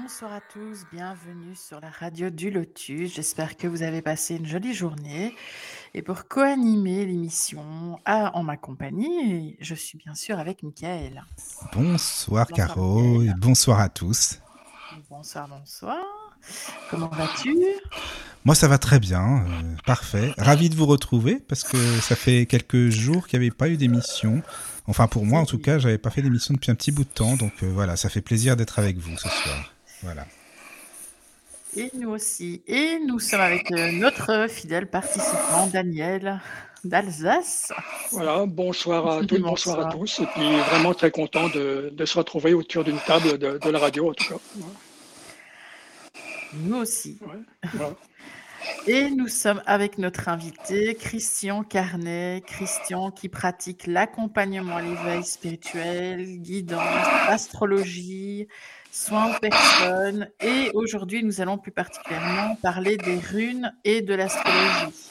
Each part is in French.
Bonsoir à tous, bienvenue sur la radio du Lotus. J'espère que vous avez passé une jolie journée. Et pour co-animer l'émission en ma compagnie, je suis bien sûr avec Mickaël. Bonsoir, Caro et bonsoir à tous. Bonsoir, bonsoir. Comment vas-tu? Moi, ça va très bien, euh, parfait. Ravi de vous retrouver parce que ça fait quelques jours qu'il n'y avait pas eu d'émission. Enfin, pour moi, en tout cas, j'avais pas fait d'émission depuis un petit bout de temps, donc euh, voilà, ça fait plaisir d'être avec vous ce soir. Voilà. Et nous aussi. Et nous sommes avec euh, notre fidèle participant, Daniel d'Alsace. Voilà, bonsoir à toutes, bonsoir. à tous. Et puis vraiment très content de, se retrouver autour d'une table de, la radio, en tout cas. Nous aussi. Et nous sommes avec notre invité, Christian Carnet. Christian qui pratique l'accompagnement à l'éveil spirituel, guidance, astrologie, soins aux personnes. Et aujourd'hui, nous allons plus particulièrement parler des runes et de l'astrologie.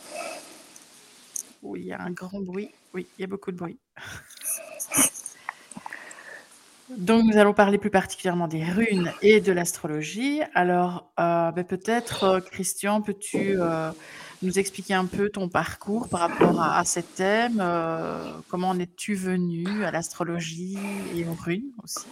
Oui, il y a un grand bruit. Oui, il y a beaucoup de bruit. Donc, nous allons parler plus particulièrement des runes et de l'astrologie. Alors, euh, ben, peut-être, euh, Christian, peux-tu euh, nous expliquer un peu ton parcours par rapport à, à ces thèmes Comment en es-tu venu à l'astrologie et aux runes aussi?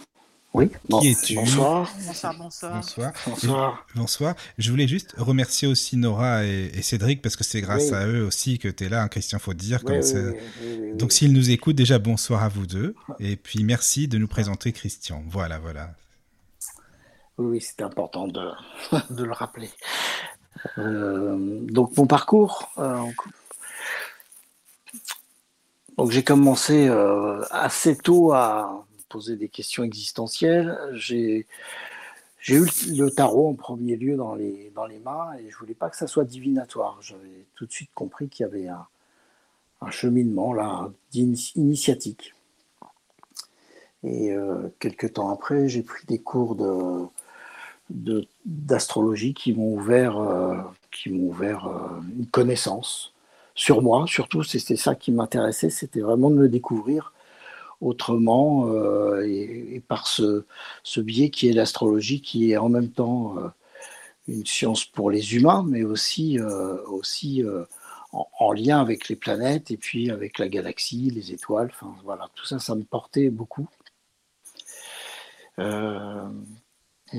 Oui, qui es-tu? bonsoir. bonsoir. Bonsoir. Bonsoir. Bonsoir. Je voulais juste remercier aussi Nora et, Cédric parce que c'est grâce à eux aussi que tu es là, hein, Christian, faut dire. Comme Donc s'ils nous écoutent, déjà bonsoir à vous deux. Et puis merci de nous présenter Christian. Voilà, voilà. Oui, c'est important de, de, le rappeler. Euh, donc mon parcours. Euh, donc j'ai commencé euh, assez tôt à poser des questions existentielles. J'ai eu le tarot en premier lieu dans les, mains et je voulais pas que ça soit divinatoire. J'avais tout de suite compris qu'il y avait un, cheminement là, initiatique. Et euh, quelques temps après, j'ai pris des cours d'astrologie qui m'ont ouvert, euh, qui ouvert euh, une connaissance sur moi. Surtout, c'était ça qui m'intéressait, c'était vraiment de me découvrir autrement euh, et, par ce, biais qui est l'astrologie, qui est en même temps euh, une science pour les humains, mais aussi, euh, aussi en, lien avec les planètes et puis avec la galaxie, les étoiles. Enfin, voilà, tout ça, ça me portait beaucoup.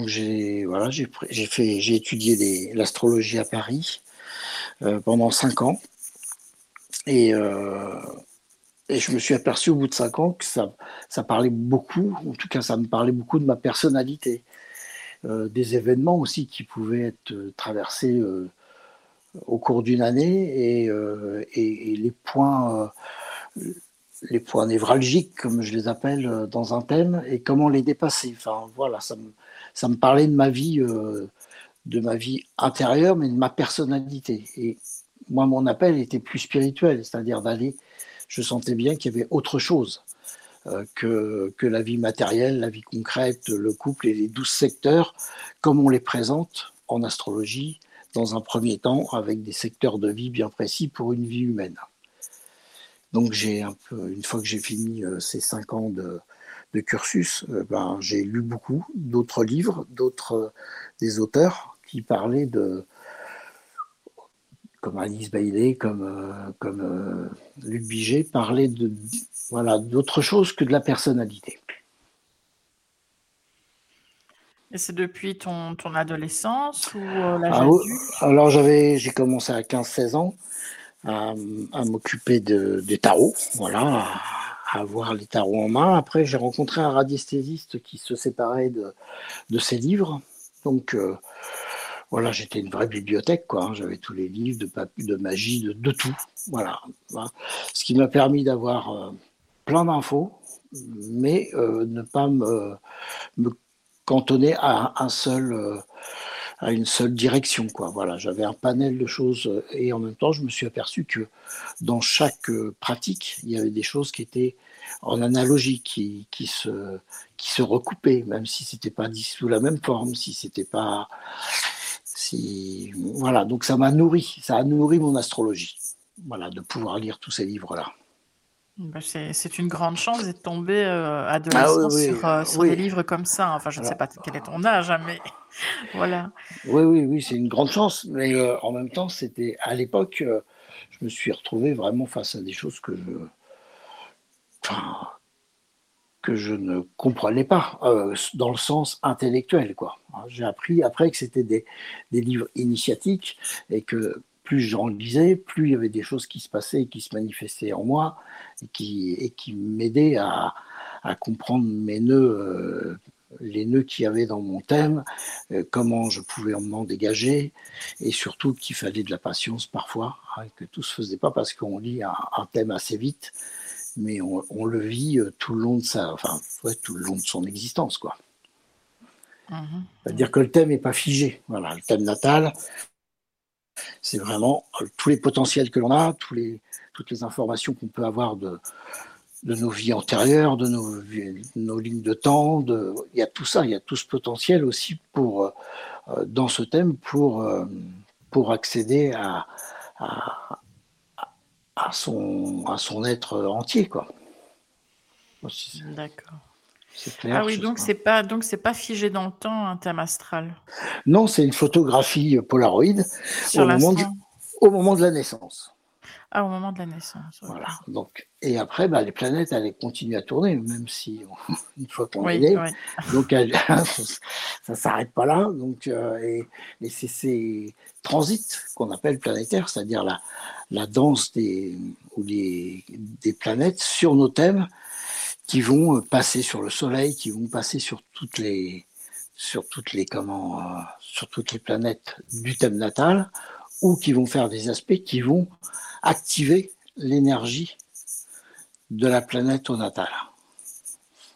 j'ai voilà, j'ai fait, j'ai étudié l'astrologie à Paris pendant cinq ans. Et, et je me suis aperçu au bout de cinq ans que ça, ça parlait beaucoup, en tout cas ça me parlait beaucoup de ma personnalité, euh, des événements aussi qui pouvaient être euh, traversés euh, au cours d'une année et, et, les points les points névralgiques, comme je les appelle, dans un thème, et comment les dépasser. Enfin, voilà, ça me, ça me parlait de ma vie, de ma vie intérieure, mais de ma personnalité. Et moi, mon appel était plus spirituel, c'est-à-dire d'aller je sentais bien qu'il y avait autre chose euh, que, la vie matérielle, la vie concrète, le couple et les douze secteurs, comme on les présente en astrologie, dans un premier temps, avec des secteurs de vie bien précis pour une vie humaine. Donc j'ai un peu, une fois que j'ai fini euh, ces cinq ans de, de cursus, euh, ben, j'ai lu beaucoup d'autres livres, d'autres des auteurs qui parlaient de, comme Alice Bailey, comme, euh, comme euh, Luc Biget, parlaient de, voilà, d'autre chose que de la personnalité. Et c'est depuis ton, ton adolescence ou euh, l'âge ah, Alors j'avais, j'ai commencé à 15-16 ans à, m'occuper de, des tarots, voilà, à, avoir les tarots en main. Après, j'ai rencontré un radiesthésiste qui se séparait de, de ses livres. Donc, voilà, j'étais une vraie bibliothèque, quoi. Hein. J'avais tous les livres de, de magie, de, tout. Voilà. Ce qui m'a permis d'avoir euh, plein d'infos, mais euh, ne pas me, cantonné à un seul à une seule direction. Quoi. Voilà, j'avais un panel de choses et en même temps, je me suis aperçu que dans chaque pratique, il y avait des choses qui étaient en analogie, qui, qui, se, qui se recoupaient, même si c'était pas sous la même forme, si c'était pas. Si, voilà, donc ça m'a nourri, ça a nourri mon astrologie, voilà, de pouvoir lire tous ces livres-là. Bah, c'est une grande chance d'être tombé euh, adolescent ah sur, euh, des livres comme ça. Enfin, je ne sais pas quel est ton âge, hein, mais voilà. Oui, oui, oui, c'est une grande chance. Mais euh, en même temps, c'était à l'époque, je me suis retrouvé vraiment face à des choses que je, que je ne comprenais pas, dans le sens intellectuel. quoi. J'ai appris après que c'était des, des livres initiatiques et que plus j'en lisais, plus il y avait des choses qui se passaient et qui se manifestaient en moi et qui, et qui m'aidaient à, à, comprendre mes nœuds, euh, les nœuds qu'il y avait dans mon thème, euh, comment je pouvais m'en dégager et surtout qu'il fallait de la patience parfois, hein, que tout se faisait pas parce qu'on lit un, thème assez vite, mais on, on, le vit euh, tout le long de sa, enfin, ouais, tout le long de son existence, quoi. Mmh C'est-à-dire que le thème n'est pas figé. Voilà, le thème natal, c'est vraiment euh, tous les potentiels que l'on a, tous les, toutes les informations qu'on peut avoir de, de nos vies antérieures, de nos, nos lignes de temps. De, il y a tout ça, il y a tout ce potentiel aussi pour, euh, dans ce thème pour, pour accéder à, à, à, son, à son être entier. Quoi. D'accord. Ah oui, donc c'est pas donc c'est pas figé dans le temps un thème astral. Non, c'est une photographie Polaroid au moment, au moment de la naissance. Ah, au moment de la naissance. Voilà. Donc, et après, bah, les planètes, elles continuent à tourner, même si une fois qu'on est né. Donc, ça ne s'arrête pas là. Donc, euh, et, et c'est ces transits qu'on appelle planétaires, c'est-à-dire la, la danse des, ou des, des planètes sur nos thèmes qui vont euh, passer sur le Soleil, qui vont passer sur toutes les sur toutes les comment euh, sur toutes les planètes du thème natal ou qui vont faire des aspects qui vont activer l'énergie de la planète au natal.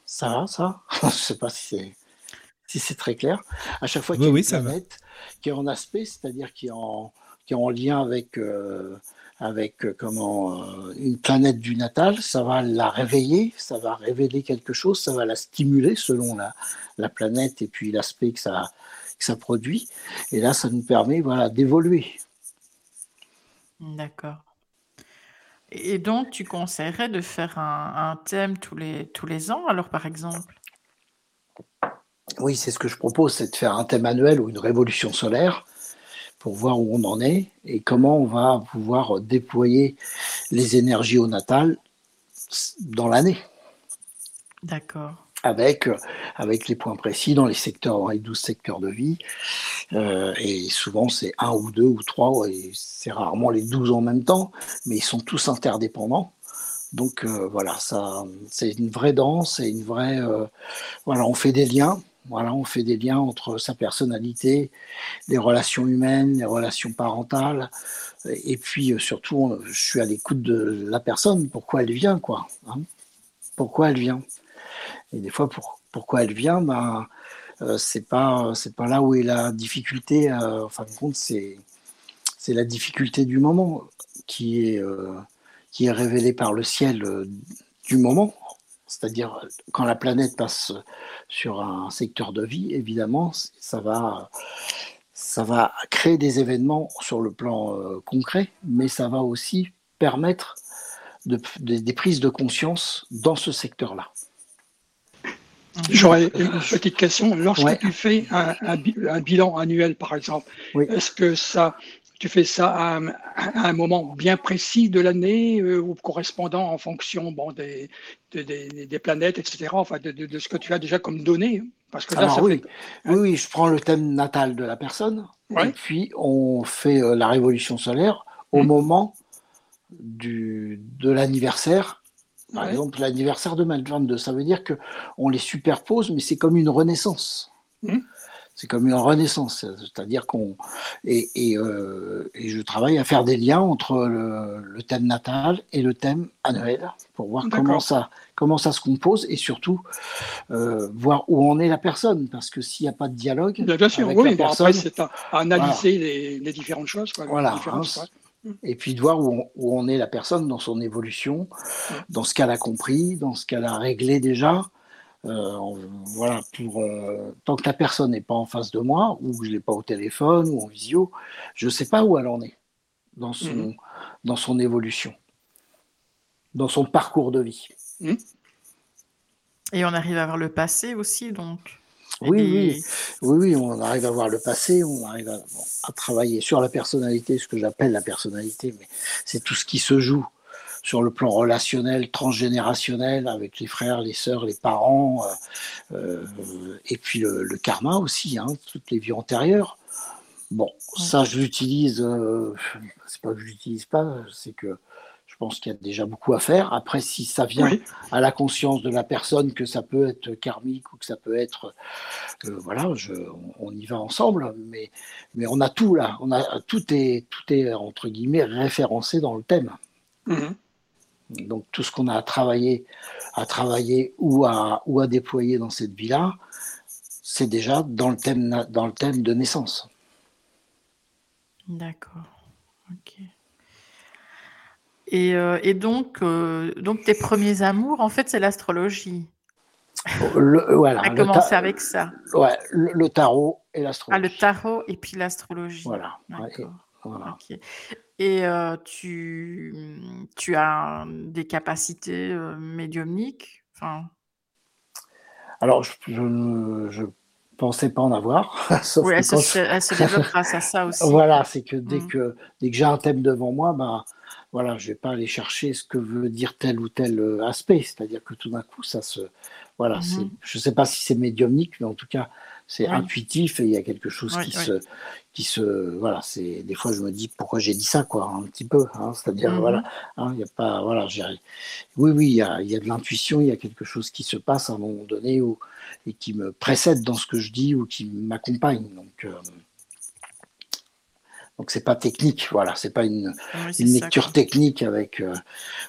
Ça va, ça Je ne sais pas si c'est si c'est très clair. À chaque fois qu'il y a une planète qui est en aspect, c'est-à-dire qui est en, qui est en lien avec euh, avec euh, comment euh, une planète du natal, ça va la réveiller, ça va révéler quelque chose, ça va la stimuler selon la, la planète et puis l'aspect que ça, que ça produit. Et là, ça nous permet voilà, d'évoluer. D'accord. Et donc, tu conseillerais de faire un, un, thème tous les, tous les ans, alors par exemple? Oui, c'est ce que je propose, c'est de faire un thème annuel ou une révolution solaire pour voir où on en est et comment on va pouvoir déployer les énergies au natal dans l'année. D'accord. Avec, avec les points précis dans les secteurs, les 12 secteurs de vie. Euh, et souvent, c'est un ou deux ou trois, et c'est rarement les 12 en même temps, mais ils sont tous interdépendants. Donc euh, voilà, ça, c'est une vraie danse, et une vraie. Euh, voilà, on fait des liens voilà, on fait des liens entre sa personnalité, les relations humaines, les relations parentales, et puis surtout, je suis à l'écoute de la personne, pourquoi elle vient, quoi. Hein. pourquoi elle vient. Et des fois, pour, pourquoi elle vient, ben, euh, c'est pas c'est pas là où est la difficulté. Euh, en fin de compte, c'est c'est la difficulté du moment qui est qui est révélée par le ciel du moment c'est-à-dire, quand la planète passe sur un secteur de vie, évidemment, ça va, ça va créer des événements sur le plan euh, concret, mais ça va aussi permettre des prises de conscience dans ce secteur-là. J'aurais une petite question. Lorsque tu fais un, bilan annuel, par exemple, est-ce que ça tu fais ça à, un moment bien précis de l'année euh, ou correspondant en fonction bon, des, des, planètes, etc., enfin de, ce que tu as déjà comme données? Parce que là, oui. oui, je prends le thème natal de la personne et puis on fait euh, la révolution solaire au mmh. moment du, de l'anniversaire. Par exemple, l'anniversaire de 2022, ça veut dire qu'on les superpose, mais c'est comme une renaissance. Mmh. C'est comme une renaissance, c'est-à-dire qu'on et, et, euh, et, je travaille à faire des liens entre le, thème natal et le thème annuel pour voir comment ça comment ça se compose et surtout euh, voir où en est la personne. Parce que s'il n'y a pas de dialogue, bien, sûr, oui, la personne, c'est à, analyser les, les, différentes choses, quoi, voilà, hein, et puis de voir où on, où on, est la personne dans son évolution, dans ce qu'elle a compris, dans ce qu'elle a réglé déjà. Euh, voilà, pour euh, tant que la personne n'est pas en face de moi, ou que je l'ai pas au téléphone ou en visio, je ne sais pas où elle en est dans son, mhm. dans son évolution, dans son parcours de vie. Mhm. Et on arrive à voir le passé aussi, donc. Oui, oui, oui, oui, on arrive à voir le passé, on arrive à, travailler sur la personnalité, ce que j'appelle la personnalité, mais c'est tout ce qui se joue sur le plan relationnel, transgénérationnel, avec les frères, les sœurs, les parents, euh, euh, et puis le, karma aussi, hein, toutes les vies antérieures. Bon, ça, je l'utilise, euh, c'est pas que je l'utilise pas, c'est que je pense qu'il y a déjà beaucoup à faire. Après, si ça vient à la conscience de la personne que ça peut être karmique ou que ça peut être, voilà, je, on, y va ensemble. Mais, mais on a tout là, on a tout est tout est entre guillemets référencé dans le thème. Mmh donc tout ce qu'on a à travailler, à travailler ou à, ou à déployer dans cette vie-là, c'est déjà dans le thème, dans le thème de naissance. D'accord. Ok. Et, euh, et donc, euh, donc, tes premiers amours, en fait, c'est l'astrologie. Le, voilà, a commencé avec ça. Ouais, le, tarot et l'astrologie. Ah, le tarot et puis l'astrologie. Voilà. voilà. Et euh, tu, tu as des capacités euh, médiumniques? Enfin... Alors, je ne pensais pas en avoir. oui, elle, se, développe grâce à ça aussi. Voilà, c'est que dès mmh. que, dès que j'ai un thème devant moi, bah, voilà, je ne vais pas aller chercher ce que veut dire tel ou tel euh, aspect. C'est-à-dire que tout d'un coup, ça se. Voilà, mmh je ne sais pas si c'est médiumnique, mais en tout cas, c'est intuitif et il y a quelque chose qui se qui se voilà c'est des fois je me dis pourquoi j'ai dit ça quoi un petit peu hein, c'est-à-dire mmh voilà hein, il y a pas voilà oui oui il y a, y a de l'intuition il y a quelque chose qui se passe à un moment donné ou et qui me précède dans ce que je dis ou qui m'accompagne. Donc euh, donc c'est pas technique, voilà, c'est pas une, une lecture technique avec euh,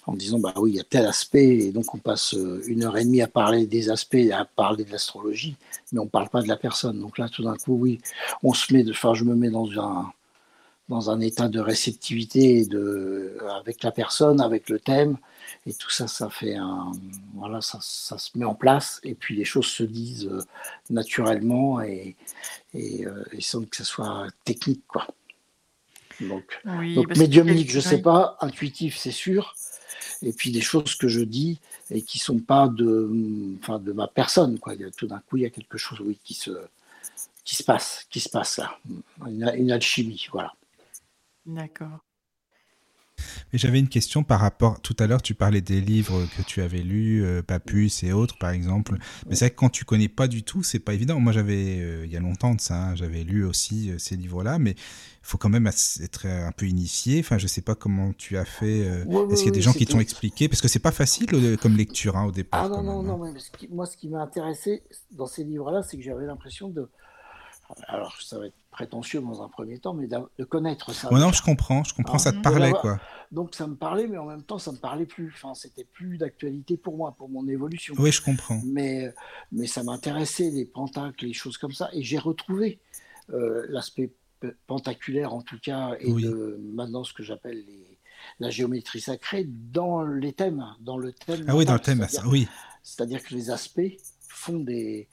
en disant bah oui il y a tel aspect et donc on passe euh, une heure et demie à parler des aspects, à parler de l'astrologie, mais on parle pas de la personne. Donc là tout d'un coup oui, on se met, enfin je me mets dans un dans un état de réceptivité de avec la personne, avec le thème et tout ça ça fait un voilà ça, ça se met en place et puis les choses se disent euh, naturellement et et, et sans que ce soit technique quoi. Donc, médiumnique, je ne sais pas, intuitif, c'est sûr. Et puis des choses que je dis et qui sont pas de, enfin, de ma personne. Quoi. Tout d'un coup, il y a quelque chose oui, qui, se, qui se passe, qui se passe là. Une, une alchimie, voilà. D'accord. Mais j'avais une question par rapport. Tout à l'heure, tu parlais des livres que tu avais lus, euh, Papus et autres, par exemple. Mais c'est vrai que quand tu connais pas du tout, c'est pas évident. Moi, j'avais, euh, il y a longtemps de ça, hein, j'avais lu aussi euh, ces livres-là, mais il faut quand même être un peu initié. Enfin, je sais pas comment tu as fait. Est-ce qu'il y a des gens qui t'ont expliqué? Parce que c'est pas facile comme lecture hein, au départ. Ah non, non, non. Hein. moi, ce qui m'a intéressé dans ces livres-là, c'est que j'avais l'impression de. Alors, ça va être prétentieux dans un premier temps, mais de connaître ça. non, je comprends, je comprends, ça te parlait, quoi. Donc ça me parlait, mais en même temps, ça me parlait plus. Enfin, c'était plus d'actualité pour moi, pour mon évolution. Oui, je comprends. Mais, mais ça m'intéressait, les pentacles, les choses comme ça, et j'ai retrouvé euh, l'aspect pentaculaire, en tout cas, et de maintenant ce que j'appelle les, la géométrie sacrée dans les thèmes, dans le thème. Ah oui, dans le thème, ça, oui. C'est-à-dire que les aspects font des,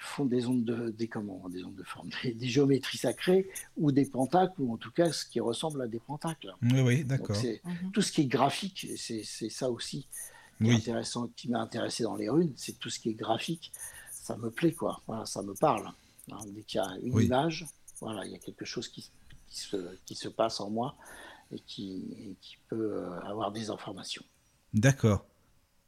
font des ondes de, des, comment, des ondes de forme, des, géométries sacrées ou des pentacles, ou en tout cas ce qui ressemble à des pentacles. Oui, oui, d'accord. Mhm. Tout ce qui est graphique, c'est ça aussi qui, intéressant, qui m'a intéressé dans les runes, c'est tout ce qui est graphique, ça me plaît, quoi. Voilà, ça me parle. Hein, dès qu'il y a une image, voilà, il y a quelque chose qui, qui, se, qui se passe en moi et qui, qui peut euh, avoir des informations. D'accord.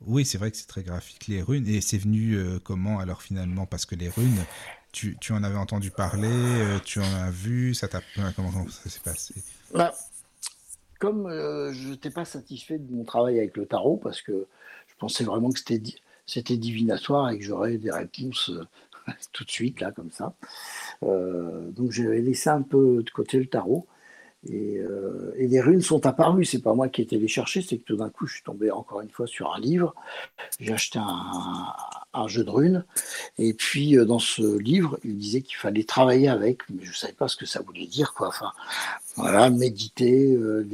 Oui, c'est vrai que c'est très graphique, les runes. Et c'est venu euh, comment alors finalement? Parce que les runes, tu, tu, en avais entendu parler, euh, tu en as vu, ça t'a. Comment, comment, ça s'est passé? Bah, Comme euh, je n'étais pas satisfait de mon travail avec le tarot, parce que je pensais vraiment que c'était, c'était divinatoire et que j'aurais des réponses tout de suite, là, comme ça. donc j'avais laissé un peu de côté le tarot. Euh, et, les runes sont apparues. C'est pas moi qui ai été les chercher, c'est que tout d'un coup, je suis tombé encore une fois sur un livre. J'ai acheté un, jeu de runes. Et puis, euh, dans ce livre, il disait qu'il fallait travailler avec, mais je savais pas ce que ça voulait dire, quoi. Enfin, voilà, méditer. Euh,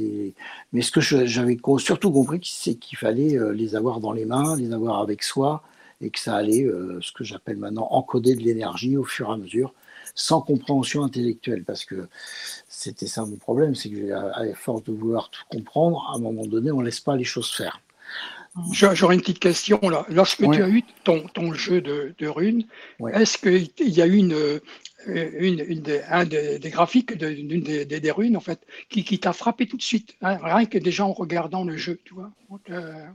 mais ce que j'avais surtout compris, c'est qu'il fallait les avoir dans les mains, les avoir avec soi, et que ça allait, ce que j'appelle maintenant, encoder de l'énergie au fur et à mesure sans compréhension intellectuelle, parce que c'était ça mon problème, c'est que à force de vouloir tout comprendre, à un moment donné, on ne laisse pas les choses faire. J'aurais une petite question là. Lorsque tu as eu ton, ton jeu de, de runes, est-ce qu'il y a eu une, euh, une, une des, un des, graphiques d'une des, des, runes en fait qui, qui t'a frappé tout de suite, hein, rien que déjà en regardant le jeu, tu vois? Euh,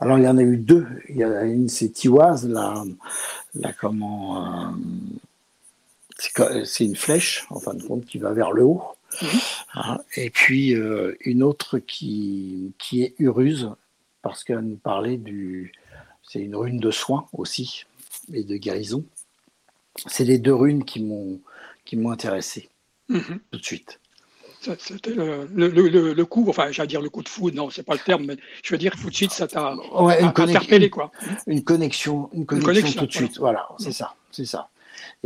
Alors il y en a eu deux. Il y a une c'est Tiwaz, la, la comment. Euh, c'est une flèche, en fin de compte, qui va vers le haut. Mhm. Hein, et puis euh, une autre qui, qui est Uruse, parce qu'elle nous parlait du. C'est une rune de soin aussi, et de guérison. C'est les deux runes qui m'ont intéressé mhm. tout de suite. C'était le, le, le, coup, enfin, j'allais dire le coup de foudre, non, c'est pas le terme, mais je veux dire, tout de suite, ça t'a ouais, interpellé, quoi. Une connexion, une connexion, tout de suite, voilà, c'est ça, c'est ça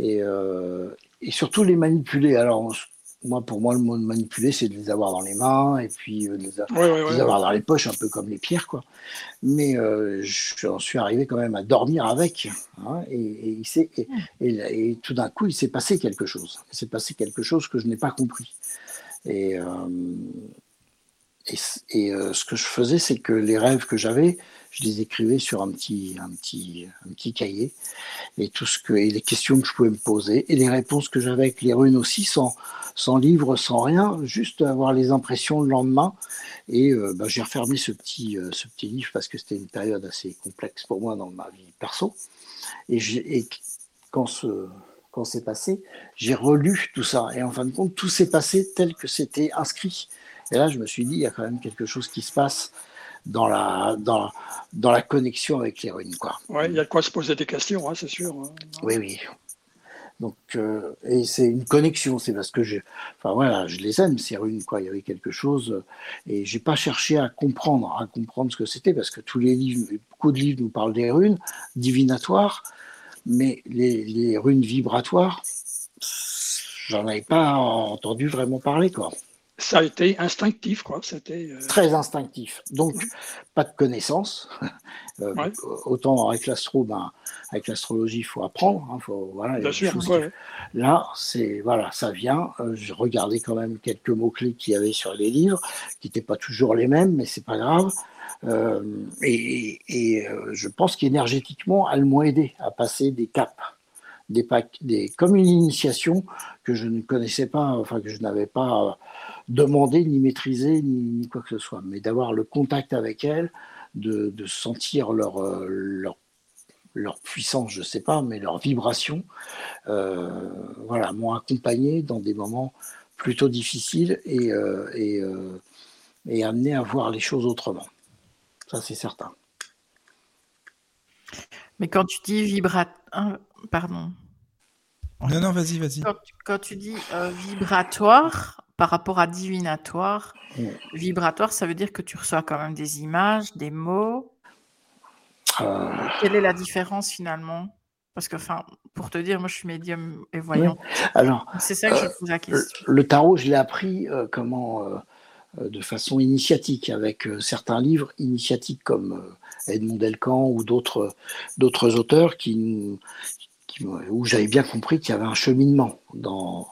et, euh, et surtout les manipuler. Alors, moi, pour moi, le mot de manipuler, c'est de les avoir dans les mains et puis euh, de les, avoir dans les poches, un peu comme les pierres, quoi. Mais euh, j'en suis arrivé quand même à dormir avec, hein, et, et, et, tout d'un coup, il s'est passé quelque chose. Il s'est passé quelque chose que je n'ai pas compris. Et, et, ce que je faisais, c'est que les rêves que j'avais, je les écrivais sur un petit, un petit, un petit cahier et tout ce que, et les questions que je pouvais me poser et les réponses que j'avais avec les runes aussi, sans, sans livre, sans rien, juste avoir les impressions le lendemain. Et euh, bah, j'ai refermé ce petit, euh, ce petit livre parce que c'était une période assez complexe pour moi dans ma vie perso. Et, et quand ce, quand c'est passé, j'ai relu tout ça. Et en fin de compte, tout s'est passé tel que c'était inscrit. Et là, je me suis dit, il y a quand même quelque chose qui se passe dans la, dans, dans la connexion avec les ruines. Oui, il y a de quoi se poser des questions, hein, c'est sûr. Hein. Oui, oui. Donc, euh, et c'est une connexion, c'est parce que je, enfin voilà, je les aime ces runes, quoi. Il y avait quelque chose, et j'ai pas cherché à comprendre, à comprendre ce que c'était, parce que tous les livres, beaucoup de livres nous parlent des runes divinatoires, mais les, les runes vibratoires, j'en avais pas entendu vraiment parler, quoi ça a été instinctif, quoi. C'était euh, très instinctif. Donc, pas de connaissances. Euh, autant avec l'astro, ben, avec l'astrologie, il faut apprendre. Hein, faut, voilà, Là, c'est voilà, ça vient. Euh, je regardais quand même quelques mots clés qu'il y avait sur les livres, qui n'étaient pas toujours les mêmes, mais c'est pas grave. et, et je pense qu'énergétiquement, elles m'ont aidé à passer des caps. Des, des, comme une initiation que je ne connaissais pas, enfin que je n'avais pas demander, ni maîtriser, ni, quoi que ce soit, mais d'avoir le contact avec elles, de, sentir leur, euh, leur, leur, puissance, je ne sais pas, mais leur vibration, euh, voilà, m'ont accompagné dans des moments plutôt difficiles et, euh, et, et amené à voir les choses autrement. Ça, c'est certain. Mais quand tu dis vibratoire, hein, pardon. Non, non, vas-y, vas-y. Quand, tu dis vibratoire, par rapport à divinatoire, vibratoire, ça veut dire que tu reçois quand même des images, des mots. Euh. Quelle est la différence finalement? Parce que, enfin, pour te dire, moi, je suis médium et voyant. Alors, c'est ça que je euh, pose la question. Le tarot, je l'ai appris euh, comment de façon initiatique avec certains livres initiatiques comme Edmond Delcan ou d'autres d'autres auteurs qui, qui où j'avais bien compris qu'il y avait un cheminement dans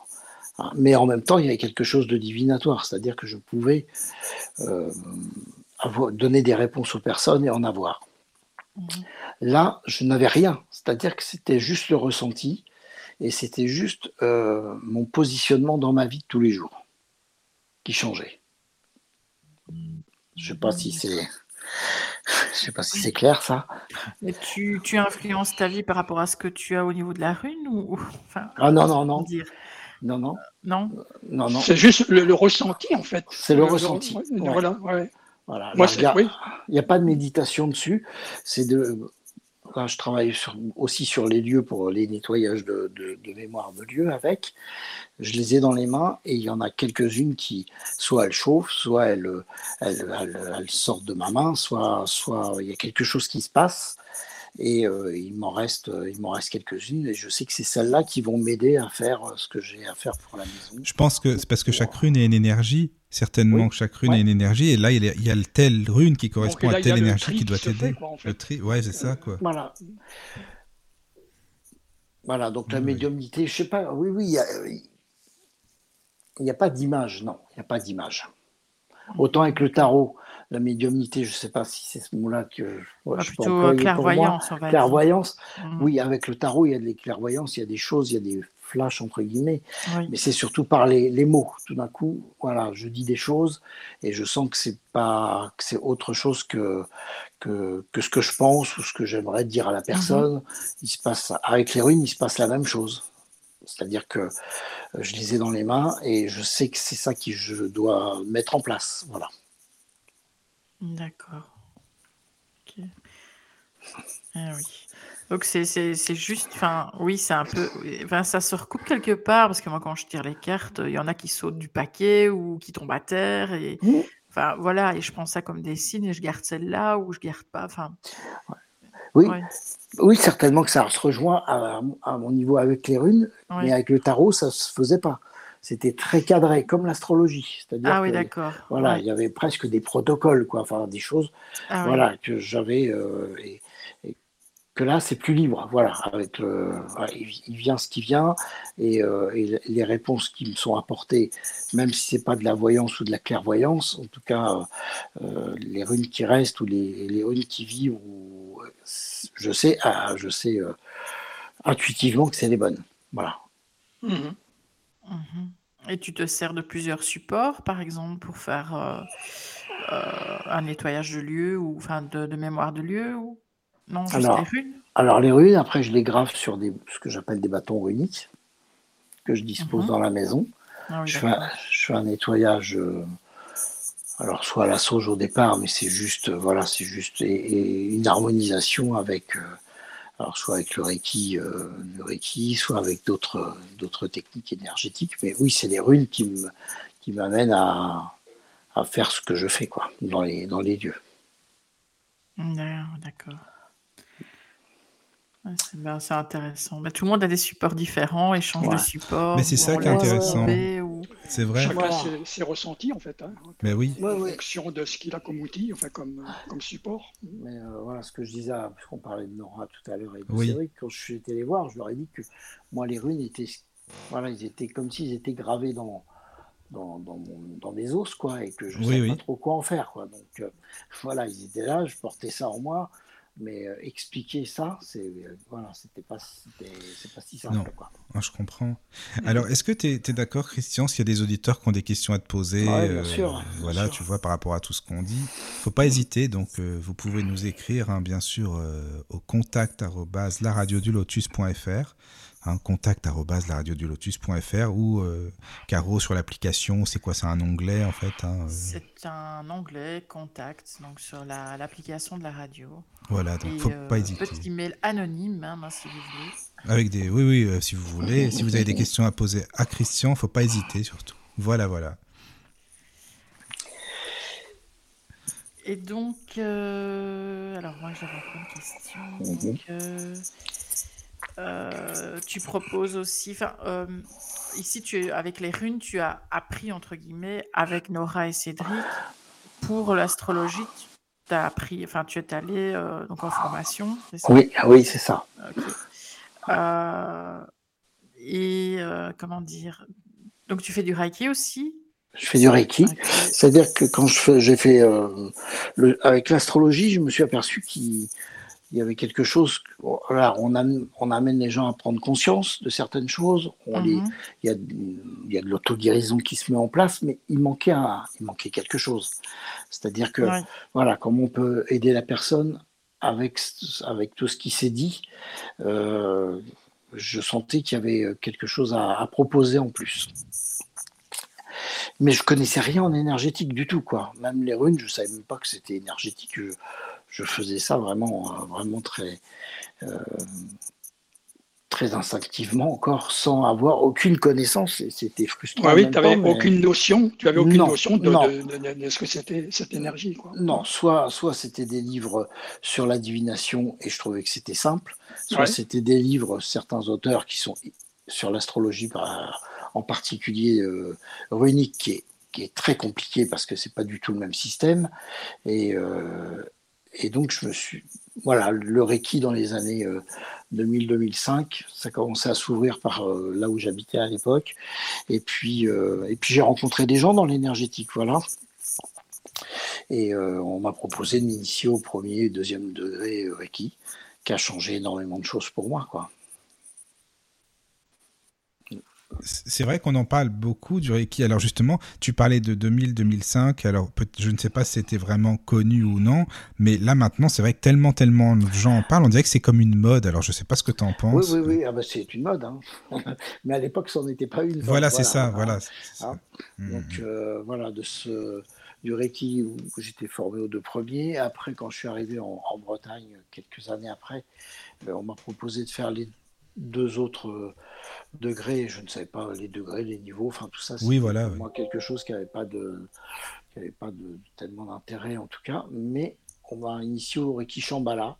mais en même temps, il y avait quelque chose de divinatoire, c'est-à-dire que je pouvais euh, donner des réponses aux personnes et en avoir. Mhm. Là, je n'avais rien, c'est-à-dire que c'était juste le ressenti et c'était juste euh, mon positionnement dans ma vie de tous les jours qui changeait. Je ne sais pas si c'est. Je sais pas si c'est clair ça. Tu, tu, influences ta vie par rapport à ce que tu as au niveau de la rune ou enfin, Ah non non non. Dire? Non, non. Non, non, non. C'est juste le, ressenti, en fait. C'est le, ressenti. Voilà, Voilà. il n'y a, pas de méditation dessus. C'est de. je travaille aussi sur les lieux pour les nettoyages de, mémoire de lieux avec. Je les ai dans les mains et il y en a quelques-unes qui, soit elles chauffent, soit elles, sortent de ma main, soit, soit il y a quelque chose qui se passe. Et euh, il m'en reste, il m'en reste quelques-unes et je sais que c'est celles-là qui vont m'aider à faire ce que j'ai à faire pour la maison. Je pense que c'est parce que chaque rune est une énergie certainement que chaque rune a une énergie et là il y a, il telle rune qui correspond à telle énergie qui doit t'aider. Le tri, ouais, c'est ça quoi. Voilà. Voilà, donc la médiumnité, je sais pas, oui, oui, il n'y a, pas d'image, non, il n'y a pas d'image. Autant avec le tarot, la médiumnité, je ne sais pas si c'est ce mot-là que ah, je plutôt clairvoyance. clairvoyance. Mmh. Oui, avec le tarot, il y a des clairvoyances, il y a des choses, il y a des flash entre guillemets, mais c'est surtout par les, mots. Tout d'un coup, voilà, je dis des choses et je sens que c'est pas que c'est autre chose que, que, que ce que je pense ou ce que j'aimerais dire à la personne. Mhm. Il se passe avec les ruines, il se passe la même chose. C'est-à-dire que euh, je les ai dans les mains et je sais que c'est ça que je dois mettre en place. Voilà. D'accord. Ah oui. Donc c'est juste, enfin oui, c'est un peu, enfin ça se recoupe quelque part parce que moi quand je tire les cartes, il y en a qui sautent du paquet ou qui tombent à terre et mmh. enfin voilà et je prends ça comme des signes et je garde celle-là ou je garde pas, enfin. Oui, oui, certainement que ça se rejoint à, mon niveau avec les runes, mais avec le tarot ça se faisait pas. C'était très cadré, comme l'astrologie. Ah oui, d'accord. Voilà, il y avait presque des protocoles, quoi, enfin des choses, ah voilà, que j'avais. Euh, là, c'est plus libre. Voilà, avec il vient ce qui vient et, euh, les réponses qui me sont apportées, même si c'est pas de la voyance ou de la clairvoyance, en tout cas, euh, les runes qui restent ou les, runes qui vivent, je sais, ah, je sais euh, intuitivement que c'est les bonnes. Voilà. Mmh mmh et tu te sers de plusieurs supports, par exemple, pour faire un nettoyage de lieu ou enfin de, de mémoire de lieu ou... Non, juste alors, les runes Alors, les runes, après, je les grave sur des, ce que j'appelle des bâtons runiques que je dispose mhm. dans la maison. Ah je, fais un, nettoyage, euh, alors soit à la sauge au départ, mais c'est juste, voilà, c'est juste et, une harmonisation avec, euh, alors soit avec le Reiki, euh, le Reiki, soit avec d'autres, techniques énergétiques. Mais oui, c'est les runes qui m'amènent à, à faire ce que je fais, quoi, dans les, dans les lieux. D'accord. Ben, c'est intéressant. Ben, tout le monde a des supports différents, échange de supports. Mais c'est ça qui est intéressant. C'est vrai. Chacun ses, ressentis, en fait. Hein, Mais oui. En fonction de ce qu'il a comme outil, enfin, comme, comme support. Mais euh, voilà, ce que je disais, puisqu'on parlait de Nora tout à l'heure et de oui. quand je suis été les voir, je leur ai dit que moi, les runes étaient, voilà, ils étaient comme s'ils étaient gravés dans, dans, dans, dans, des os, quoi, et que je ne savais pas trop quoi en faire, quoi. Donc, euh, voilà, ils étaient là, je portais ça en moi. Mais euh, expliquer ça, c'est euh, voilà, c'était pas, si simple. Non, quoi. Ah, je comprends. Alors, est-ce que tu es, d'accord, Christian, s'il y a des auditeurs qui ont des questions à te poser bien euh, sûr, Voilà, tu vois, par rapport à tout ce qu'on dit, faut pas hésiter. Donc, vous pouvez nous écrire, hein, bien sûr, au contact lotus.fr un contact lotus.fr ou euh, Caro sur l'application, c'est quoi C'est un onglet en fait hein, euh? C'est un onglet contact donc sur l'application de la radio. Voilà, donc faut pas euh, hésiter. Petit mail anonyme, hein, si vous voulez. Avec des, oui, oui, si vous voulez. si vous avez des questions à poser à Christian, faut pas hésiter surtout. Voilà, voilà. Et donc, alors moi j'avais une question. Donc, euh, tu proposes aussi, euh, ici tu avec les runes, tu as appris entre guillemets avec Nora et Cédric pour l'astrologie. Tu as appris, enfin tu es allé euh, donc en formation. oui, oui, c'est ça. et comment dire? Donc tu fais du reiki aussi? Je fais du Reiki. C'est-à-dire que quand j'ai fait le, avec l'astrologie, je me suis aperçu qu'il il y avait quelque chose. Voilà, on, on, amène les gens à prendre conscience de certaines choses. On les, mhm. il, y a, il, y a, de l'auto-guérison qui se met en place, mais il manquait, un, il manquait quelque chose. C'est-à-dire que, voilà, comment on peut aider la personne avec, avec tout ce qui s'est dit, euh, je sentais qu'il y avait quelque chose à, proposer en plus. Mais je connaissais rien en énergétique du tout, quoi. Même les runes, je savais même pas que c'était énergétique. je faisais ça vraiment, vraiment très, très instinctivement encore, sans avoir aucune connaissance. Et c'était frustrant. Ah oui, tu n'avais aucune notion, tu avais aucune notion de, ce que c'était cette énergie. Non, soit, soit c'était des livres sur la divination et je trouvais que c'était simple, soit c'était des livres, certains auteurs qui sont sur l'astrologie en particulier euh, runique, qui est, qui est, très compliqué parce que c'est pas du tout le même système. Et, euh, et donc je me suis voilà, le Reiki dans les années 2000-2005, euh, ça commençait à s'ouvrir par euh, là où j'habitais à l'époque. Et puis, euh, et puis j'ai rencontré des gens dans l'énergétique, voilà. Et on m'a proposé de m'initier au premier et deuxième degré Reiki, qui a changé énormément de choses pour moi, quoi. C'est vrai qu'on en parle beaucoup du Reiki. Alors justement, tu parlais de 2000-2005. Alors je ne sais pas si c'était vraiment connu ou non, mais là maintenant, c'est vrai que tellement, tellement de gens en parlent. On dirait que c'est comme une mode. Alors je ne sais pas ce que tu en penses. Oui, oui, oui. Ah bah, c'est une mode. Hein. mais à l'époque, ça n'en était pas une. Voilà, c'est ça. Voilà. Hein. Mmh, Donc mmh. Euh, voilà, de ce du Reiki où j'étais formé aux deux premiers. Après, quand je suis arrivé en, Bretagne quelques années après, euh, on m'a proposé de faire les deux autres euh, degrés, je ne savais pas les degrés, les niveaux, enfin tout ça, c'est oui, voilà, moi quelque chose qui n'avait pas de, qui avait pas de tellement d'intérêt en tout cas, mais on m'a initié au Reiki Shambhala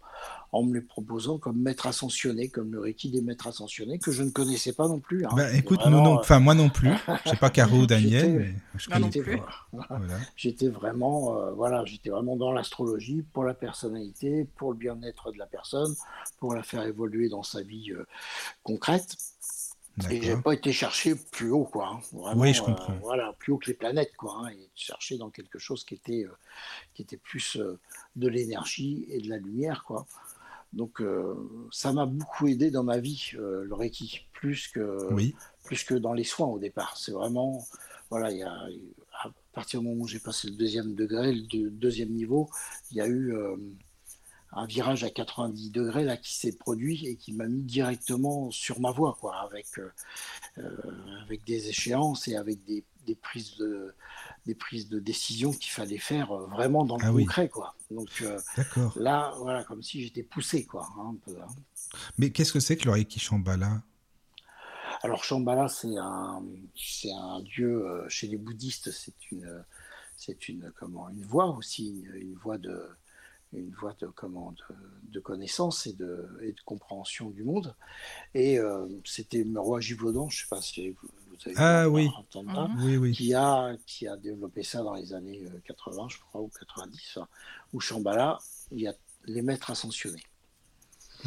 en me les proposant comme maître ascensionné, comme le Reiki des maîtres ascensionnés, que je ne connaissais pas non plus. Hein. Bah, écoute, non, euh, enfin moi non plus. Je sais pas Caro ou Daniel, mais je connais plus. J'étais vraiment, euh, voilà, j'étais vraiment dans l'astrologie pour la personnalité, pour le bien-être de la personne, pour la faire évoluer dans sa vie euh, concrète. Et j'ai pas été chercher plus haut, quoi. Hein. oui, je comprends. voilà, plus haut que les planètes, quoi. Hein, et chercher dans quelque chose qui était, qui était plus de l'énergie et de la lumière, quoi. Donc euh, ça m'a beaucoup aidé dans ma vie, euh, le Reiki, plus que, plus que dans les soins au départ. C'est vraiment, voilà, il y a, à partir du moment où j'ai passé le deuxième degré, le deuxième niveau, il y a eu euh, un virage à 90 degrés là qui s'est produit et qui m'a mis directement sur ma voie, quoi, avec, avec des échéances et avec des, des prises de, des prises de décision qu'il fallait faire euh, vraiment dans le ah concret, quoi. Donc euh, là, voilà, comme si j'étais poussé, quoi, hein, un peu. Hein. Mais qu'est-ce que c'est que le Reiki Shambhala? Alors Shambhala, c'est un, c'est un dieu euh, chez les bouddhistes. C'est une, c'est une, comment, une voie aussi, une, voie de, une voie de, comment, de, connaissance et de, et de compréhension du monde. Et c'était le roi Givaudan, je ne sais pas si vous, ah oui. oui, oui. Qui, a, qui a développé ça dans les années 80, euh, je crois, ou 90, où Shambhala, il y a les maîtres ascensionnés.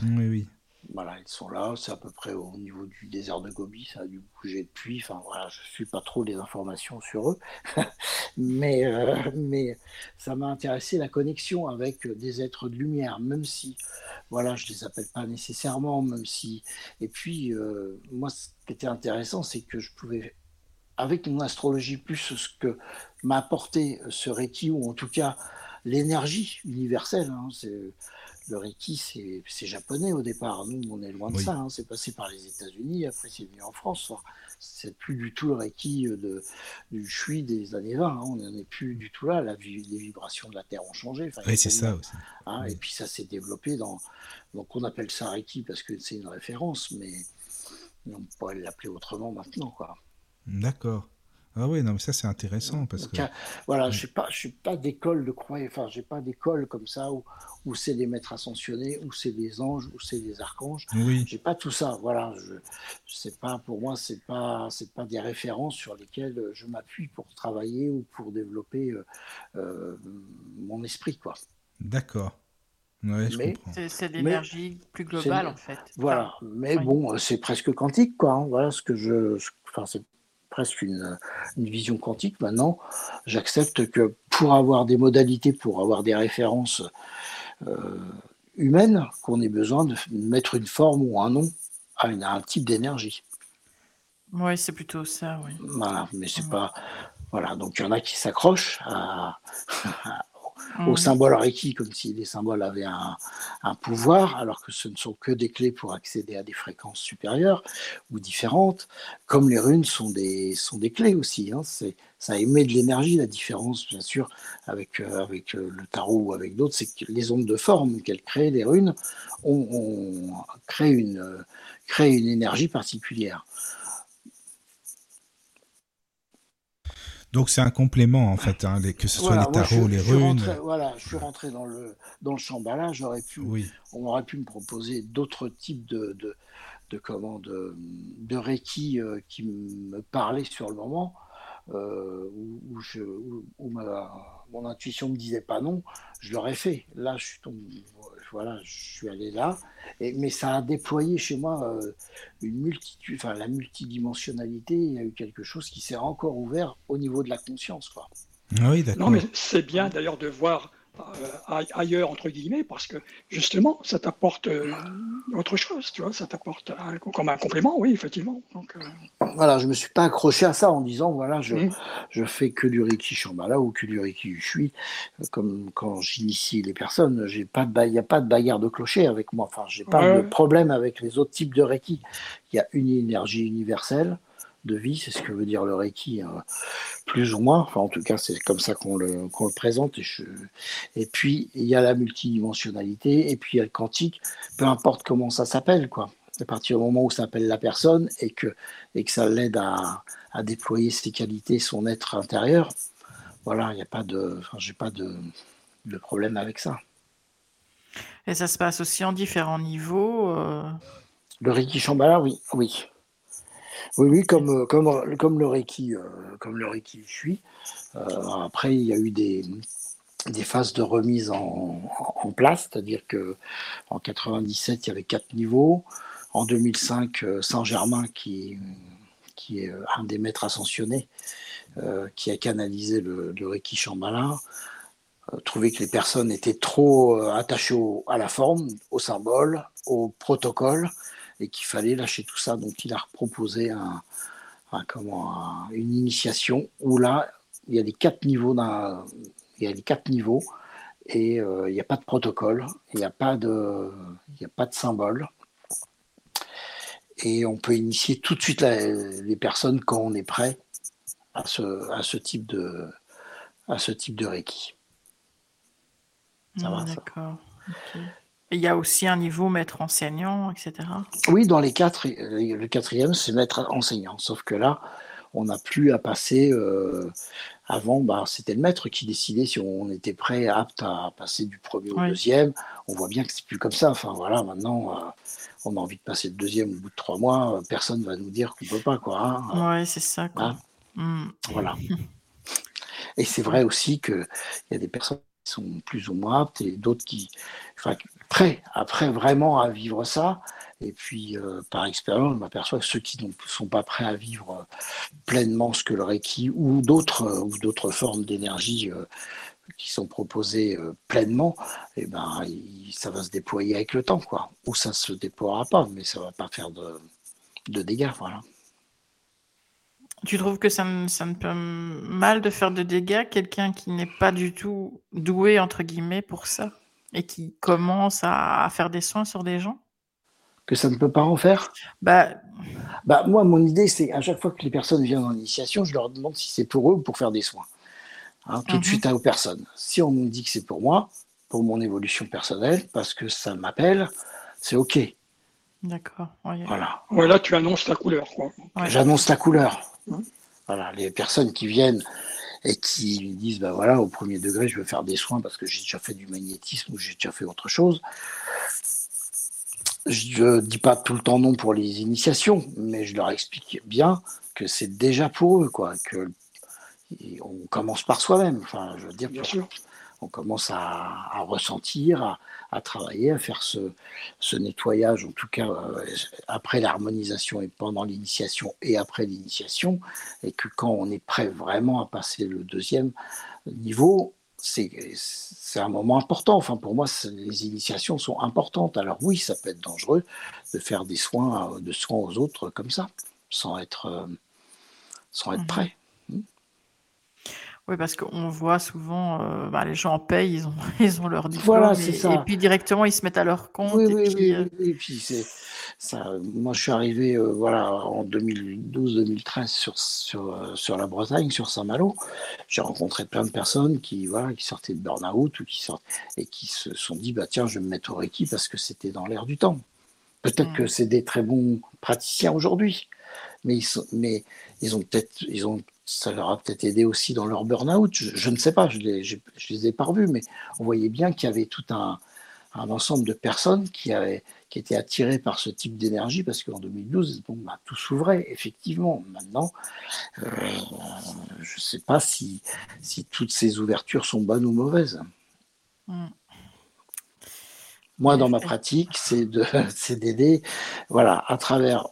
Oui, oui. Voilà, ils sont là, c'est à peu près au niveau du désert de Gobi, ça a dû bouger depuis. Enfin voilà, je ne suis pas trop les informations sur eux, mais, euh, mais ça m'a intéressé la connexion avec des êtres de lumière, même si, voilà, je les appelle pas nécessairement, même si. Et puis, euh, moi, ce qui était intéressant, c'est que je pouvais, avec mon astrologie plus ce que m'a apporté ce Reiki, ou en tout cas l'énergie universelle, hein, c'est le Reiki, c'est japonais au départ. Nous, on est loin de ça. Hein. C'est passé par les États-Unis, après c'est venu en France. c'est plus du tout le Reiki de, du Shui des années 20. Hein. On n'en est plus du tout là. La, les vibrations de la Terre ont changé. oui, c'est ça aussi. Hein, et puis ça s'est développé dans. Donc on appelle ça Reiki parce que c'est une référence, mais on pourrait l'appeler autrement maintenant. D'accord. Ah oui, non, mais ça c'est intéressant parce que. Voilà, je n'ai pas, je suis pas d'école de croyance, enfin, j'ai pas d'école comme ça où, où c'est des maîtres ascensionnés, où c'est des anges, où c'est des archanges. Oui. J'ai pas tout ça. Voilà, je, sais pas pour moi, c'est pas, c'est pas des références sur lesquelles je m'appuie pour travailler ou pour développer euh, euh, mon esprit, quoi. D'accord. Ouais, c'est l'énergie plus globale en fait. Voilà, mais bon, c'est presque quantique quoi. Hein. Voilà ce que je, enfin c'est presque une, vision quantique. Maintenant, j'accepte que pour avoir des modalités, pour avoir des références euh, humaines, qu'on ait besoin de mettre une forme ou un nom à, un type d'énergie. Oui, c'est plutôt ça, Voilà, mais c'est pas. Voilà, donc il y en a qui s'accrochent au symbole Reiki comme si les symboles avaient un, pouvoir, alors que ce ne sont que des clés pour accéder à des fréquences supérieures ou différentes, comme les runes sont des, sont des clés aussi. Hein. ça émet de l'énergie. La différence, bien sûr, avec, euh, avec euh, le tarot ou avec d'autres, c'est que les ondes de forme qu'elles créent, les runes, ont créé une, créent une énergie particulière. Donc c'est un complément en fait, hein, que ce soit les tarots, les runes. voilà, je suis rentré dans le dans le chambala. J'aurais pu, on aurait pu me proposer d'autres types de de, de, comment, de, de reiki euh, qui me parlaient sur le moment, euh, où, je, où, ma, mon intuition me disait pas non, je l'aurais fait. Là, je suis tombé, voilà, je suis allé là, et, mais ça a déployé chez moi euh, une multitude, enfin la multidimensionnalité. Il y a eu quelque chose qui s'est encore ouvert au niveau de la conscience, quoi. Ah oui, d'accord. Non, mais c'est bien d'ailleurs de voir euh, ailleurs, entre guillemets, parce que justement, ça t'apporte euh, autre chose, tu vois, ça t'apporte comme un complément, oui, effectivement. Donc, euh, Voilà, je ne me suis pas accroché à ça en disant, voilà, je, mmh. je fais que du Reiki Shambhala ou que du Reiki suis comme quand j'initie les personnes, il n'y a pas de bagarre de clocher avec moi, enfin, j'ai pas de problème avec les autres types de Reiki. Il y a une énergie universelle de vie, c'est ce que veut dire le Reiki, hein, plus ou moins. Enfin, en tout cas, c'est comme ça qu'on le, le, présente. Et, je... et puis, il y a la multidimensionnalité, et puis il y a le quantique, peu importe comment ça s'appelle, quoi. À partir du moment où ça s'appelle la personne et que, et que ça l'aide à, à, déployer ses qualités, son être intérieur, voilà, il n'y a pas de, enfin, j'ai pas de, de, problème avec ça. Et ça se passe aussi en différents niveaux. Euh... Le Reiki Shambhala, oui, oui. Oui, oui, comme, euh, comme, comme le Reiki, euh, comme le Reiki. Euh, après, il y a eu des, des phases de remise en, en place, c'est-à-dire que en 97, il y avait quatre niveaux. En 2005, Saint-Germain, qui, qui est un des maîtres ascensionnés, qui a canalisé le, le Reiki Shambhala, trouvait que les personnes étaient trop attachées à la forme, au symbole, au protocole, et qu'il fallait lâcher tout ça. Donc il a proposé un, comment, une initiation où là, il y a les quatre niveaux il y a les quatre niveaux et euh, il n'y a pas de protocole, il n'y a pas de, il a pas de symbole. Et on peut initier tout de suite les personnes quand on est prêt à ce, à ce type de, à ce type de Reiki. Ça va, D'accord il y a aussi un niveau maître enseignant, etc. Oui, dans les quatre, le quatrième, c'est maître enseignant. Sauf que là, on n'a plus à passer. Euh, avant, bah, c'était le maître qui décidait si on était prêt, apte à passer du premier au deuxième. On voit bien que c'est plus comme ça. Enfin voilà, maintenant, euh, on a envie de passer le deuxième au bout de trois mois. Euh, personne va nous dire qu'on peut pas, quoi. Hein. Oui, c'est ça. Quoi. Hein. Hmm. Voilà. Et c'est vrai aussi qu'il y a des personnes qui sont plus ou moins aptes et d'autres qui, enfin, prêts, après vraiment à vivre ça. Et puis, euh, par expérience, je m'aperçois que ceux qui ne sont pas prêts à vivre euh, pleinement ce que le Reiki ou d'autres euh, ou d'autres formes d'énergie qui sont proposées pleinement, eh ben, ça va se déployer avec le temps, quoi. Ou ça se déploiera pas, mais ça va pas faire de, de dégâts, voilà. Tu trouves que ça me, ça me peut mal de faire de dégâts? Quelqu'un qui n'est pas du tout doué entre guillemets pour ça? Et qui commence à, faire des soins sur des gens Que ça ne peut pas en faire? Bah... bah moi, mon idée, c'est à chaque fois que les personnes viennent en initiation, je leur demande si c'est pour eux ou pour faire des soins. Hein, tout de mhm. suite à aux personnes. Si on me dit que c'est pour moi, pour mon évolution personnelle, parce que ça m'appelle, c'est OK. D'accord. Voilà. Voilà, tu annonces ta couleur. J'annonce ta couleur. Hein voilà, les personnes qui viennent et qui disent bah voilà au premier degré je veux faire des soins parce que j'ai déjà fait du magnétisme ou j'ai déjà fait autre chose. Je ne dis pas tout le temps non pour les initiations, mais je leur explique bien que c'est déjà pour eux quoi, que on commence par soi-même. Enfin, je veux dire, bien sûr on commence à, ressentir, à, travailler, à faire ce, nettoyage, en tout cas euh, après l'harmonisation et pendant l'initiation et après l'initiation, et que quand on est prêt vraiment à passer le deuxième niveau, c'est un moment important. Enfin, pour moi, les initiations sont importantes. Alors oui, ça peut être dangereux de faire des soins, de soins aux autres comme ça, sans être, euh, sans être mmh prêt. Oui, parce qu'on voit souvent, euh, bah, les gens payent, ils ont, ils ont leur diplôme. Voilà, c'est ça. Et puis directement, ils se mettent à leur compte. Oui, et oui, puis, euh, oui, Et puis c'est ça. Moi, je suis arrivé, euh, voilà, en 2012-2013 sur sur euh, sur la Bretagne, sur Saint-Malo. J'ai rencontré plein de personnes qui voilà, qui sortaient de burn-out ou qui sortent et qui se sont dit, bah tiens, je vais me mettre au Reiki parce que c'était dans l'air du temps. Peut-être Mm. que c'est des très bons praticiens aujourd'hui, mais ils sont, mais ils ont peut-être, ils ont, ça leur a peut-être aidé aussi dans leur burn-out. Je, je ne sais pas, je les, je les ai pas revus, mais on voyait bien qu'il y avait tout un, un ensemble de personnes qui avaient, qui étaient attirées par ce type d'énergie parce qu'en 2012, bon, bah, tout s'ouvrait effectivement. Maintenant, euh, je ne sais pas si, si toutes ces ouvertures sont bonnes ou mauvaises. Mm. Moi, dans ma Et- pratique, c'est d'aider, voilà, à travers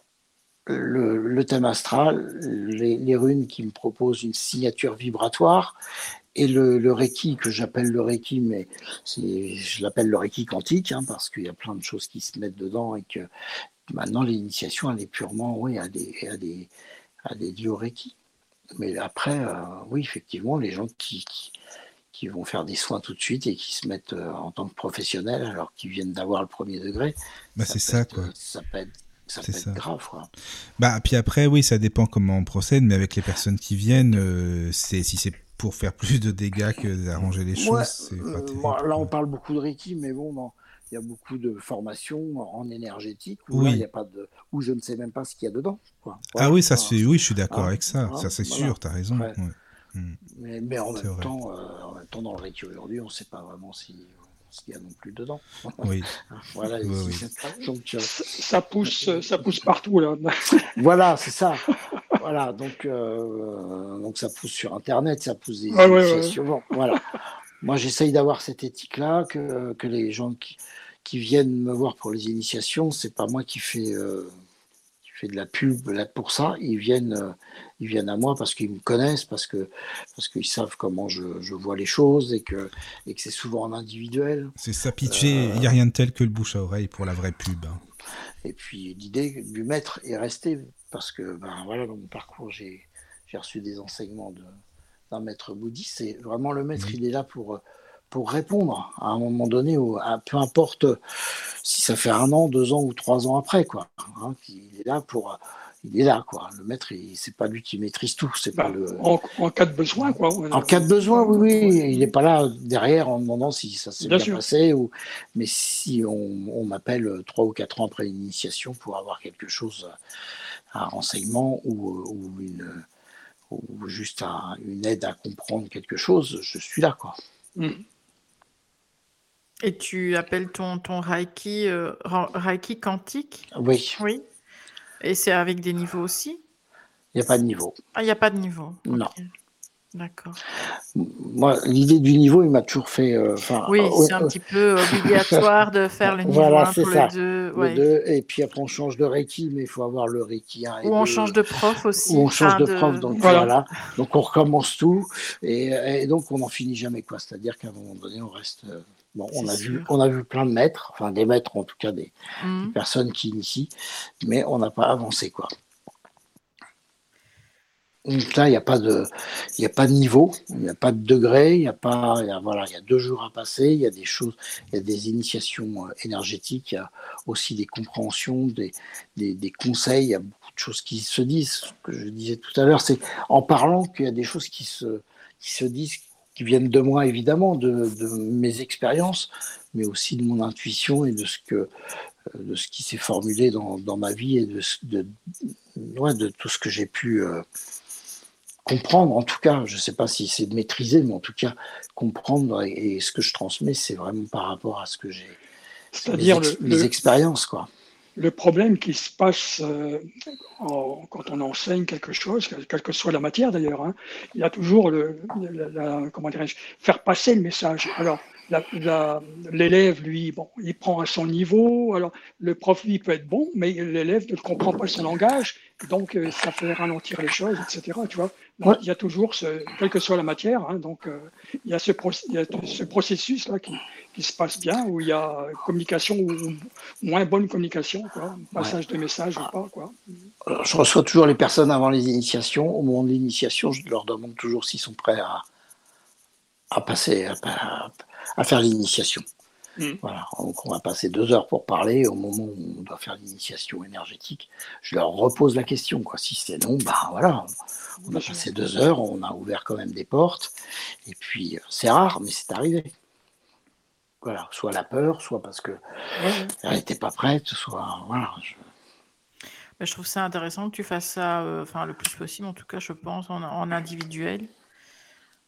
le, le thème astral, les, les runes qui me proposent une signature vibratoire et le, le Reiki que j'appelle le Reiki, mais je l'appelle le Reiki quantique hein, parce qu'il y a plein de choses qui se mettent dedans et que maintenant l'initiation elle est purement, oui, à des, à des, à des Reiki. Mais après, euh, oui, effectivement, les gens qui, qui, qui vont faire des soins tout de suite et qui se mettent euh, en tant que professionnels alors qu'ils viennent d'avoir le premier degré, Bah, ça peut ça, être- quoi. Ça peut être, ça C'est être grave, quoi. Bah, puis après, oui, ça dépend comment on procède, mais avec les personnes qui viennent, euh, c'est si c'est pour faire plus de dégâts que d'arranger les choses, Ouais, c'est euh, moi, là, on parle beaucoup de Reiki, mais bon, non, il y a beaucoup de formations en énergétique où Oui. là, y a pas de, où je ne sais même pas ce qu'il y a dedans. Quoi. Ah oui, ça fait, oui, je suis d'accord Ah, avec ça, ah, ça c'est voilà. sûr, t'as raison. Ouais. ouais. Mm. Mais, mais en C'est même temps, euh, en même temps, dans le Reiki aujourd'hui, on ne sait pas vraiment si, ce qu'il y a non plus dedans. Oui, voilà. Oui, oui. Donc, euh, Ça pousse, ça pousse partout là. voilà, c'est ça. voilà, donc, euh, donc ça pousse sur Internet, ça pousse des Ouais, ouais, ouais. initiations. Bon, voilà. Moi, j'essaye d'avoir cette éthique-là, que, que les gens qui, qui viennent me voir pour les initiations, c'est pas moi qui fais, euh, fais de la pub là pour ça. Ils viennent, euh, ils viennent à moi parce qu'ils me connaissent, parce que parce qu'ils savent comment je, je vois les choses et que et que c'est souvent en individuel. c'est ça, pitcher, il n'y a rien de tel que le bouche à oreille pour la vraie pub. hein. Et puis l'idée du maître est restée parce que ben voilà dans mon parcours j'ai j'ai reçu des enseignements de d'un maître bouddhiste. C'est vraiment le maître, Oui. il est là pour pour répondre à un moment donné, à, peu importe si ça fait un an, deux ans ou trois ans après quoi. Hein, il est là pour il est là quoi. Le maître, c'est pas lui qui maîtrise tout, c'est pas Bah, le en, en cas de besoin, quoi. en cas de besoin, oui, oui, il n'est pas là derrière en demandant si ça s'est Bien passé. Ou... Mais si on, on m'appelle trois ou quatre ans après l'initiation pour avoir quelque chose, un renseignement ou, ou, une, ou juste un- une aide à comprendre quelque chose, je suis là. Quoi. Mm. Et tu appelles ton, ton Reiki, euh, Reiki quantique? Oui, Oui. Et c'est avec des niveaux aussi? Il n'y a pas de niveau. Ah, il n'y a pas de niveau. Non. D'accord. Moi, l'idée du niveau, il m'a toujours fait. euh, Oui, euh, c'est un euh, petit peu obligatoire de faire le niveau Voilà, 1 c'est pour ça. le 2. le ouais. deux, et puis après, on change de Reiki, mais il faut avoir le Reiki 1 et Ou on 2. change de prof aussi. Ou on change de prof, donc Voilà. voilà. Donc on recommence tout, et, et donc on n'en finit jamais quoi. C'est-à-dire qu'à un moment donné, on reste. Euh, Bon, on a vu, on a vu plein de maîtres, enfin des maîtres en tout cas des, Mhm. des personnes qui initient, mais on n'a pas avancé quoi. Donc là, il n'y a pas de, il a pas de niveau, il n'y a pas de degré, il y a pas, il y a, voilà, il y a deux jours à passer, il y a des choses, il y a des initiations euh, énergétiques, il y a aussi des compréhensions, des, des, des conseils, il y a beaucoup de choses qui se disent. Ce que je disais tout à l'heure, c'est en parlant qu'il y a des choses qui se, qui se disent, qui viennent de moi évidemment, de, de mes expériences, mais aussi de mon intuition et de ce que, euh, de ce qui s'est formulé dans, dans ma vie et de, de, ouais, de tout ce que j'ai pu euh, comprendre. En tout cas, je ne sais pas si c'est de maîtriser, mais en tout cas comprendre et, et ce que je transmets, c'est vraiment par rapport à ce que j'ai, mes, ex- le, mes le- expériences, quoi. Le problème qui se passe euh, en- quand on enseigne quelque chose, quelle que soit la matière d'ailleurs, hein, il y a toujours le, la- la- comment dirais-je, faire passer le message. Alors, l'élève, lui, bon, il prend à son niveau. Alors, le prof, lui, peut être bon, mais l'élève ne comprend pas son langage, donc euh, ça fait ralentir les choses, etc. Tu vois, donc, Ouais. il y a toujours, ce, quelle que soit la matière, hein, donc euh, il y a ce, proc- il y a ce processus-là qui, qui se passe bien, où il y a communication ou moins bonne communication, quoi, passage de message ou pas, quoi. Alors, je reçois toujours les personnes avant les initiations. Au moment de l'initiation, je leur demande toujours s'ils sont prêts à, à passer, à, faire l'initiation. Mm. Voilà, donc on va passer deux heures pour parler. Au moment où on doit faire l'initiation énergétique, je leur repose la question. Quoi. Si c'est non, bah voilà, on a passé deux heures, on a ouvert quand même des portes. Et puis, euh, c'est rare, mais c'est arrivé. Voilà, soit la peur, soit parce que elle n'était pas prête, soit voilà. Je... je trouve ça intéressant que tu fasses ça, euh, enfin le plus possible, en tout cas, je pense, en individuel.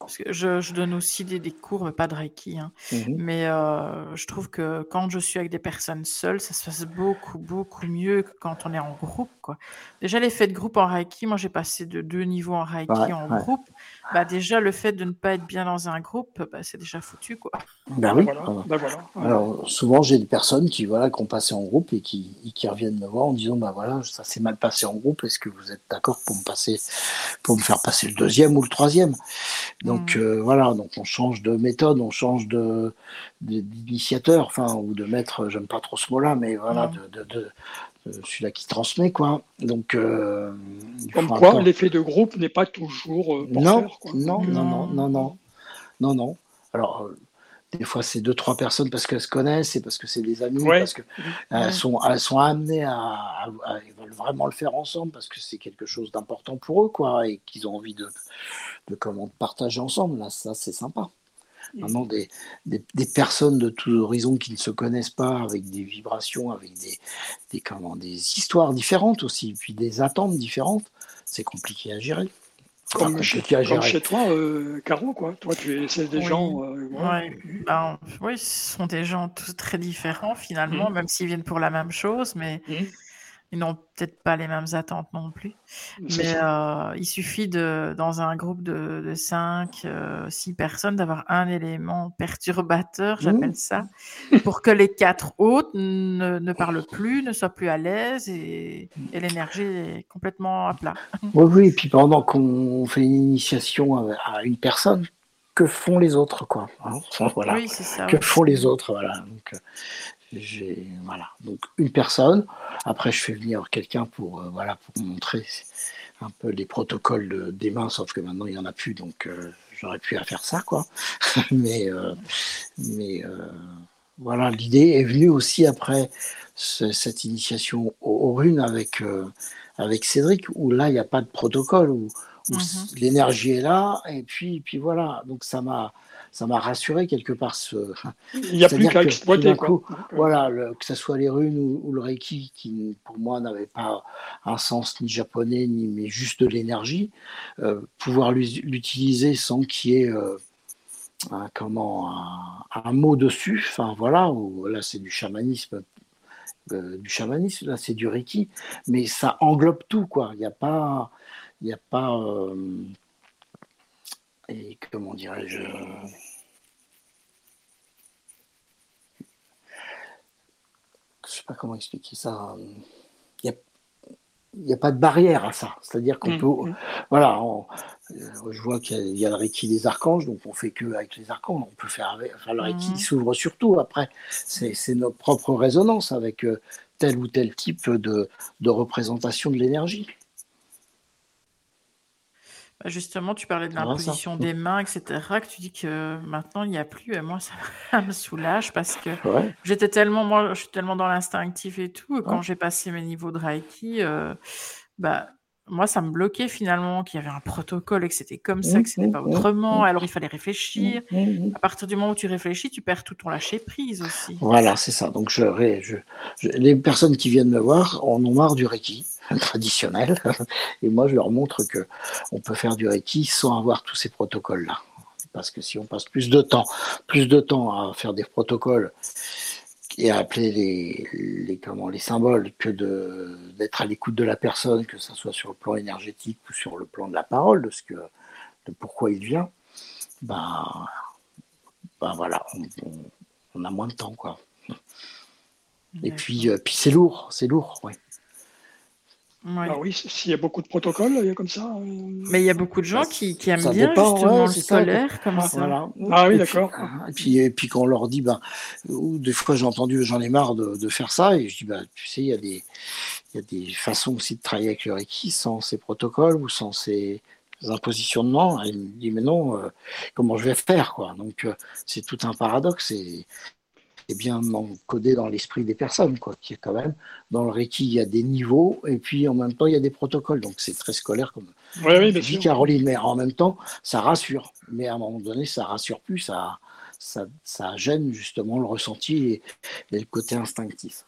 Parce que je, donne aussi des, cours, mais pas de Reiki. Hein. Mmh mais euh, je trouve que quand je suis avec des personnes seules, ça se passe beaucoup, beaucoup mieux que quand on est en groupe. Quoi. Déjà, l'effet de groupe en Reiki, moi j'ai passé de deux niveaux en Reiki en groupe. Bah, déjà, le fait de ne pas être bien dans un groupe, bah, c'est déjà foutu. Quoi. Ben oui. Ben Alors, souvent, j'ai des personnes qui, voilà, qui ont passé en groupe et qui, qui reviennent me voir en disant bah, voilà, ça s'est mal passé en groupe, est-ce que vous êtes d'accord pour, me passer, pour me faire passer le deuxième ou le troisième? Donc, mmh. euh, voilà, donc on change de méthode, on change de d'initiateur, enfin, ou de maître, j'aime pas trop ce mot-là, mais voilà, mmh. de, de, euh, celui-là qui transmet quoi. Donc euh, comme quoi l'effet de groupe n'est pas toujours euh, non, non, euh, non, non, non, non, Alors des fois c'est deux trois personnes parce qu'elles se connaissent et parce que c'est des amis parce que sont elles sont amenées à, à, veulent vraiment le faire ensemble parce que c'est quelque chose d'important pour eux quoi et qu'ils ont envie de de comment partager ensemble. Là ça c'est sympa. Vraiment des, des, personnes de tous horizons qui ne se connaissent pas, avec des vibrations, avec des, des, comment, des histoires différentes aussi, puis des attentes différentes, c'est compliqué à gérer. Comme, chez, toi, euh, Caro, quoi. Toi, tu es celle des gens. Euh, ben, oui, ce sont des gens tous très différents finalement, mmh. même s'ils viennent pour la même chose, mais mmh ils n'ont peut-être pas les mêmes attentes non plus. Mais euh, il suffit de, dans un groupe de, 5, 6 euh, personnes, d'avoir un élément perturbateur, j'appelle ça, pour que les quatre autres ne, ne, parlent plus, ne soient plus à l'aise et, l'énergie est complètement à plat. Oui, oui, et puis pendant qu'on fait une initiation à, une personne, que font les autres, quoi. Hein, voilà. Oui, c'est ça. Que font les autres, voilà. Donc, euh, j'ai voilà donc une personne. Après, je fais venir quelqu'un pour euh, voilà pour montrer un peu les protocoles des mains, sauf que maintenant il y en a plus, donc euh, j'aurais pu faire ça quoi. mais euh, mais voilà, l'idée est venue aussi après cette initiation aux, runes avec avec Cédric, où là il n'y a pas de protocole, où, mm-hmm. l'énergie est là, et puis puis voilà, donc ça m'a ça m'a rassuré quelque part. Ce... Il n'y a plus qu'à exploiter. voilà, que ce soit les runes ou, le Reiki, qui pour moi n'avait pas un sens ni japonais, ni mais juste de l'énergie, euh, pouvoir l'utiliser sans qu'il y ait euh, un, comment, un, mot dessus, enfin voilà, où, là c'est du chamanisme. Euh, du chamanisme, là c'est du Reiki, mais ça englobe tout, quoi. Il n'y a pas, il n'y a pas et comment dirais-je je sais pas comment expliquer ça. Il n'y a, pas de barrière à ça. C'est-à-dire qu'on mm, peut. Mm. Voilà, euh, je vois qu'il y, a le Reiki des archanges, donc on fait que avec les archanges. On peut faire Enfin, le Reiki mm. s'ouvre surtout. Après, c'est notre propre résonance avec euh, tel ou tel type de représentation de l'énergie. Bah, justement, tu parlais de l'imposition des mains, etc., que tu dis que maintenant il n'y a plus, et moi ça me soulage parce que j'étais tellement, moi je suis tellement dans l'instinctif et tout, et quand j'ai passé mes niveaux de Reiki, euh, bah, moi, ça me bloquait finalement qu'il y avait un protocole et que c'était comme ça, que ce n'était pas autrement. Alors, il fallait réfléchir. À partir du moment où tu réfléchis, tu perds tout ton lâcher prise aussi. Voilà, c'est ça. Donc, je, je, les personnes qui viennent me voir en ont marre du Reiki traditionnel. Et moi, je leur montre que on peut faire du Reiki sans avoir tous ces protocoles-là. Parce que si on passe plus de temps, plus de temps à faire des protocoles et à appeler les, les, comment, les symboles que d'être à l'écoute de la personne, que ce soit sur le plan énergétique ou sur le plan de la parole, de, ce que, de pourquoi il vient, ben, ben voilà, on, a moins de temps. quoi. Et puis, euh, puis c'est lourd, c'est lourd, ouais. Ah oui, s'il y a beaucoup de protocoles, il y a comme ça. Euh, Mais il y a beaucoup de gens qui, qui aiment bien justement le scolaire comme ça. Ah oui, d'accord. Et puis, et puis quand on leur dit, ben, ou des fois j'ai entendu, j'en ai marre de, de, faire ça, et je dis, ben, tu sais, il y, a des, il y a des façons aussi de travailler avec le Reiki sans ces protocoles ou sans ces, impositionnements. Et il me dit, mais non, comment je vais faire quoi? Donc, c'est tout un paradoxe. Et, est bien encodé dans l'esprit des personnes, quoi, qui est quand même dans le Reiki, il y a des niveaux et puis en même temps il y a des protocoles, donc c'est très scolaire comme oui, dit Caroline, mais en même temps ça rassure, mais à un moment donné ça rassure plus, ça, ça, ça gêne justement le ressenti et, le côté instinctif.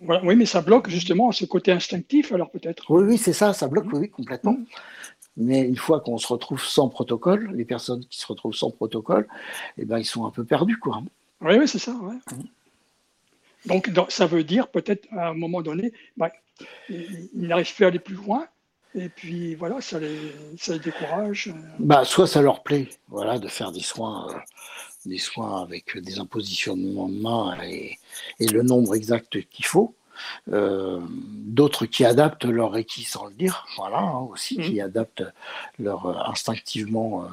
oui, mais ça bloque justement ce côté instinctif, alors peut-être. Oui, oui, c'est ça, ça bloque, oui, complètement. Mm. Mais une fois qu'on se retrouve sans protocole, les personnes qui se retrouvent sans protocole, eh ben, ils sont un peu perdus, quoi. Oui, oui, c'est ça. Donc, ça veut dire peut-être à un moment donné, bah, ils n'arrivent plus à aller plus loin. Et puis voilà, ça les, ça les décourage. Bah, soit ça leur plaît, voilà, de faire des soins, euh, des soins avec des impositionnements de main et, et le nombre exact qu'il faut. Euh, d'autres qui adaptent leur Reiki sans le dire, voilà, hein, aussi, mmh. qui adaptent leur euh, instinctivement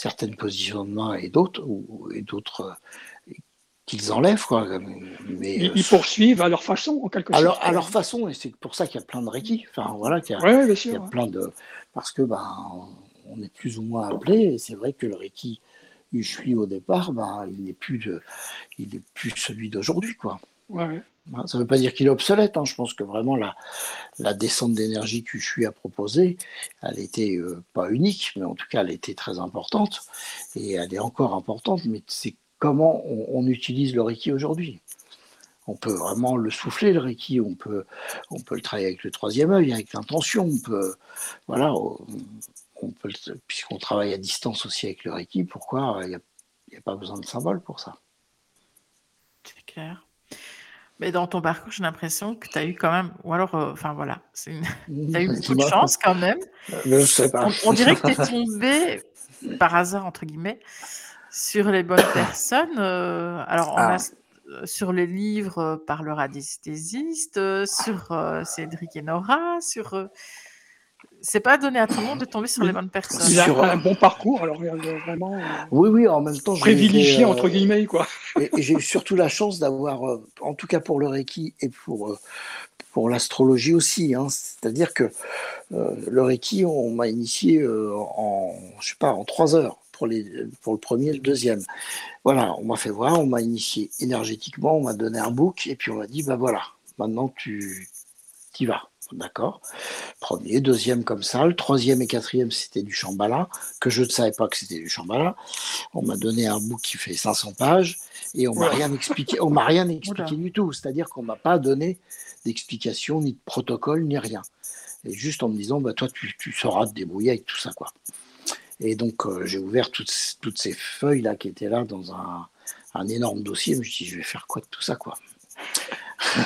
certaines positions de main et d'autres, et d'autres euh, qu'ils enlèvent. Quoi. Mais, ils, poursuivent à leur façon, en quelque sorte. À leur façon, et c'est pour ça qu'il y a plein de Reiki. Enfin, voilà, qu'il y a, il y a plein de. Parce que, ben, on est plus ou moins appelé, et c'est vrai que le Reiki je suis au départ, ben, il n'est plus, de, il est plus celui d'aujourd'hui. Quoi. Ouais. Hein, ça ne veut pas dire qu'il est obsolète. Hein. Je pense que vraiment la, descente d'énergie que je suis à proposer, elle était euh, pas unique, mais en tout cas elle était très importante et elle est encore importante. Mais c'est comment on, utilise le Reiki aujourd'hui. On peut vraiment le souffler le Reiki, on peut, on peut le travailler avec le troisième œil, avec l'intention. On peut, voilà, puisqu'on travaille à distance aussi avec le Reiki, pourquoi il n'y a, a pas besoin de symbole pour ça? C'est clair. Mais dans ton parcours, j'ai l'impression que tu as eu quand même, ou alors, euh, enfin voilà, tu as eu beaucoup de chance quand même. Je sais pas. On, dirait que tu es tombé par hasard, entre guillemets, sur les bonnes personnes. Euh, alors, on a ah. sur les livres par le radiesthésiste, sur Cédric et Nora, sur c'est pas donné à tout le monde de tomber sur les bonnes personnes. Il a un bon parcours, alors vraiment. Euh, oui, oui, en même temps. Privilégié, entre euh, guillemets, quoi. et, j'ai eu surtout la chance d'avoir, euh, en tout cas pour le Reiki et pour, pour l'astrologie aussi, hein. c'est-à-dire que le Reiki, on m'a initié en, je sais pas, en trois heures. Pour, les, pour le premier et le deuxième. Voilà, on m'a fait voir, on m'a initié énergétiquement, on m'a donné un book, et puis on m'a dit, ben voilà, maintenant tu y vas. D'accord Premier, deuxième comme ça. Le troisième et quatrième, c'était du Shambhala, que je ne savais pas que c'était du Shambhala. On m'a donné un bout qui fait 500 pages et on m'a rien expliqué. On m'a rien expliqué du tout. C'est-à-dire qu'on m'a pas donné d'explication, ni de protocole, ni rien. Et juste en me disant, bah, toi, tu, tu sauras te débrouiller avec tout ça, quoi. Et donc, euh, j'ai ouvert toutes, toutes ces feuilles-là qui étaient là dans un, un énorme dossier. Je me suis dit, je vais faire quoi de tout ça, quoi?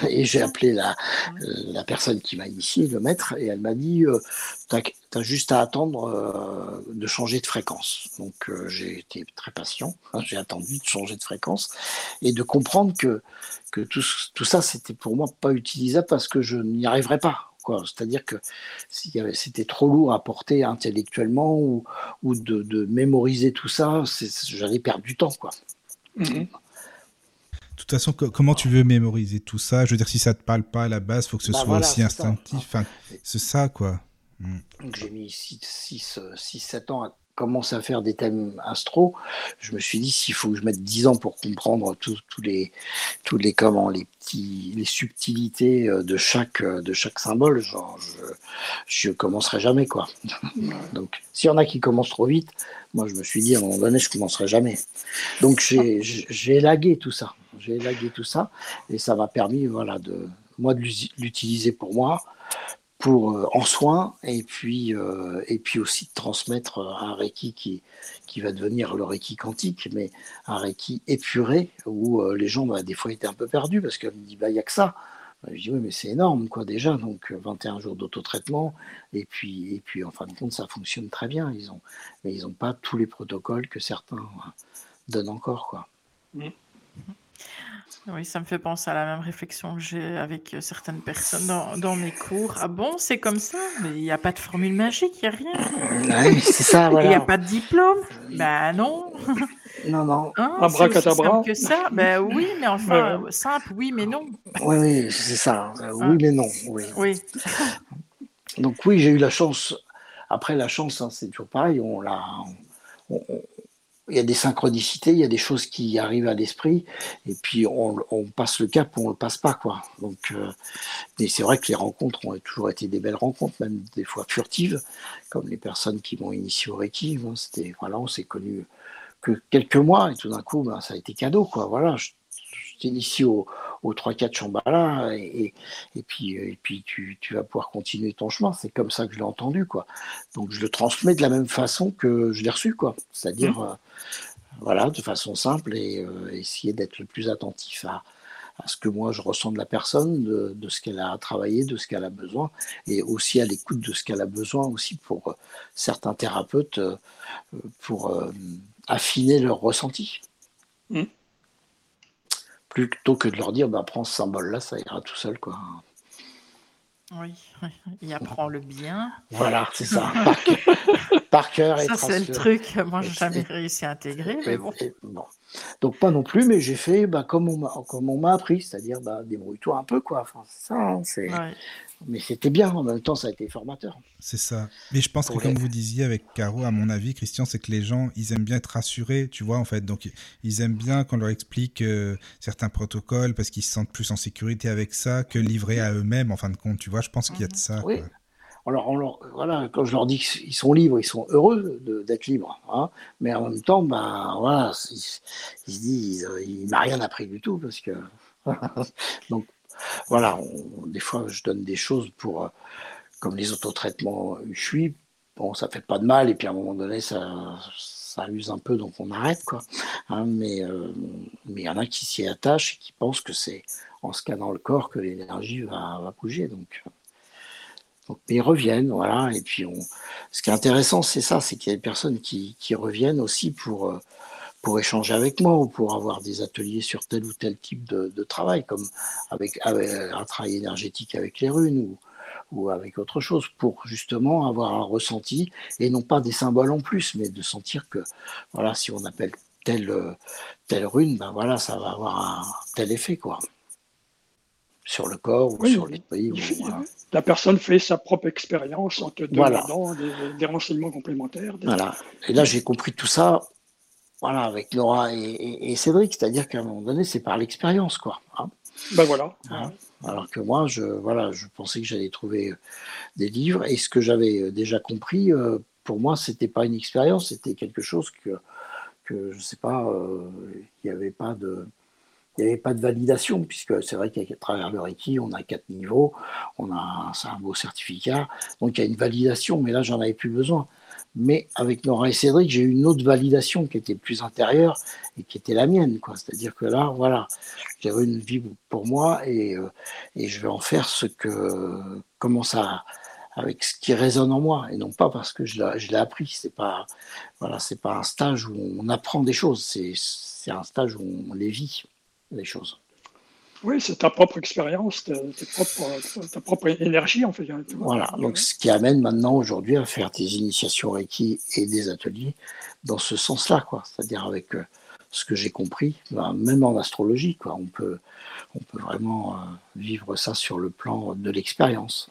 Et j'ai appelé la, la, personne qui m'a initié, le maître, et elle m'a dit euh, tu as, juste à attendre euh, de changer de fréquence. Donc euh, j'ai été très patient, hein, j'ai attendu de changer de fréquence et de comprendre que, que tout, tout ça, c'était pour moi pas utilisable parce que je n'y arriverais pas. C'est-à-dire que c'était trop lourd à porter intellectuellement ou, ou de, de mémoriser tout ça, j'allais perdre du temps. Quoi. Mm-hmm. De toute façon, comment tu veux mémoriser tout ça? Je veux dire, si ça te parle pas à la base, faut que ce bah soit aussi instinctif. Enfin, c'est ça, quoi. Mm. Donc j'ai mis 6-7 ans à commencer à faire des thèmes astro. Je me suis dit, s'il faut que je mette 10 ans pour comprendre tous les, tous les, comment, les petits, les subtilités euh, de chaque, euh, de chaque symbole, genre, je, je commencerai jamais, quoi. Donc, s'il y en a qui commencent trop vite, moi, je me suis dit, à un moment donné, je commencerai jamais. Donc, j'ai élagué tout ça. J'ai élagué tout ça. Et ça m'a permis, voilà, de, moi, de l'utiliser pour moi, pour, euh, en soins, et puis, euh, et puis aussi de transmettre un Reiki qui, qui va devenir le Reiki quantique, mais un Reiki épuré, où euh, les gens, bah, des fois, étaient un peu perdus, parce qu'ils me disent, bah, il n'y a que ça. Je dis oui, mais c'est énorme, quoi, déjà. Donc, 21 euh, jours d'autotraitement. Et puis, et puis, en fin de compte, ça fonctionne très bien. Ils ont, mais ils n'ont pas tous les protocoles que certains euh, donnent encore, quoi. Mmh. Oui, ça me fait penser à la même réflexion que j'ai avec euh, certaines personnes dans, mes cours. Ah bon, c'est comme ça, mais il n'y a pas de formule magique, il n'y a rien. Oui, c'est ça, Il n'y a pas de diplôme? Ben non. Non, non. Hein, Abracadabra. que ça. Ben oui, mais enfin, simple, oui, mais non. Oui, oui, c'est ça. Euh, oui, hein? mais non. Oui. oui. Donc oui, j'ai eu la chance après, la chance, hein, c'est toujours pareil. On l'a, il y a des synchronicités, il y a des choses qui arrivent à l'esprit, et puis on, passe le cap ou on le passe pas, quoi. Donc, euh, mais c'est vrai que les rencontres ont toujours été des belles rencontres, même des fois furtives, comme les personnes qui m'ont initié au Reiki. Hein. C'était, voilà, on s'est connus que quelques mois, et tout d'un coup, ben, ça a été cadeau, quoi. Voilà, je, t'initie au, au 3-4 Chambala, et, et, puis, et puis tu, tu, vas pouvoir continuer ton chemin. C'est comme ça que je l'ai entendu, quoi. Donc je le transmets de la même façon que je l'ai reçu, quoi. C'est-à-dire, mmh. euh, voilà, de façon simple, et euh, essayer d'être le plus attentif à, à ce que moi je ressens de la personne, de, de ce qu'elle a travaillé, de ce qu'elle a besoin, et aussi à l'écoute de ce qu'elle a besoin aussi pour euh, certains thérapeutes, pour affiner leur ressenti. Mmh plutôt que de leur dire bah, prends ce symbole-là, ça ira tout seul. quoi. Oui, il apprend le bien. Voilà, c'est ça. Par cœur. ça, c'est le truc. Moi, j'ai jamais réussi à intégrer. Mais bon. Donc, pas non plus, mais j'ai fait bah, comme on m'a appris, c'est-à-dire bah, débrouille-toi un peu. quoi. Enfin, ça, hein, mais c'était bien, en même temps, ça a été formateur. C'est ça. Mais je pense que, comme vous disiez avec Caro, à mon avis, Christian, c'est que les gens, ils aiment bien être rassurés, tu vois, en fait. Donc, ils aiment bien qu'on leur explique euh, certains protocoles parce qu'ils se sentent plus en sécurité avec ça que livrés à eux-mêmes, en fin de compte, tu vois. Je pense qu'il y a de ça. Oui. Alors, voilà, quand je leur dis qu'ils sont libres, ils sont heureux d'être libres. Hein. mais en même temps, ben, voilà, ils, se disent, il m'a rien appris du tout parce que. Donc, voilà, des fois, je donne des choses pour, euh, comme les autotraitements suis bon, ça fait pas de mal, et puis à un moment donné, ça, ça use un peu, donc on arrête, quoi. Hein, mais euh, mais il y en a qui s'y attachent et qui pensent que c'est en scannant le corps que l'énergie va, va, bouger, donc. Euh, donc, ils reviennent, voilà. Et puis, on... ce qui est intéressant, c'est ça, c'est qu'il y a des personnes qui, qui reviennent aussi pour, pour échanger avec moi ou pour avoir des ateliers sur tel ou tel type de, travail, comme avec, un travail énergétique avec les runes ou, ou avec autre chose, pour justement avoir un ressenti et non pas des symboles en plus, mais de sentir que voilà, si on appelle telle, telle rune, ben voilà, ça va avoir un tel effet quoi sur le corps ou sur l'esprit. La personne fait sa propre expérience en te donnant des, renseignements complémentaires. Voilà. Et là, j'ai compris tout ça voilà, avec Laura et, Cédric, c'est-à-dire qu'à un moment donné, c'est par l'expérience, quoi. Hein. ben voilà. Hein. Alors que moi, je, voilà, je pensais que j'allais trouver euh, des livres, et ce que j'avais euh, déjà compris, euh, pour moi, c'était pas une expérience, c'était quelque chose que, que je sais pas, il n'y avait pas de, il n'y avait pas de validation, puisque c'est vrai qu'à travers le Reiki, on a quatre niveaux, on a un, un beau certificat, donc il y a une validation, mais là, j'en avais plus besoin. Mais avec Nora et Cédric, j'ai eu une autre validation qui était plus intérieure et qui était la mienne. C'est-à-dire que là, voilà, j'avais une vie pour moi et, euh, et, je vais en faire ce que, comment ça, avec ce qui résonne en moi et non pas parce que je l'ai appris. C'est pas, voilà, pas un stage où on apprend des choses. C'est un stage où on les vit, les choses. Oui, c'est ta propre expérience, ta, propre énergie en fait. Voilà, donc ce qui amène maintenant aujourd'hui à faire des initiations Reiki et des ateliers dans ce sens-là, quoi. C'est-à-dire avec euh, ce que j'ai compris, ben, même en astrologie, quoi. On peut, on peut vraiment euh, vivre ça sur le plan de l'expérience.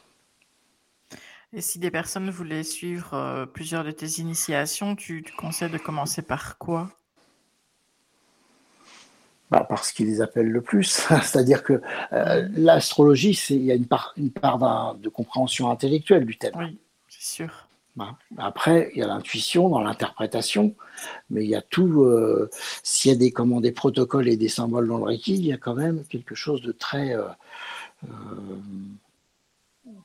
Et si des personnes voulaient suivre euh, plusieurs de tes initiations, tu, tu conseilles de commencer par quoi? Bah, parce qu'ils les appellent le plus. C'est-à-dire que euh, l'astrologie, il y a une part, une part de compréhension intellectuelle du thème. Oui, c'est sûr. Bah, après, il y a l'intuition dans l'interprétation, mais il y a tout. Euh, s'il y a des, comment, des protocoles et des symboles dans le Reiki, il y a quand même quelque chose de très. Euh,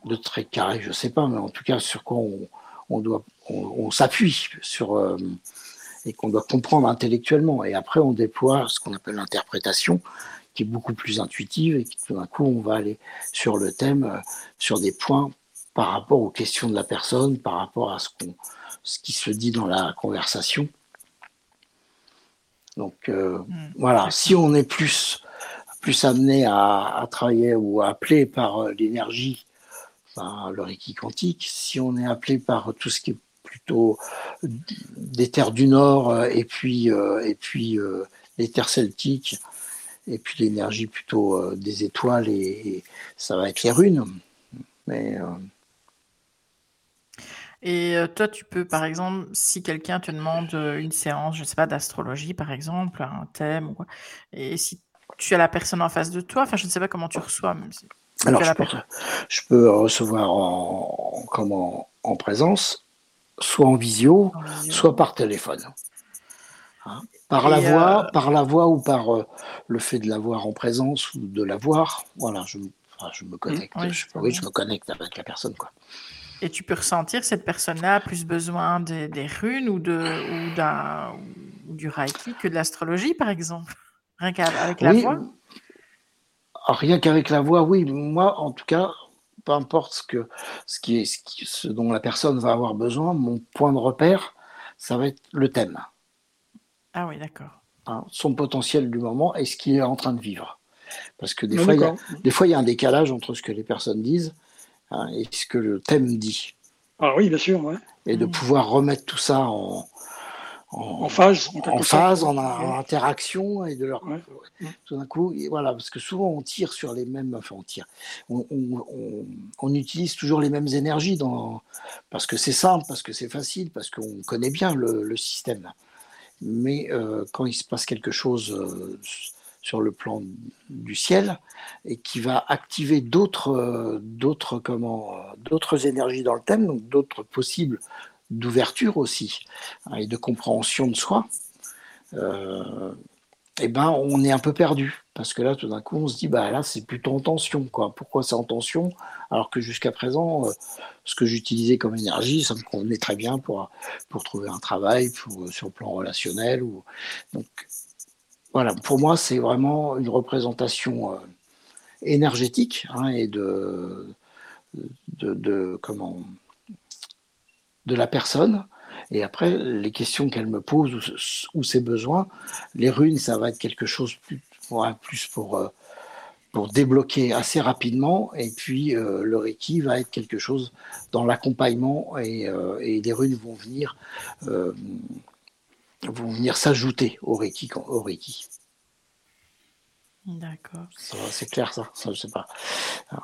de très carré, je ne sais pas, mais en tout cas, sur quoi on, on doit. on s'appuie sur et qu'on doit comprendre intellectuellement. Et après, on déploie ce qu'on appelle l'interprétation, qui est beaucoup plus intuitive et qui tout d'un coup, on va aller sur le thème, euh, sur des points par rapport aux questions de la personne, par rapport à ce, qu'on, ce qui se dit dans la conversation. Donc euh, mmh. voilà, si on est plus, plus amené à, travailler ou à appeler par euh, l'énergie, enfin, le Reiki quantique, si on est appelé par tout ce qui est plutôt des terres du Nord euh, et puis, euh, et puis euh, les terres celtiques et puis l'énergie plutôt des étoiles et, ça va être les runes. Mais Et toi, tu peux, par exemple, si quelqu'un te demande une séance, je ne sais pas, d'astrologie, par exemple, un thème, ou quoi, et si tu as la personne en face de toi, enfin, je ne sais pas comment tu reçois. Même Alors, je peux, recevoir en, comment, en présence, soit en visio, soit par téléphone. Hein. par, la voix, par la voix ou par le fait de l'avoir en présence ou de l'avoir, voilà, je, je me connecte. oui, je, me connecte avec la personne. Quoi. Et tu peux ressentir cette personne-là a plus besoin des, runes ou, de, ou, du reiki que de l'astrologie, par exemple? Rien qu'avec la voix? Ah, Rien qu'avec la voix, oui. Moi, en tout cas, peu importe ce, que, ce, qui est, ce, dont la personne va avoir besoin, mon point de repère, ça va être le thème. Ah oui, d'accord. Hein, son potentiel du moment et ce qu'il est en train de vivre. Parce que des, fois, il y a, des fois, il y a un décalage entre ce que les personnes disent Hein, et ce que le thème dit. Ah oui, bien sûr. Ouais. Et de pouvoir remettre tout ça en, en, phase, en, phase, en, interaction et de leur tout d'un coup, voilà, parce que souvent on tire sur les mêmes, enfin on tire, on, on utilise toujours les mêmes énergies dans, parce que c'est simple, parce que c'est facile, parce qu'on connaît bien le, le système. Mais euh, quand il se passe quelque chose euh, sur le plan du ciel et qui va activer d'autres euh, d'autres comment d'autres énergies dans le thème donc d'autres possibles d'ouverture aussi hein, et de compréhension de soi euh, et ben on est un peu perdu. Parce que là tout d'un coup on se dit bah là c'est plutôt en tension quoi. Pourquoi c'est en tension? Alors que jusqu'à présent ce que j'utilisais comme énergie ça me convenait très bien pour pour trouver un travail pour sur le plan relationnel ou donc voilà, pour moi, c'est vraiment une représentation euh, énergétique hein, et de, de, comment, de la personne. Et après, les questions qu'elle me pose ou, ses besoins, les runes, ça va être quelque chose plus, plus pour, euh, pour débloquer assez rapidement. Et puis, euh, le Reiki va être quelque chose dans l'accompagnement et, et, des runes vont venir vont venir s'ajouter au Reiki. Au Reiki. D'accord. C'est clair ça, ça je sais pas.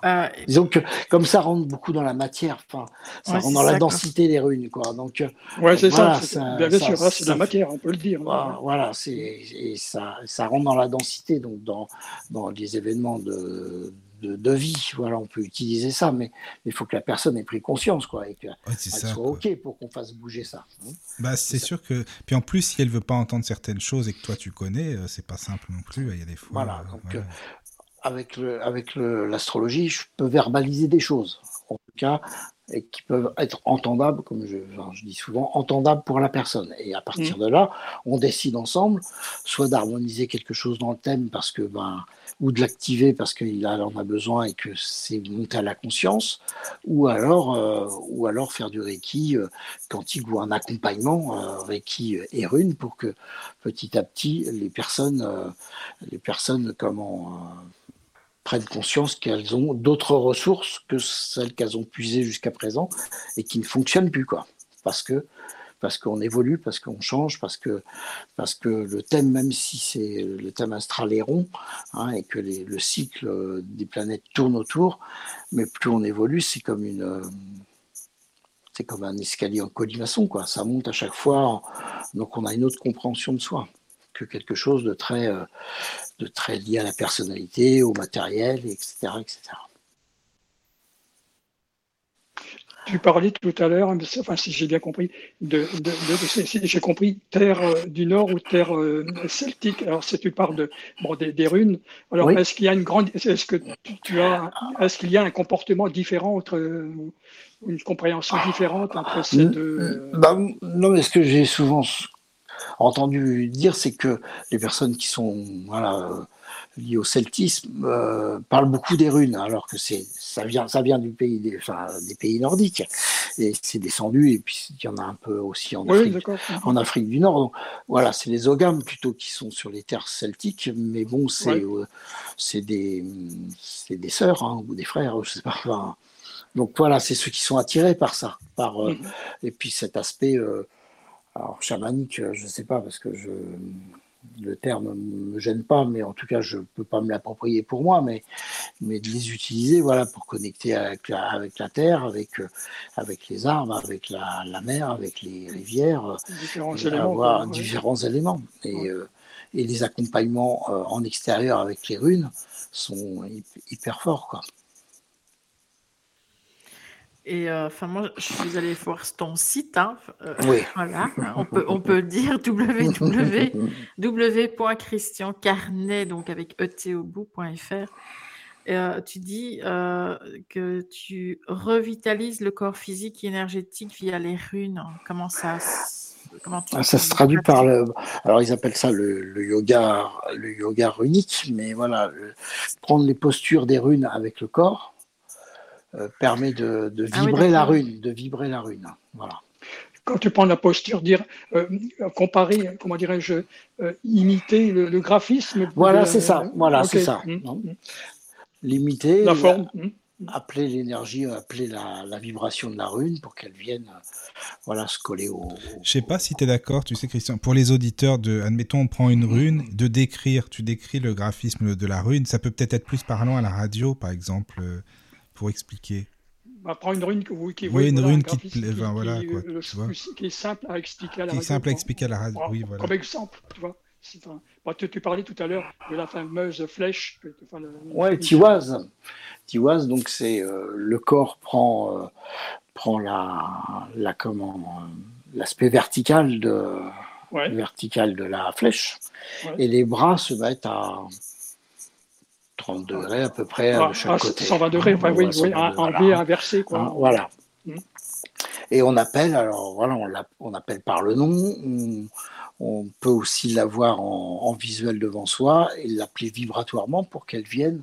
Euh, disons que comme ça rentre beaucoup dans la matière, enfin, ça rentre dans la densité des runes, quoi. Donc, euh, ouais, c'est ça, Bien, sûr, hein, c'est de la matière, on peut le dire. Voilà, voilà c'est ça, ça rentre dans la densité, donc dans, dans les événements de, de, vie. Voilà, on peut utiliser ça, mais il faut que la personne ait pris conscience, quoi, et qu'elle soit OK pour qu'on fasse bouger ça. Hein. Bah, c'est sûr que. Puis en plus, si elle veut pas entendre certaines choses et que toi tu connais, euh, c'est pas simple non plus. Il y a des fois. Voilà, euh, donc, euh, avec le, avec l'astrologie, je peux verbaliser des choses. En tout cas, et qui peuvent être entendables, comme je, je, dis souvent, entendables pour la personne. Et à partir mmh. de là, on décide ensemble, soit d'harmoniser quelque chose dans le thème parce que ben, ou de l'activer parce qu'il en a besoin et que c'est monté à la conscience, ou alors, euh, ou alors faire du Reiki euh, quantique ou un accompagnement euh, Reiki et rune pour que petit à petit les personnes, les personnes comment prennent conscience qu'elles ont d'autres ressources que celles qu'elles ont puisées jusqu'à présent et qui ne fonctionnent plus quoi, parce que parce qu'on évolue, parce qu'on change, parce que, parce que le thème, même si c'est le thème astral est rond, hein, et que le cycle des planètes tourne autour, mais plus on évolue, c'est comme une c'est comme un escalier en colimaçon, quoi. Ça monte à chaque fois, donc on a une autre compréhension de soi que quelque chose de très, euh, de très lié à la personnalité, au matériel, etc., etc. Tu parlais tout à l'heure, enfin si j'ai bien compris, de, j'ai compris terre euh, du Nord ou terre euh, celtique. Alors si tu parles de bon, des, runes, alors est-ce qu'il y a une grande, est-ce que tu, as, est-ce qu'il y a un comportement différent entre une compréhension différente entre ces deux bah, Non, mais ce que j'ai souvent entendu dire, c'est que les personnes qui sont voilà lié au celtisme euh, parle beaucoup des runes, alors que c'est ça vient ça vient du pays des, enfin, des pays nordiques et c'est descendu et puis il y en a un peu aussi en Afrique, en Afrique du Nord. Donc, voilà, c'est les ogames plutôt qui sont sur les terres celtiques, mais bon, c'est euh, c'est des c'est des sœurs hein, ou des frères, je sais pas. donc voilà, c'est ceux qui sont attirés par ça, par euh, mm. et puis cet aspect alors chamanique, je sais pas parce que je le terme me gêne pas, mais en tout cas, je peux pas me l'approprier pour moi, mais, mais de les utiliser, voilà, pour connecter avec la, avec la terre, avec, euh, avec les arbres, avec la, la mer, avec les rivières, euh, différents éléments, avoir différents éléments. Et, euh, et les accompagnements en extérieur avec les runes sont hyper forts, quoi. Et euh, enfin, moi, je suis allée voir ton site. Hein, euh, oui. Voilà, on peut, on peut dire www.christiancarnet, donc avec etobou.fr. Euh, tu dis euh, que tu revitalises le corps physique et énergétique via les runes. Comment ça comment ah, Ça se traduit par le. Alors, ils appellent ça le, yoga, le yoga runique, mais voilà, prendre les postures des runes avec le corps permet de, ah vibrer la rune, de vibrer la rune. Voilà. Quand tu prends la posture, dire euh, comparer, comment dirais-je, euh, imiter le, graphisme. Voilà, c'est ça. Voilà, c'est ça. Mmh, mmh. Limiter. La forme. Mmh. appeler l'énergie, appeler la, vibration de la rune pour qu'elle vienne voilà, se coller au. Je sais pas si tu es d'accord, tu sais, Christian, pour les auditeurs, de, admettons, on prend une rune, de décrire, tu décris le graphisme de la rune, ça peut peut-être être plus parlant à la radio, par exemple pour expliquer bah, Prends une rune qui, oui, une rune qui, qui, voilà, quoi, qui, est simple à expliquer à la radio. Qui est simple à expliquer à la radio, oui, voilà. Comme exemple, tu vois. Bah, tu, tu, parlais tout à l'heure de la fameuse flèche. Oui, tiwaz. Tiwaz, donc c'est euh, le corps prend, euh, prend la, la comment euh, l'aspect vertical de vertical de la flèche et les bras se mettent à 30 degrés à peu près de chaque côté. 120 degrés, enfin, oui, oui, un, inversé. Quoi. Ah, voilà. Mm. Et on appelle, alors voilà, on, on appelle par le nom, on, peut aussi l'avoir en, en, visuel devant soi et l'appeler vibratoirement pour qu'elle vienne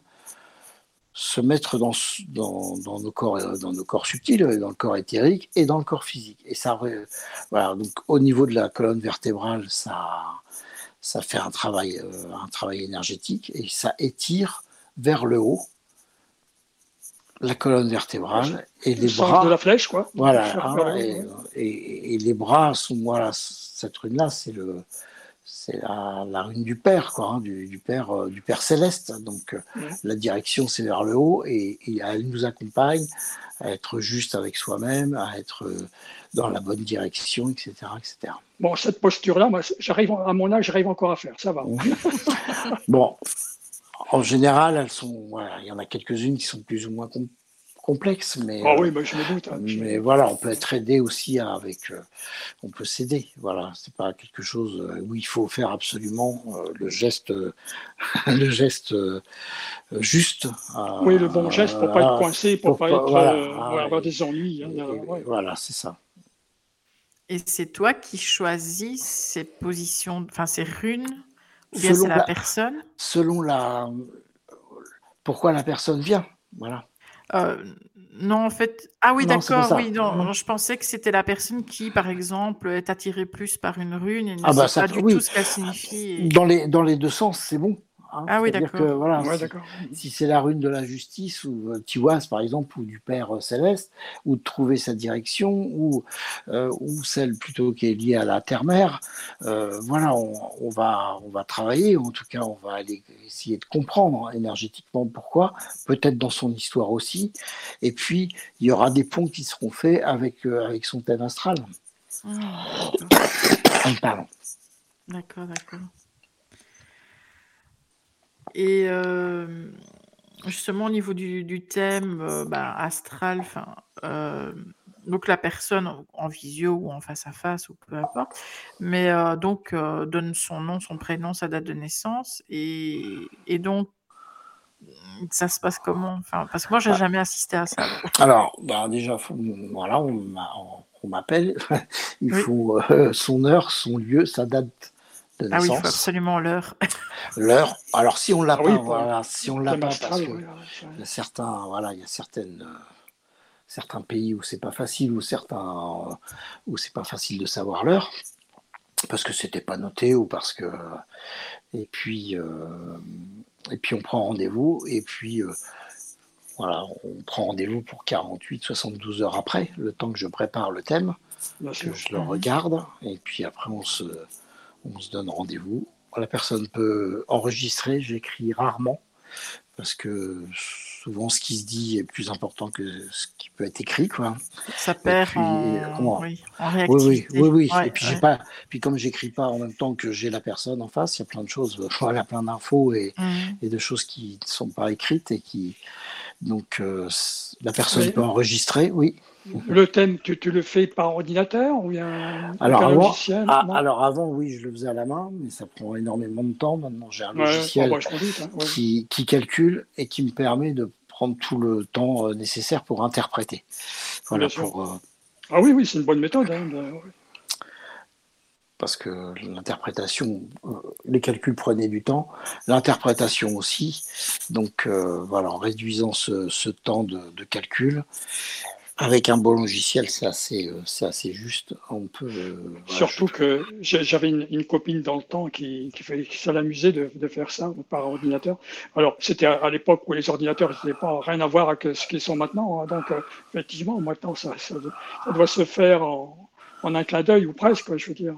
se mettre dans, dans, dans, nos corps, dans nos corps subtils, dans le corps éthérique et dans le corps physique. Et ça, voilà, donc au niveau de la colonne vertébrale, ça, ça fait un travail, euh, un travail énergétique et ça étire vers le haut la colonne vertébrale et les bras de la flèche quoi. Voilà hein, et, les bras sont voilà cette rune là c'est le c'est la, rune du père quoi hein, du, père euh, du père céleste. Donc euh, la direction c'est vers le haut et, elle nous accompagne à être juste avec soi-même à être euh, dans la bonne direction etc etc bon cette posture là moi j'arrive à mon âge j'arrive encore à faire ça va. Bon en général, elles sont, il y en a quelques-unes qui sont plus ou moins complexes, mais. Oui, bah, je me doute. Hein, mais voilà, on peut être aidé aussi avec, euh, on peut s'aider. Voilà, c'est pas quelque chose euh, où il faut faire absolument euh, le geste, le geste juste. oui, le bon geste pour pas être coincé, pour, pas, être, ah avoir des ennuis. Hein, voilà, c'est ça. Et c'est toi qui choisis ces positions, enfin ces runes selon la, personne? Selon la. Pourquoi la personne vient. Voilà. Euh, non, en fait. Ah oui, d'accord. Oui, non, je pensais que c'était la personne qui, par exemple, est attirée plus par une rune et ne ah bah sait pas du tout ce qu'elle signifie. Dans, les, dans les deux sens, c'est bon. Hein. ah oui, d'accord. Voilà, si, c'est la rune de la justice, ou euh, Tiwas, par exemple, ou du Père euh, Céleste, ou de trouver sa direction, ou, euh, ou celle plutôt qui est liée à la terre-mère, voilà, on, va, on va travailler, en tout cas, on va aller essayer de comprendre énergétiquement pourquoi, peut-être dans son histoire aussi, et puis il y aura des ponts qui seront faits avec, avec son thème astral. Ah, Pardon. D'accord, d'accord. Et euh, justement, au niveau du, thème euh, bah, astral, euh, donc la personne en visio ou en face à face ou peu importe, mais donc donne son nom, son prénom, sa date de naissance, et, et donc ça se passe comment? Enfin, Parce que moi, j'ai n'ai ah. jamais assisté à ça. Alors, bah, déjà, voilà, on, m'appelle. Il faut son heure, son lieu, sa date ah oui, il faut absolument l'heure. l'heure. Alors si on l'a ah pas, voilà, si on l'a pas, parce que il y a certains, voilà, il y a certaines, euh, certains pays où c'est pas facile, ou certains euh, où c'est pas facile de savoir l'heure, parce que c'était pas noté ou parce que, et puis, euh, et puis on prend rendez-vous et puis. voilà, on prend rendez-vous pour 48, 72 heures après, le temps que je prépare le thème, que je le regarde, et puis après on se, on se donne rendez-vous la personne peut enregistrer, j'écris rarement parce que souvent ce qui se dit est plus important que ce qui peut être écrit. Quoi. Ça perd en... Oui, Oui, oui, oui. et puis, pas... puis comme j'écris pas en même temps que j'ai la personne en face, il y a plein de choses, voilà, plein d'infos et, mmh. et, de choses qui ne sont pas écrites et qui... Donc euh, la personne peut enregistrer, oui. Le thème, tu, tu, le fais par ordinateur ou bien alors, avant, logiciel ah, alors avant, oui, je le faisais à la main, mais ça prend énormément de temps. Maintenant, j'ai un logiciel hein, qui, qui, calcule et qui me permet de prendre tout le temps euh, nécessaire pour interpréter. Voilà, pour, euh, Ah oui, oui, c'est une bonne méthode. Hein, parce que l'interprétation, euh, les calculs prenaient du temps, l'interprétation aussi. Donc voilà, en réduisant ce, ce temps de, de, calcul, avec un bon logiciel, c'est assez, euh, assez juste. On peut. Euh, Surtout que j'avais une, copine dans le temps qui, qui, fait, qui s'amusait de, de, faire ça par ordinateur. Alors, c'était à, l'époque où les ordinateurs n'avaient pas rien à voir avec ce qu'ils sont maintenant. Hein. Donc, euh, effectivement, maintenant, ça, ça, doit se faire en, en un clin d'œil ou presque, je veux dire.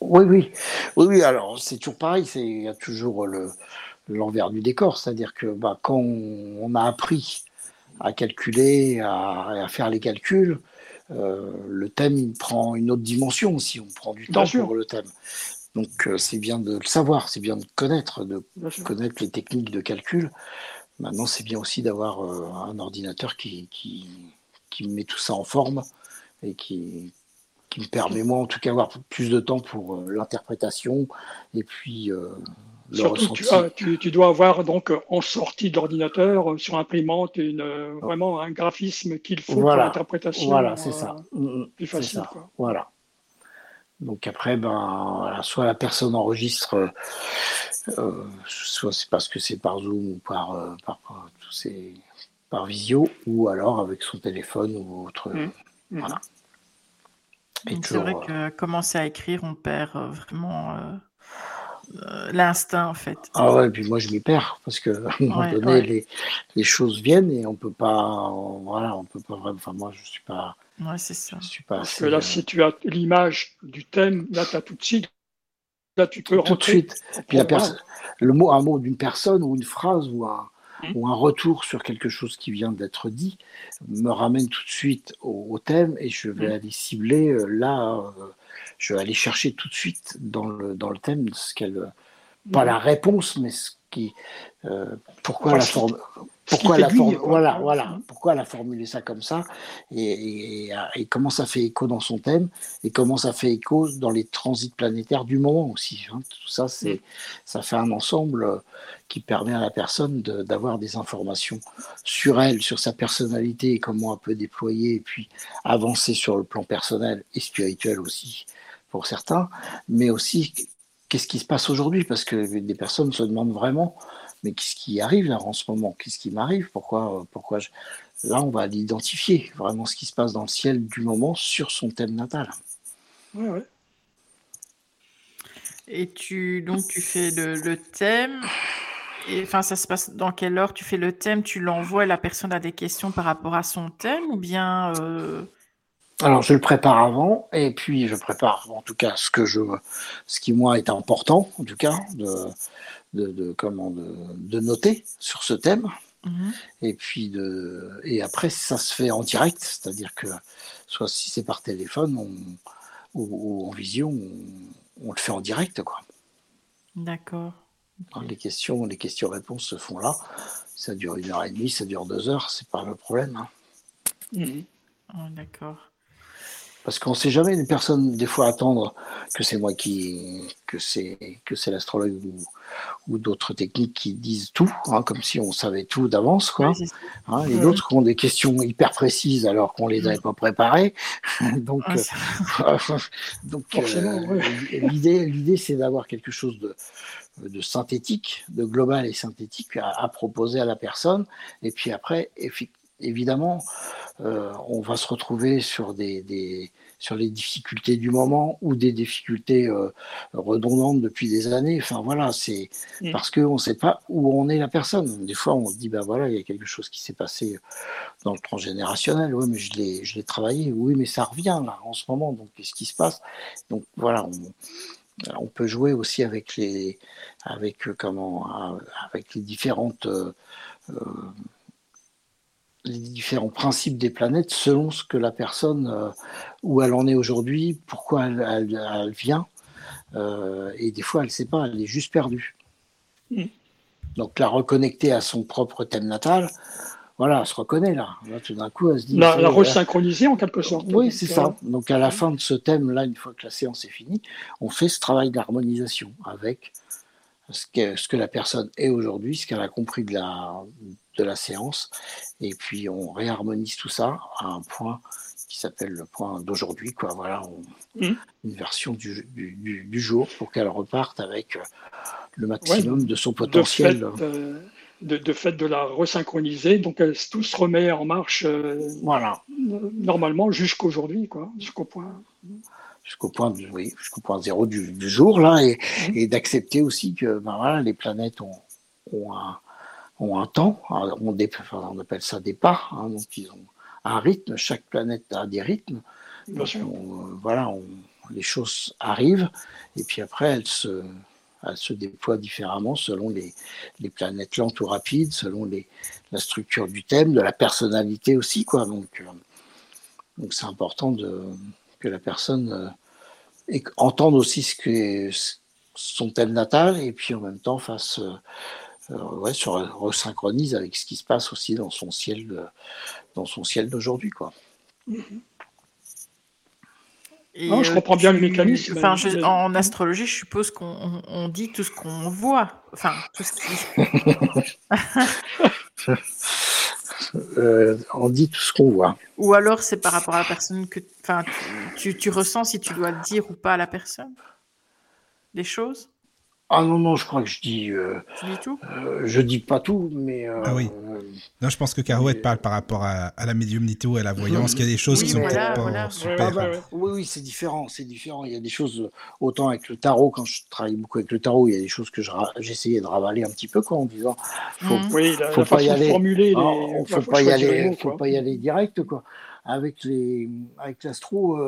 Oui, oui. Oui, oui. Alors, c'est toujours pareil. Il y a toujours le, l'envers du décor. C'est-à-dire que bah, quand on a appris à calculer, à, faire les calculs, euh, le thème prend une autre dimension si on prend du temps pour le thème. Donc euh, c'est bien de le savoir, c'est bien de connaître, de connaître les techniques de calcul. Maintenant, c'est bien aussi d'avoir euh, un ordinateur qui, qui, qui, met tout ça en forme et qui, qui me permet, moi, en tout cas, avoir plus de temps pour l'interprétation et puis Surtout, tu, tu, dois avoir donc en sortie d'ordinateur euh, sur imprimante une, euh, vraiment un graphisme qu'il faut pour l'interprétation. Voilà, c'est ça. Euh, mm, mm, plus facile. Voilà. Donc après, ben, soit la personne enregistre, soit c'est parce que c'est par Zoom ou par, par, par, visio, ou alors avec son téléphone ou autre. Mm, voilà. C'est vrai que commencer à écrire, on perd vraiment euh, l'instinct en fait. Ah ouais, et puis moi je m'y perds parce que à un moment donné les, les, choses viennent et on peut pas, voilà, on peut pas vraiment. Enfin moi je suis pas. Ouais, c'est ça. Je suis pas parce que là, euh, si tu as l'image du thème, là tu as tout de suite. Là tu peux tout de suite. Puis la personne, le mot, un mot d'une personne ou une phrase ou un, mmh. ou un retour sur quelque chose qui vient d'être dit me ramène tout de suite au, thème et je vais mmh. aller cibler euh, là je vais aller chercher tout de suite dans le, dans le thème ce qu'elle. Pas la réponse, mais ce qui. Euh, pourquoi la forme. Pourquoi la voilà, voilà, pourquoi elle a formulé ça comme ça et, et, comment ça fait écho dans son thème et comment ça fait écho dans les transits planétaires du moment aussi. Hein. Tout ça, c'est, mm. ça fait un ensemble euh, qui permet à la personne d'avoir des informations sur elle, sur sa personnalité et comment elle peut déployer et puis avancer sur le plan personnel et spirituel aussi pour certains, mais aussi qu'est-ce qui se passe aujourd'hui? Parce que des personnes se demandent vraiment, mais qu'est-ce qui arrive là en ce moment? Qu'est-ce qui m'arrive? Pourquoi, pourquoi je... Là, on va l'identifier, vraiment ce qui se passe dans le ciel du moment sur son thème natal. Ouais, ouais. Et tu donc tu fais le, thème. Et enfin, ça se passe dans quelle heure? Tu fais le thème Tu l'envoies, la personne a des questions par rapport à son thème ou bien euh, alors, je le prépare avant, et puis je prépare en tout cas ce que je, ce qui moi est important, en tout cas, de, de, comment, de, noter sur ce thème. Mhm. Et puis de, et après ça se fait en direct, c'est-à-dire que soit si c'est par téléphone ou, en vision, on, le fait en direct, quoi. D'accord. Les questions, les questions-réponses se font là. Ça dure une heure et demie, ça dure deux heures, c'est pas le problème. Hein. Mhm. Oh, d'accord. Parce qu'on ne sait jamais, une personne, des fois, attendre que c'est moi qui. que c'est, que c'est l'astrologue ou, d'autres techniques qui disent tout, hein, comme si on savait tout d'avance, quoi. Hein, et d'autres qui ont des questions hyper précises alors qu'on les avait pas préparées. donc, euh, donc euh, l'idée, l'idée, c'est d'avoir quelque chose de, de synthétique, de global et synthétique à, proposer à la personne. Et puis après, évidemment, euh, on va se retrouver sur des, sur les difficultés du moment ou des difficultés euh, redondantes depuis des années. Enfin voilà, c'est mm. parce qu'on ne sait pas où on est la personne. Des fois, on se dit ben voilà, il y a quelque chose qui s'est passé dans le transgénérationnel. Oui, mais je l'ai, je l'ai travaillé. Oui, mais ça revient là en ce moment. Donc qu'est-ce qui se passe? Donc voilà, on peut jouer aussi avec les, avec comment, avec les différentes les différents principes des planètes selon ce que la personne, où elle en est aujourd'hui, pourquoi elle, vient. et des fois, elle ne sait pas, elle est juste perdue. Mm. Donc la reconnecter à son propre thème natal, voilà, elle se reconnaît là. tout d'un coup, elle se dit. La, resynchroniser en quelque sorte. Oui, c'est ça. Donc à la fin de ce thème-là, une fois que la séance est finie, on fait ce travail d'harmonisation avec ce que, ce que la personne est aujourd'hui, ce qu'elle a compris de la, de la séance, et puis on réharmonise tout ça à un point qui s'appelle le point d'aujourd'hui, quoi. Voilà, mmh. une version du, du, du jour pour qu'elle reparte avec le maximum de son potentiel. Euh, de fait, de, la resynchroniser, donc tout se remet en marche euh, voilà. normalement jusqu'aujourd'hui, quoi, jusqu'au point. Jusqu'au point, oui, jusqu'au point zéro du, du jour, là, et, mhm. et d'accepter aussi que ben voilà, les planètes ont, ont, un, ont un temps, on, on, appelle ça des pas, hein, donc ils ont un rythme, chaque planète a des rythmes. Donc, voilà, les choses arrivent, et puis après, elles se, elle se déploie différemment selon les, les planètes lentes ou rapides, selon les, la structure du thème, de la personnalité aussi. Quoi. Donc, euh, donc c'est important de, que la personne euh, entende aussi ce que son thème natal et puis en même temps fasse euh, ouais, se resynchronise avec ce qui se passe aussi dans son ciel dans son ciel d'aujourd'hui quoi. Mm-hmm non, je comprends bien le mécanisme. Enfin, en astrologie, je suppose qu'on dit tout ce qu'on voit. Enfin, tout ce qui. Euh, on dit tout ce qu'on voit. Ou alors c'est par rapport à la personne que enfin, tu, tu, ressens si tu dois le dire ou pas à la personne? Des choses? Ah non, non, je crois que je dis. Euh, tu dis tout? euh, Je dis pas tout, mais. Euh, ah oui. Non, je pense que Carouette parle par rapport à, la médiumnité ou à la voyance, qu'il y a des choses qui sont peut-être pas super. oui, oui, c'est différent, c'est différent. Il y a des choses, autant avec le tarot, quand je travaille beaucoup avec le tarot, il y a des choses que j'essayais de ravaler un petit peu, quoi, en disant. Faut, mmh. oui, faut pas y aller. Formuler ah, faut, pas y aller, faut pas y aller direct, quoi. Avec les, avec l'astro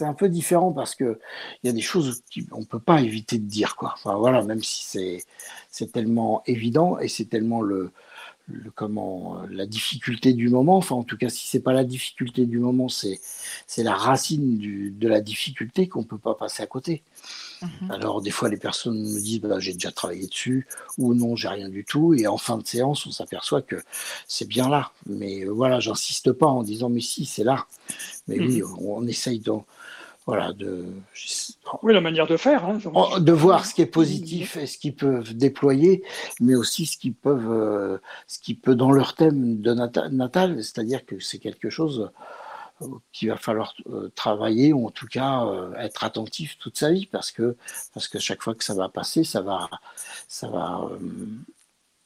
c'est un peu différent parce que il y a des choses qu'on peut pas éviter de dire quoi. Enfin voilà, même si c'est c'est tellement évident et c'est tellement le, comment la difficulté du moment. Enfin en tout cas, si c'est pas la difficulté du moment, c'est c'est la racine de la difficulté qu'on peut pas passer à côté. Mhm. Alors des fois les personnes me disent bah, j'ai déjà travaillé dessus ou non j'ai rien du tout et en fin de séance on s'aperçoit que c'est bien là. Mais euh, voilà, j'insiste pas en disant mais si c'est là. Mais oui, mhm. on, on essaye d'en voilà, de, oui, la manière de faire. Hein, de voir ce qui est positif et ce qu'ils peuvent déployer, mais aussi ce qu'ils peuvent, euh, ce qui peut dans leur thème de natal, c'est-à-dire que c'est quelque chose euh, qu'il va falloir euh, travailler ou en tout cas être attentif toute sa vie parce que parce que chaque fois que ça va passer, ça va ça va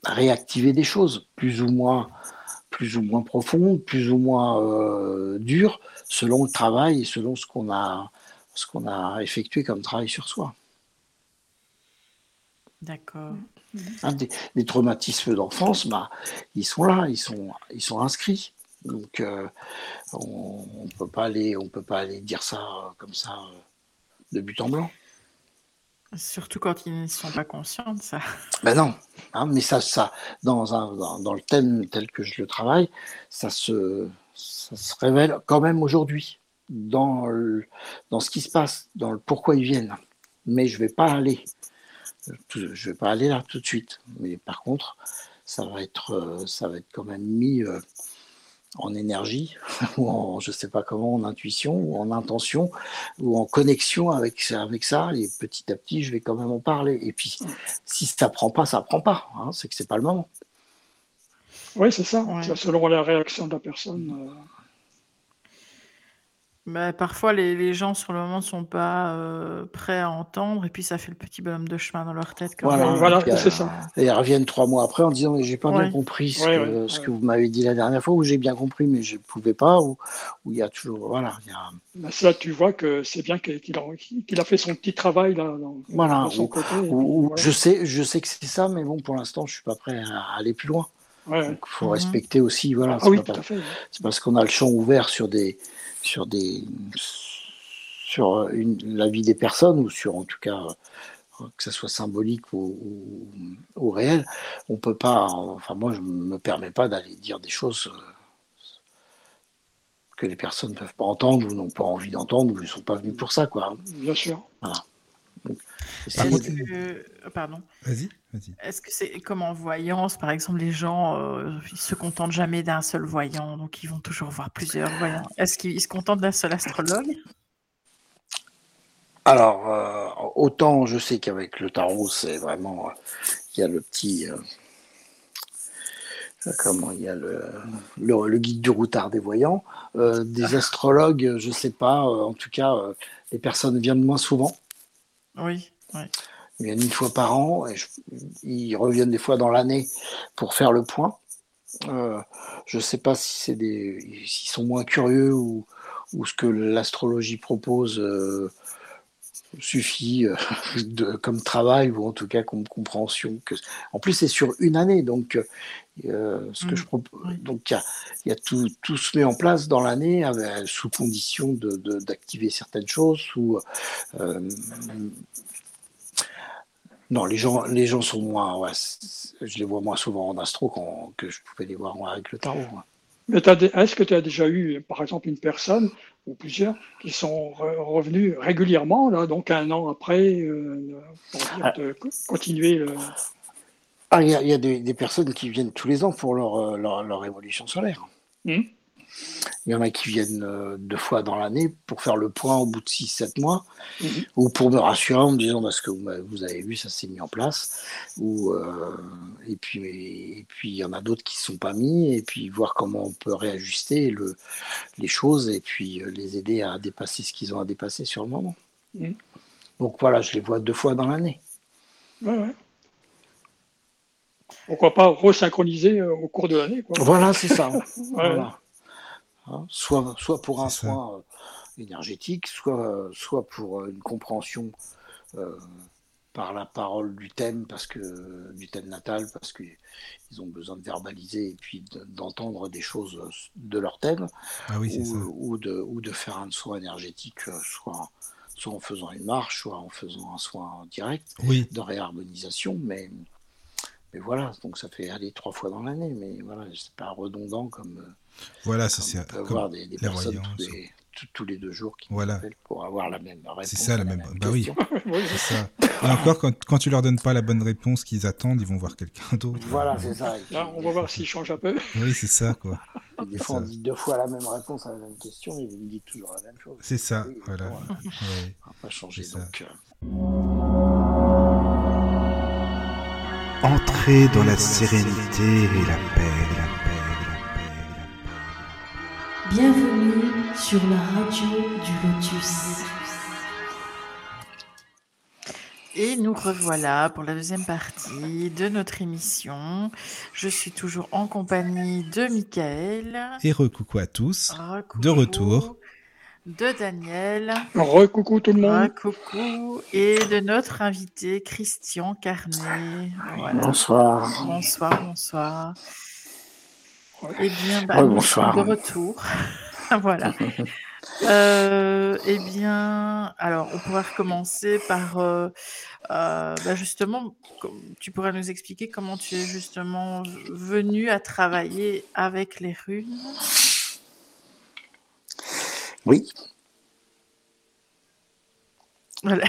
réactiver des choses plus ou moins plus ou moins profondes, plus ou moins dures selon le travail et selon ce qu'on a, ce qu'on a effectué comme travail sur soi. D'accord. Hein, des, traumatismes d'enfance, bah, ils sont là, ils sont, ils sont inscrits. Donc euh, on ne peut pas aller, on peut pas aller dire ça euh, comme ça euh, de but en blanc. Surtout quand ils ne sont pas conscients de ça. Ben non, hein, mais ça, ça dans, un, dans, dans, le thème tel que je le travaille, ça se, ça se révèle quand même aujourd'hui dans, dans ce qui se passe, dans le pourquoi ils viennent. Mais je vais pas aller, je vais pas aller là tout de suite. Mais par contre, ça va être, ça va être quand même mis en énergie ou en, je sais pas comment, en intuition ou en intention ou en connexion avec avec ça. Et petit à petit, je vais quand même en parler. Et puis, si ça prend pas, ça prend pas. Hein, c'est que c'est pas le moment. Oui, c'est ça. Selon la réaction de la personne. Euh. Bah, parfois, les, les, gens sur le moment ne sont pas euh, prêts à entendre, et puis ça fait le petit bonhomme de chemin dans leur tête. voilà, c'est ça. Et ils reviennent trois mois après en disant Mais j'ai pas bien compris ce, que, ce que, vous m'avez dit la dernière fois, ou j'ai bien compris, mais je ne pouvais pas, ou il y a toujours. Voilà. Y a... Bah, là, tu vois que c'est bien qu'il a, a, fait son petit travail là, dans, voilà, son côté. Je, sais, je sais que c'est ça, mais bon, pour l'instant, je ne suis pas prêt à aller plus loin. Il faut mhm. respecter aussi. Voilà, ah, oui, tout à fait. C'est parce qu'on a le champ ouvert sur des sur des sur la vie des personnes ou sur en tout cas que ce soit symbolique ou, ou, réel, on peut pas. Enfin, moi, je ne me permets pas d'aller dire des choses que les personnes ne peuvent pas entendre ou n'ont pas envie d'entendre ou ne sont pas venus pour ça, quoi. Bien sûr. Voilà. Pardon. Vas-y, vas-y. Est-ce que c'est comme en voyance, par exemple, les gens euh, ils se contentent jamais d'un seul voyant, donc ils vont toujours voir plusieurs voyants. Est-ce qu'ils se contentent d'un seul astrologue? Alors, euh, autant je sais qu'avec le tarot, c'est vraiment. Il y a le petit. Euh, comment il y a le, le, guide du routard des voyants. des astrologues, je ne sais pas. en tout cas, les personnes viennent moins souvent. Oui, Ils viennent une fois par an et ils reviennent des fois dans l'année pour faire le point. Euh, je ne sais pas si c'est des, s'ils sont moins curieux ou, ou ce que l'astrologie propose euh, suffit euh, de, comme travail ou en tout cas comme compréhension. Que... En plus, c'est sur une année, donc ce que mmh. je propose, donc il y a, tout, tout, se met en place dans l'année sous condition d'activer de, certaines choses, sous non, les gens, les gens sont moins. je les vois moins souvent en astro que je pouvais les voir avec le tarot. Mais est-ce que tu as déjà eu, par exemple, une personne ou plusieurs qui sont revenus régulièrement, là, donc un an après, euh, pour dire ah. de continuer le... Ah, il y a, des, personnes qui viennent tous les ans pour leur, euh, leur, évolution solaire. Mmh. Il y en a qui viennent euh, deux fois dans l'année pour faire le point au bout de 6-7 mois, mhm. ou pour me rassurer en me disant parce que vous avez vu, ça s'est mis en place. Ou, euh, et, puis, et puis il y en a d'autres qui ne sont pas mis, et puis voir comment on peut réajuster le, les choses et puis euh, les aider à dépasser ce qu'ils ont à dépasser sur le moment. Mhm. Donc voilà, je les vois deux fois dans l'année. Pourquoi pas resynchroniser au cours de l'année Voilà, c'est ça. voilà. Hein, soit, soit pour un soin euh, énergétique, soit, soit pour euh, une compréhension euh, par la parole du thème, parce que du thème natal, parce qu'ils ont besoin de verbaliser et puis d'entendre des choses de leur thème, ah ou, de, ou de faire un soin énergétique, soit, soit en faisant une marche, soit en faisant un soin direct de réharmonisation, mais mais voilà, donc ça fait aller trois fois dans l'année, mais voilà, c'est pas redondant comme. Voilà, c'est On avoir des, personnes tous les, deux jours qui voilà. pour avoir la même réponse. C'est ça, la, même. bah oui, c'est ça. Et encore, quand, quand, tu leur donnes pas la bonne réponse qu'ils attendent, ils vont voir quelqu'un d'autre. Voilà, c'est ça. on va voir s'ils changent un peu. Oui, c'est ça, quoi. des fois, on dit deux fois la même réponse à la même question et ils me disent toujours la même chose. C'est ça, voilà. On va pas changer. Donc, euh. Entrez dans la sérénité et la paix, Bienvenue sur la radio du Lotus. Et nous revoilà pour la deuxième partie de notre émission. Je suis toujours en compagnie de Michael. Et recoucou à tous. De retour de Daniel. Recoucou tout le monde. Recoucou. Et de notre invité Christian Carnet. Bonsoir. Bonsoir, bonsoir. Eh bien, bah, bonsoir. de retour. voilà. Euh, eh bien, alors, on pourrait recommencer par euh, euh, bah, justement, tu pourrais nous expliquer comment tu es justement venu à travailler avec les runes? Oui. Voilà.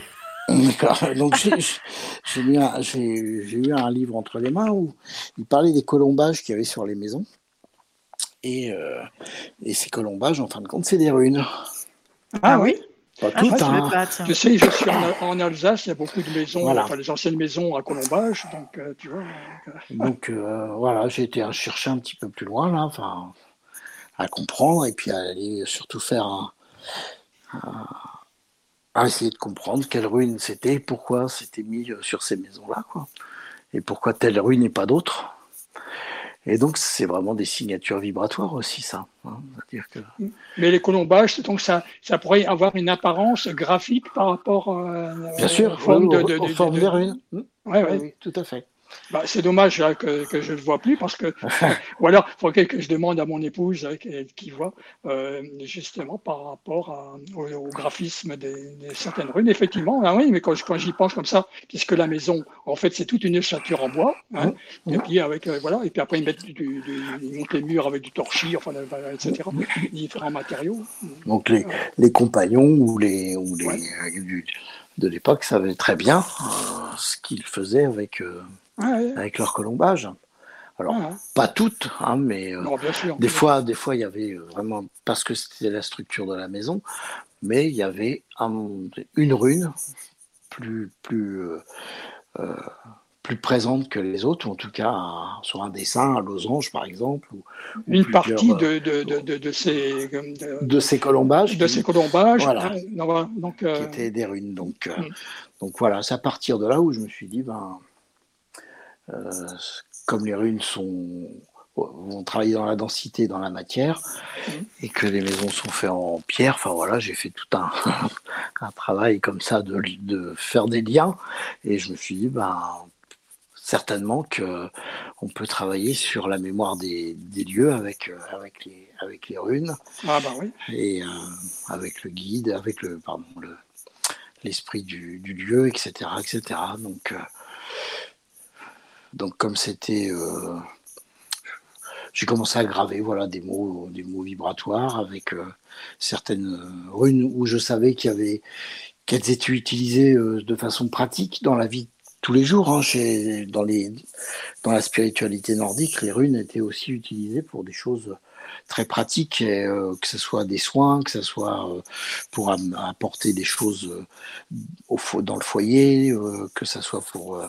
Donc j'ai eu, un livre entre les mains où il parlait des colombages qu'il y avait sur les maisons. Et, euh, ces colombages, en fin de compte, c'est des runes. Ah oui Pas ah, toutes. Hein. Je sais, je suis en, Alsace, il y a beaucoup de maisons, enfin les anciennes maisons à colombage, donc euh, tu vois. Donc euh, voilà, j'ai été chercher un petit peu plus loin là, enfin à comprendre et puis à aller surtout faire un, à essayer de comprendre quelle ruine c'était, pourquoi c'était mis sur ces maisons-là, quoi. Et pourquoi telle ruine et pas d'autre. Et donc, c'est vraiment des signatures vibratoires aussi, ça. Hein. -dire que... Mais les colombages, donc ça, ça pourrait avoir une apparence graphique par rapport à, Bien sûr, aux formes, de, ruines. Oui, oui, tout à fait. Bah, c'est dommage hein, que, je ne le vois plus parce que voilà, il faudrait que je demande à mon épouse euh, qui voit euh, justement par rapport au, graphisme des, certaines runes. Effectivement, ah oui, mais quand, quand j'y pense comme ça, puisque la maison, en fait, c'est toute une ossature en bois, hein, et puis avec euh, voilà, et puis après ils mettent du, ils montent les murs avec du torchis, enfin, etc. différents matériaux. Donc les, les compagnons ou les, ou les de l'époque savaient très bien ce qu'ils faisaient avec avec leur colombage. Alors, pas toutes, hein, mais euh, des, fois, des fois, il y avait euh, vraiment, parce que c'était la structure de la maison, mais il y avait une rune plus, plus, euh, plus présente que les autres, ou en tout cas sur un dessin, un losange par exemple. Ou, une partie de, de, de, de, ces, de ces colombages. De ces colombages, voilà, donc, qui étaient des runes. Donc, mm. donc voilà, c'est à partir de là où je me suis dit, ben comme les runes sont vont travailler dans la densité, dans la matière, et que les maisons sont faites en pierre. Enfin voilà, j'ai fait tout un, un travail comme ça de, de, faire des liens, et je me suis dit, ben, certainement que on peut travailler sur la mémoire des, des lieux avec, avec, les, avec les runes, ah bah oui. et euh, avec le guide, avec le pardon le l'esprit du, du, lieu, etc., etc. Donc euh, donc comme c'était, euh, j'ai commencé à graver voilà des mots, des mots vibratoires avec euh, certaines runes où je savais qu'il y avait qu'elles étaient utilisées euh, de façon pratique dans la vie tous les jours. Hein, chez, dans, les, dans la spiritualité nordique, les runes étaient aussi utilisées pour des choses très pratiques, que ce soit des soins, que ce soit pour apporter des choses dans le foyer, que ce soit pour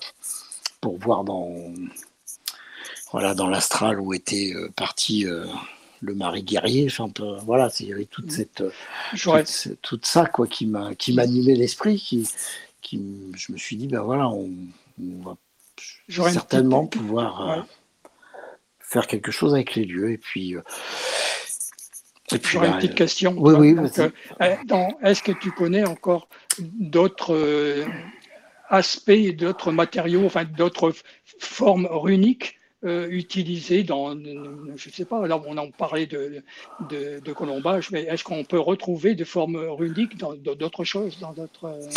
pour voir dans voilà dans l'astral où était euh, parti euh, le mari guerrier. Enfin, voilà, il y avait toute mm. cette, euh, toute, ça quoi qui m'a qui m'animait l'esprit, qui, qui je me suis dit ben voilà, on, va certainement pouvoir faire quelque chose avec les lieux et puis. Et puis, J'aurais une petite question. Oui, oui. Est-ce que tu connais encore d'autres aspects d'autres matériaux, enfin d'autres formes runiques euh, utilisées dans, je ne sais pas, là on en parlait de, de, colombage, mais est-ce qu'on peut retrouver des formes runiques dans d'autres choses, dans d'autres euh,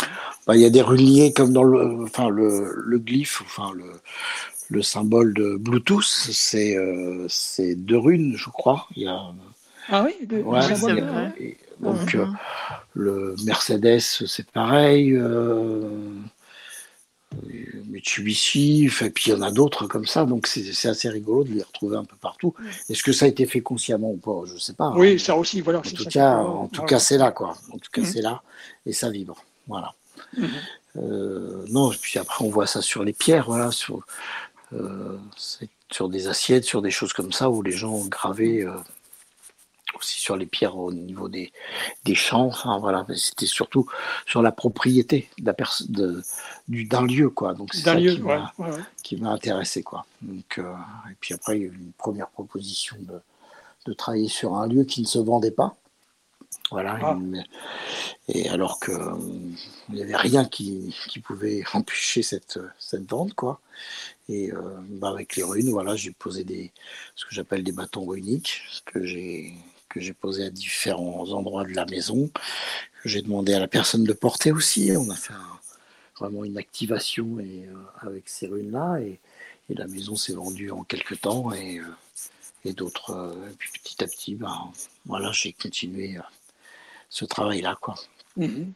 bah, Il y a des runiers comme dans le, enfin le, le glyphe, enfin le, le symbole de Bluetooth, c'est euh, deux runes, je crois. Il y a, ah oui, de, ouais, donc mhm. le Mercedes, c'est pareil. Mitsubishi, et puis il y en a d'autres comme ça, donc c'est assez rigolo de les retrouver un peu partout. Est-ce que ça a été fait consciemment ou pas? Je ne sais pas. Oui, ça aussi, voilà. En tout cas, en tout cas, c'est là, quoi. En tout cas, mhm. c'est là et ça vibre. Voilà. Mhm. Euh, non, et puis après, on voit ça sur les pierres, voilà, sur, euh, sur des assiettes, sur des choses comme ça où les gens ont gravé. Euh, aussi sur les pierres au niveau des, des champs. Enfin, voilà, c'était surtout sur la propriété d'un lieu, quoi. Donc c'est ça qui m'a intéressé, quoi. Donc, euh, et puis après, il y a eu une première proposition de, de travailler sur un lieu qui ne se vendait pas. Voilà. Ah. Et alors que il n'y avait rien qui, qui, pouvait empêcher cette, cette vente, quoi. Et euh, bah avec les runes, voilà, j'ai posé des, ce que j'appelle des bâtons runiques, que j'ai que j'ai posé à différents endroits de la maison. J'ai demandé à la personne de porter aussi. On a fait vraiment une activation et, euh, avec ces runes-là. Et, la maison s'est vendue en quelques temps. Et, euh, et d'autres, euh, puis petit à petit, ben, voilà, j'ai continué ce travail-là. quoi. Mhm.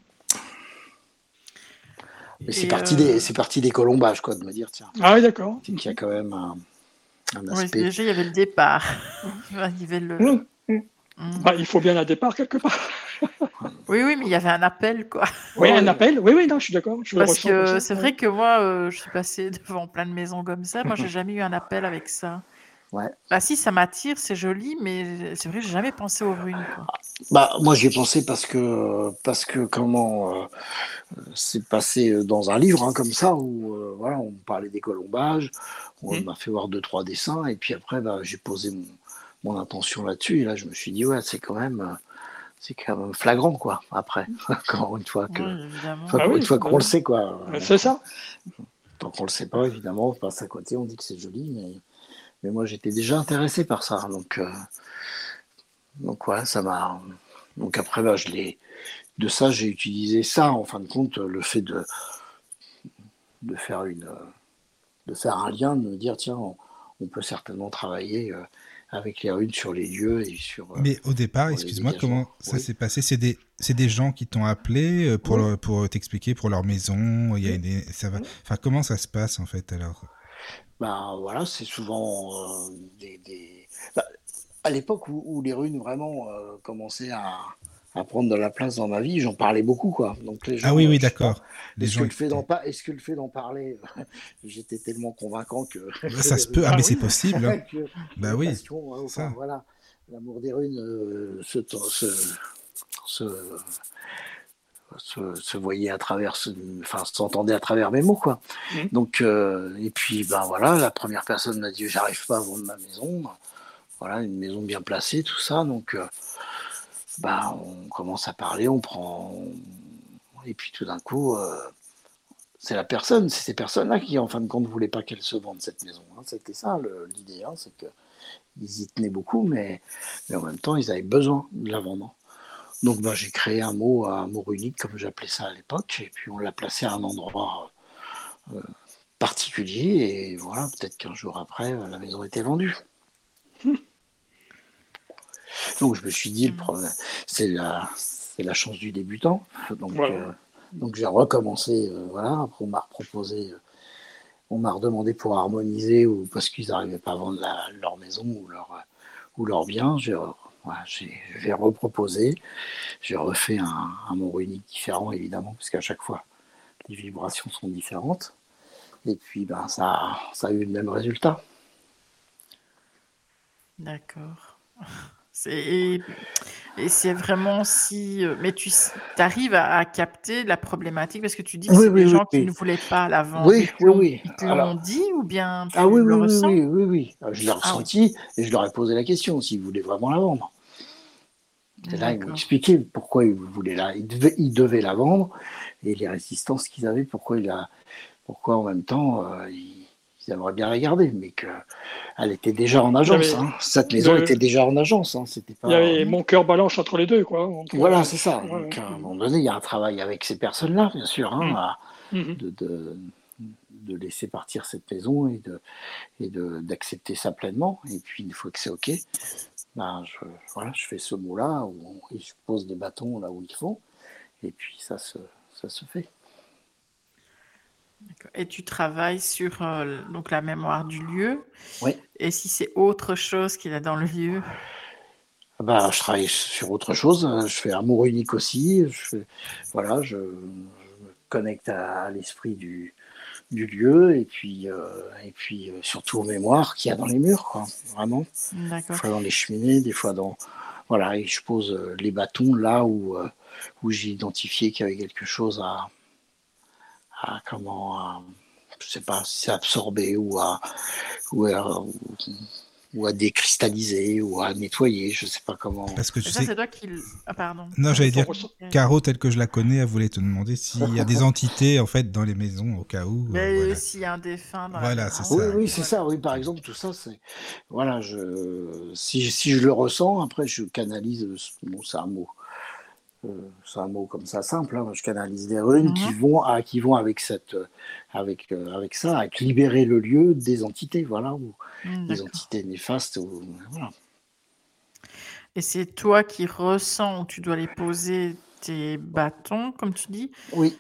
Mais c'est parti, des, c'est parti des colombages, quoi, de me dire, tiens. Ah oui, d'accord. Il y a quand même un, aspect. déjà, il y avait le départ. il y avait le. Mmh. Mm. Bah, il faut bien un départ quelque part. oui, oui, mais il y avait un appel, quoi. Oui, un appel. Oui, oui, non, je suis d'accord. Parce que c'est vrai que moi, euh, je suis passé devant plein de maisons comme ça. Moi, j'ai jamais eu un appel avec ça. Ouais. Bah si, ça m'attire, c'est joli, mais c'est vrai, j'ai jamais pensé aux ruines. Bah moi j'y ai pensé parce que parce que comment euh, c'est passé dans un livre hein, comme ça où euh, voilà on parlait des colombages, on mmh. m'a fait voir deux trois dessins et puis après bah, j'ai posé mon, mon intention là-dessus. Et là, je me suis dit, ouais, c'est quand même, euh, c'est quand même flagrant, quoi. Après, encore une fois que, une fois, ah une fois qu'on le sait, quoi. C'est ça. tant qu'on le sait pas, évidemment, on passe à côté, on dit que c'est joli, mais, mais moi j'étais déjà intéressé par ça. Donc, euh, donc voilà, ça m'a. Donc après, bah, je l'ai. De ça, j'ai utilisé ça, en fin de compte, le fait de, de faire une de faire un lien, de me dire tiens, on, peut certainement travailler euh, avec les runes sur les lieux et sur. Euh, Mais au départ, excuse-moi, comment ça s'est passé? C'est des, des gens qui t'ont appelé euh, pour, pour t'expliquer pour leur maison. Il y a une, ça va. Enfin, comment ça se passe en fait alors? Ben voilà, c'est souvent des. Bah, à l'époque où, les runes vraiment commençaient à, à prendre de la place dans ma vie, j'en parlais beaucoup, quoi. Donc les gens, ah oui, oui, d'accord. Est-ce que, le fait d'en est-ce que le fait d'en parler, j'étais tellement convaincant que ça se peut. Ah, mais c'est possible. Hein. bah oui. Enfin, voilà, l'amour des runes euh, se, se, se, se, voyait à travers, enfin, s'entendait à travers mes mots, quoi. Mmh. Donc, euh, et puis, ben voilà, la première personne m'a dit, j'arrive pas à vendre ma maison. Voilà, une maison bien placée, tout ça. Donc, euh, bah, on commence à parler, on prend. Et puis tout d'un coup, euh, c'est la personne, c'est ces personnes-là qui, en fin de compte, ne voulaient pas qu'elle se vende cette maison. Hein. C'était ça l'idée, hein, c'est qu'ils y tenaient beaucoup, mais, mais, en même temps, ils avaient besoin de la vendre. Donc bah, j'ai créé un mot, un mot unique, comme j'appelais ça à l'époque, et puis on l'a placé à un endroit euh, particulier, et voilà, peut-être qu'un jour après, la maison était vendue. Donc je me suis dit, c'est la, la chance du débutant. Donc, euh, donc j'ai recommencé. Euh, voilà. Après, on m'a proposé, euh, on m'a redemandé pour harmoniser ou parce qu'ils n'arrivaient pas à vendre leur maison ou leur, ou leur bien. J'ai reproposé. J'ai refait un, un mot unique différent, évidemment, parce qu'à chaque fois, les vibrations sont différentes. Et puis, ben, ça, ça a eu le même résultat. D'accord. Et, c'est vraiment si. Euh, mais tu arrives à, capter la problématique parce que tu dis que c'est des gens qui ne voulaient pas la vendre. Oui, oui, oui. Ils te l'ont dit ou bien tu ah, oui, le oui, ressens? oui, oui, oui, Je l'ai ah ressenti et je leur ai posé la question s'ils voulaient vraiment la vendre. Et là, ils m'ont expliqué pourquoi ils voulaient la. Ils devaient, ils devaient, la vendre et les résistances qu'ils avaient, pourquoi, il a, pourquoi en même temps euh, ils ils aimeraient bien regarder, mais qu'elle était déjà en agence. Hein. Cette maison était déjà en agence. Hein. C'était pas... Il y avait mon cœur balance entre les deux. Quoi. voilà, euh, c'est ça. Donc, à un moment donné, il y a un travail avec ces personnes-là, bien sûr, hein, mm. Mm-hmm. de, de, laisser partir cette maison et de et d'accepter ça pleinement. Et puis, une fois que c'est OK, ben, je, voilà, je fais ce mot-là, où je pose des bâtons là où il faut, et puis ça se, ça se fait. Et tu travailles sur euh, donc la mémoire du lieu. Oui. Et si c'est autre chose qu'il y a dans le lieu? Bah, Je travaille sur autre chose. Je fais amour unique aussi. Je voilà, je, me connecte à, l'esprit du, du, lieu et puis, euh, et puis euh, surtout aux mémoires qu'il y a dans les murs, quoi, vraiment. Des fois dans les cheminées, des fois dans. Voilà, et je pose les bâtons là où, où j'ai identifié qu'il y avait quelque chose à, à comment, je sais pas si c'est absorbé ou à, ou à, ou à décristalliser ou à nettoyer, je sais pas comment. Parce que tu sais. C'est toi qui. Ah, pardon. Non, j'allais dire, Caro, telle que je la connais, elle voulait te demander s'il y a des entités en fait dans les maisons au cas où. Euh, Mais s'il y a un défunt dans Voilà, c'est ça. Oui, oui, c'est ça. Oui, par exemple, tout ça, c'est. Voilà, je... Si, si je le ressens, après, je canalise. Bon, c'est un mot c'est un mot comme ça simple, hein, je canalise des runes qui vont, à, qui vont avec, cette, avec, euh, avec ça, libérer le lieu des entités, voilà, ou mm, des entités néfastes. voilà. Et c'est toi qui ressens où tu dois les poser tes bâtons, comme tu dis Oui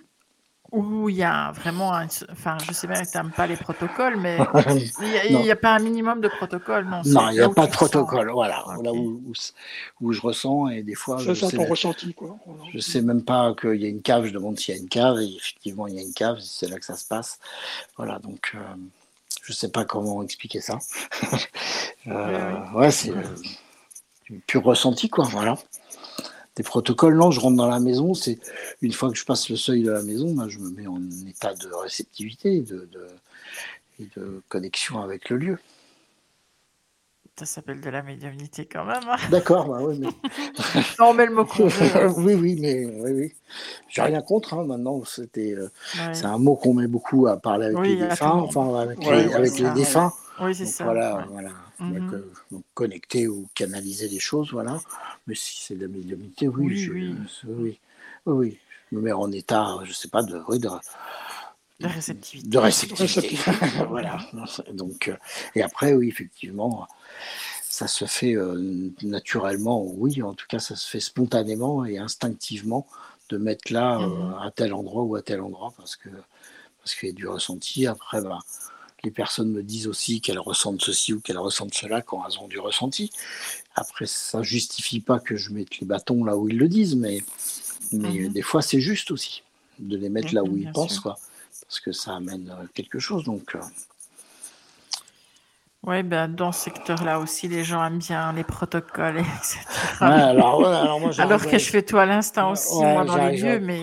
où il y a vraiment un, enfin je sais bien que tu n'aimes pas les protocoles, mais il n'y a, pas un minimum de protocole, non Non, il n'y a pas de protocole, voilà, là où, où, je ressens et des fois... je sais, ton ressenti, quoi. Je sais même pas qu'il y a une cave, je demande s'il y a une cave, et effectivement il y a une cave, c'est là que ça se passe. Voilà, donc euh, je sais pas comment expliquer ça. euh, ouais, c'est euh, pur ressenti, quoi, voilà des protocoles. Non, je rentre dans la maison, c'est une fois que je passe le seuil de la maison, ben, je me mets en état de réceptivité de, et de connexion avec le lieu. ça s'appelle de la médiumnité quand même. Hein. D'accord, bah oui, mais... on met le mot oui, oui, mais oui, oui. J'ai rien contre. Hein, maintenant, c'était, euh, c'est un mot qu'on met beaucoup à parler avec les défunts, enfin avec, les, défunts. Oui, c'est ça. Voilà, voilà. Mhm. connecter ou canaliser des choses, voilà. Mais si c'est de la médiumnité, oui, oui, oui. oui. oui, Je me mets en état, je sais pas, de, de de réceptivité. De réceptivité. voilà. Donc, euh, et après, oui, effectivement, ça se fait euh, naturellement, oui, en tout cas, ça se fait spontanément et instinctivement de mettre là euh, mhm. à tel endroit ou à tel endroit parce que parce qu'il y a du ressenti. Après, bah, les personnes me disent aussi qu'elles ressentent ceci ou qu'elles ressentent cela quand elles ont du ressenti. Après, ça justifie pas que je mette les bâtons là où ils le disent, mais, mais mhm. des fois, c'est juste aussi de les mettre là où ils pensent. Quoi parce que ça amène euh, quelque chose. Donc, euh. oui, ben, dans ce secteur-là aussi, les gens aiment bien les protocoles, etc. alors, alors, que je fais tout à l'instant aussi, moi, dans les lieux, mais...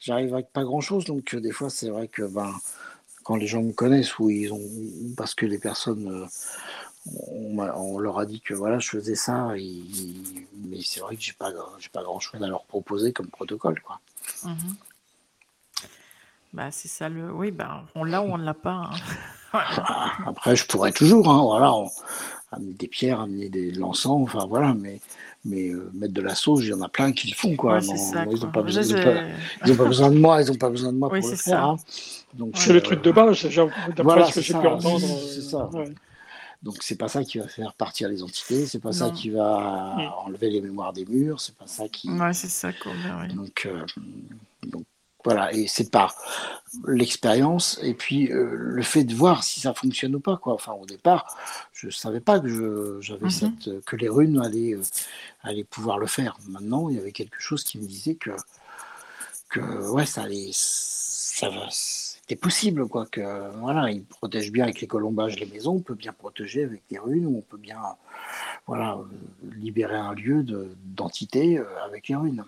J'arrive avec pas grand-chose, donc euh, des fois, c'est vrai que ben, quand les gens me connaissent, ou ils ont... parce que les personnes... on, leur a dit que voilà, je faisais ça, mais c'est vrai que j'ai pas, pas grand chose à leur proposer comme protocole. Quoi. Mhm. Bah, c'est ça le. Oui, bah, on l'a ou on ne l'a pas. Hein. Ah, après, je pourrais toujours, hein, voilà, amener des pierres, amener de l'encens, enfin voilà, mais, mais euh, mettre de la sauce, il y en a plein qui le font, quoi. ils n'ont pas, besoin, pas, besoin de moi, ils n'ont pas besoin de moi pour le faire. Hein. C'est le truc de base, d'après ce que j'ai pu entendre. C'est ça. Donc c'est pas ça qui va faire partir les entités, c'est pas ça qui va enlever les mémoires des murs, c'est pas ça qui. Ouais, c'est ça qu'on Donc, euh, donc voilà, et c'est par l'expérience et puis euh, le fait de voir si ça fonctionne ou pas. Quoi. Enfin, au départ, je ne savais pas que, j'avais mhm. cette, que les runes allaient, euh, allaient, pouvoir le faire. Maintenant, il y avait quelque chose qui me disait que, que ouais, ça allait, ça c'était possible, quoi. Que voilà, ils protègent bien avec les colombages les maisons, on peut bien protéger avec les runes, ou on peut bien, voilà, libérer un lieu d'entité euh, avec les runes.